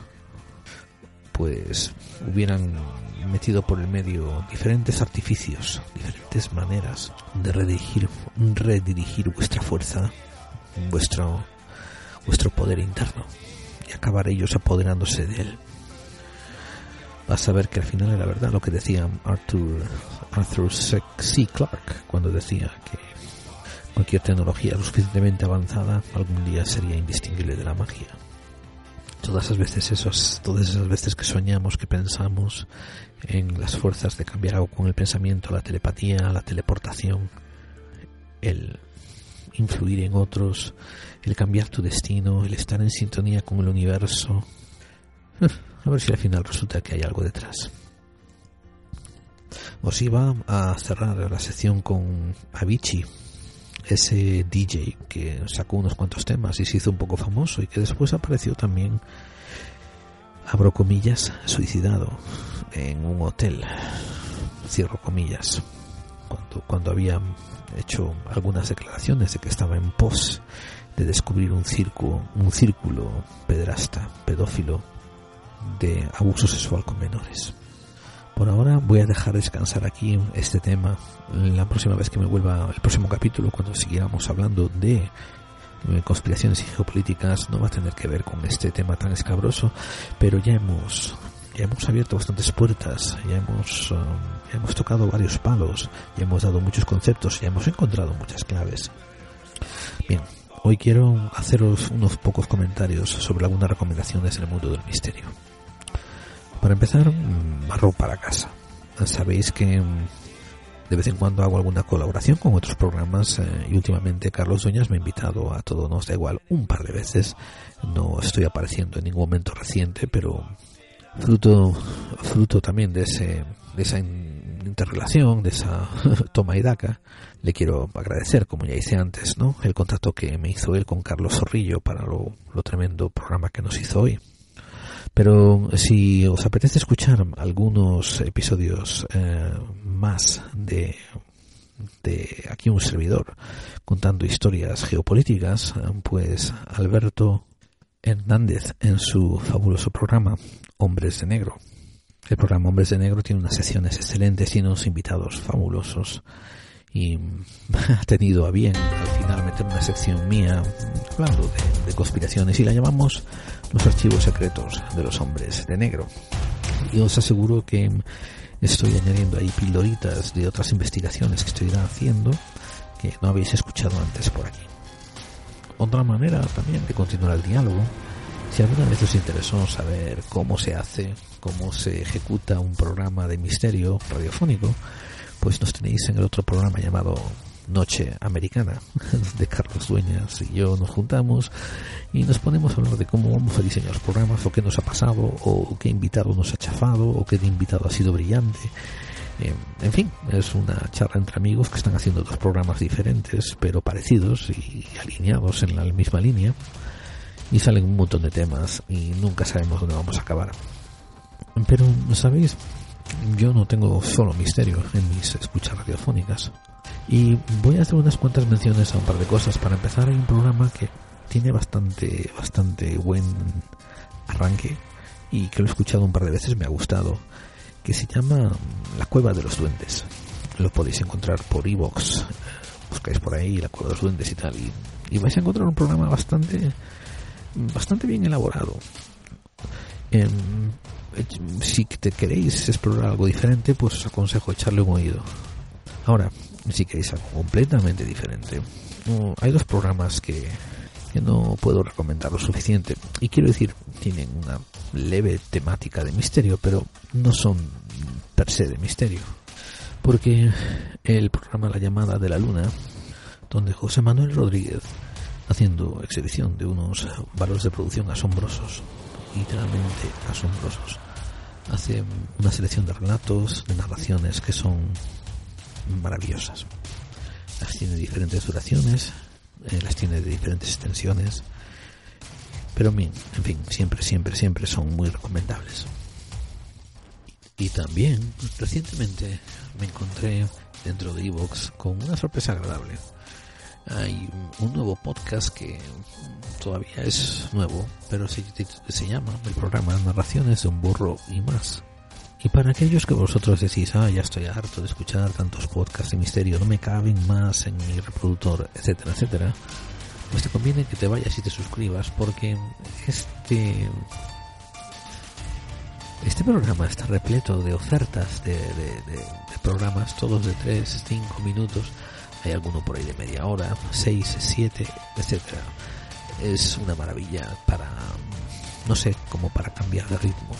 pues hubieran metido por el medio diferentes artificios, diferentes maneras de redirigir, redirigir vuestra fuerza, vuestro, vuestro poder interno y acabar ellos apoderándose de él. Vas a ver que al final era verdad lo que decía Arthur, Arthur C. Clarke cuando decía que cualquier tecnología lo suficientemente avanzada algún día sería indistinguible de la magia todas esas veces esos, todas esas veces que soñamos, que pensamos en las fuerzas de cambiar algo con el pensamiento, la telepatía, la teleportación, el influir en otros, el cambiar tu destino, el estar en sintonía con el universo. [laughs] A ver si al final resulta que hay algo detrás. Os iba a cerrar la sección con Avicii, ese DJ que sacó unos cuantos temas y se hizo un poco famoso y que después apareció también, abro comillas, suicidado en un hotel, cierro comillas, cuando, cuando había hecho algunas declaraciones de que estaba en pos de descubrir un circo, un círculo pederasta, pedófilo de abuso sexual con menores. Por ahora voy a dejar descansar aquí este tema. La próxima vez que me vuelva el próximo capítulo, cuando siguiéramos hablando de eh, conspiraciones y geopolíticas, no va a tener que ver con este tema tan escabroso, pero ya hemos ya hemos abierto bastantes puertas, ya hemos, um, ya hemos tocado varios palos, ya hemos dado muchos conceptos, ya hemos encontrado muchas claves. Bien, hoy quiero haceros unos pocos comentarios sobre algunas recomendaciones en el mundo del misterio. Para empezar, barro para casa. Sabéis que mm, de vez en cuando hago alguna colaboración con otros programas eh, y últimamente Carlos Doñas me ha invitado a todo nos da igual un par de veces. No estoy apareciendo en ningún momento reciente, pero fruto fruto también de ese de esa interrelación, de esa [laughs] toma y daca, le quiero agradecer, como ya hice antes, ¿no? El contacto que me hizo él con Carlos Zorrillo para lo, lo tremendo programa que nos hizo hoy. Pero si os apetece escuchar algunos episodios eh, más de de aquí un servidor contando historias geopolíticas, pues Alberto Hernández en su fabuloso programa Hombres de Negro. El programa Hombres de Negro tiene unas secciones excelentes y unos invitados fabulosos y [laughs] ha tenido a bien al final meter una sección mía hablando de, conspiraciones y la llamamos los archivos secretos de los hombres de negro. Y os aseguro que estoy añadiendo ahí pildoritas de otras investigaciones que estoy haciendo que no habéis escuchado antes por aquí. Otra manera también de continuar el diálogo, si alguna vez os interesó saber cómo se hace, cómo se ejecuta un programa de misterio radiofónico, pues nos tenéis en el otro programa llamado Noche Americana, [laughs] de Carlos Dueñas y yo nos juntamos y nos ponemos a hablar de cómo vamos a diseñar los programas, o qué nos ha pasado, o qué invitado nos ha chafado, o qué invitado ha sido brillante. Eh, en fin, es una charla entre amigos que están haciendo dos programas diferentes, pero parecidos y alineados en la misma línea. Y salen un montón de temas y nunca sabemos dónde vamos a acabar. Pero, ¿sabéis? Yo no tengo solo misterio en mis escuchas radiofónicas. Y voy a hacer unas cuantas menciones a un par de cosas. Para empezar, hay un programa que tiene bastante, bastante buen arranque y que lo he escuchado un par de veces, me ha gustado, que se llama La Cueva de los Duendes. Lo podéis encontrar por Evox, buscáis por ahí La Cueva de los Duendes y tal, y, vais a encontrar un programa bastante, bastante bien elaborado. Eh, si te queréis explorar algo diferente, pues os aconsejo echarle un oído. Ahora, si queréis algo completamente diferente, hay dos programas que, que no puedo recomendar lo suficiente. Y quiero decir, tienen una leve temática de misterio, pero no son per se de misterio. Porque el programa La llamada de la luna, donde José Manuel Rodríguez, haciendo exhibición de unos valores de producción asombrosos, literalmente asombrosos, hace una selección de relatos, de narraciones que son maravillosas. Las tiene diferentes duraciones, eh, las tiene de diferentes extensiones, pero en fin, siempre, siempre, siempre son muy recomendables. Y también, recientemente me encontré dentro de Evox con una sorpresa agradable. Hay un nuevo podcast que todavía es nuevo, pero se, se llama el programa Narraciones de un burro y más. Y para aquellos que vosotros decís, ah, ya estoy harto de escuchar tantos podcasts de misterio, no me caben más en mi reproductor, etcétera, etcétera, pues te conviene que te vayas y te suscribas porque este este programa está repleto de ofertas de, programas, todos de 3, 5 minutos, hay alguno por ahí de media hora, 6, 7, etcétera. Es una maravilla para, no sé, como para cambiar de ritmo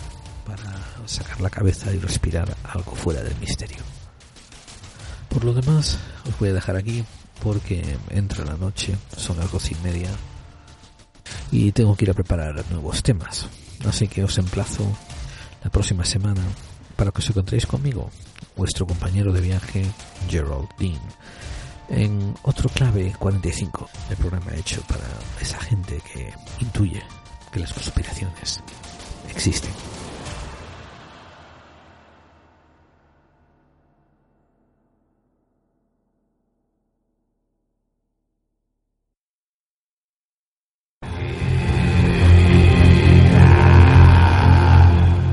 para sacar la cabeza y respirar algo fuera del misterio. Por lo demás, os voy a dejar aquí porque entra la noche, son las doce y media y tengo que ir a preparar nuevos temas. Así que os emplazo la próxima semana para que os encontréis conmigo, vuestro compañero de viaje, Gerald Dean, en otro clave 45, el programa hecho para esa gente que intuye que las conspiraciones existen.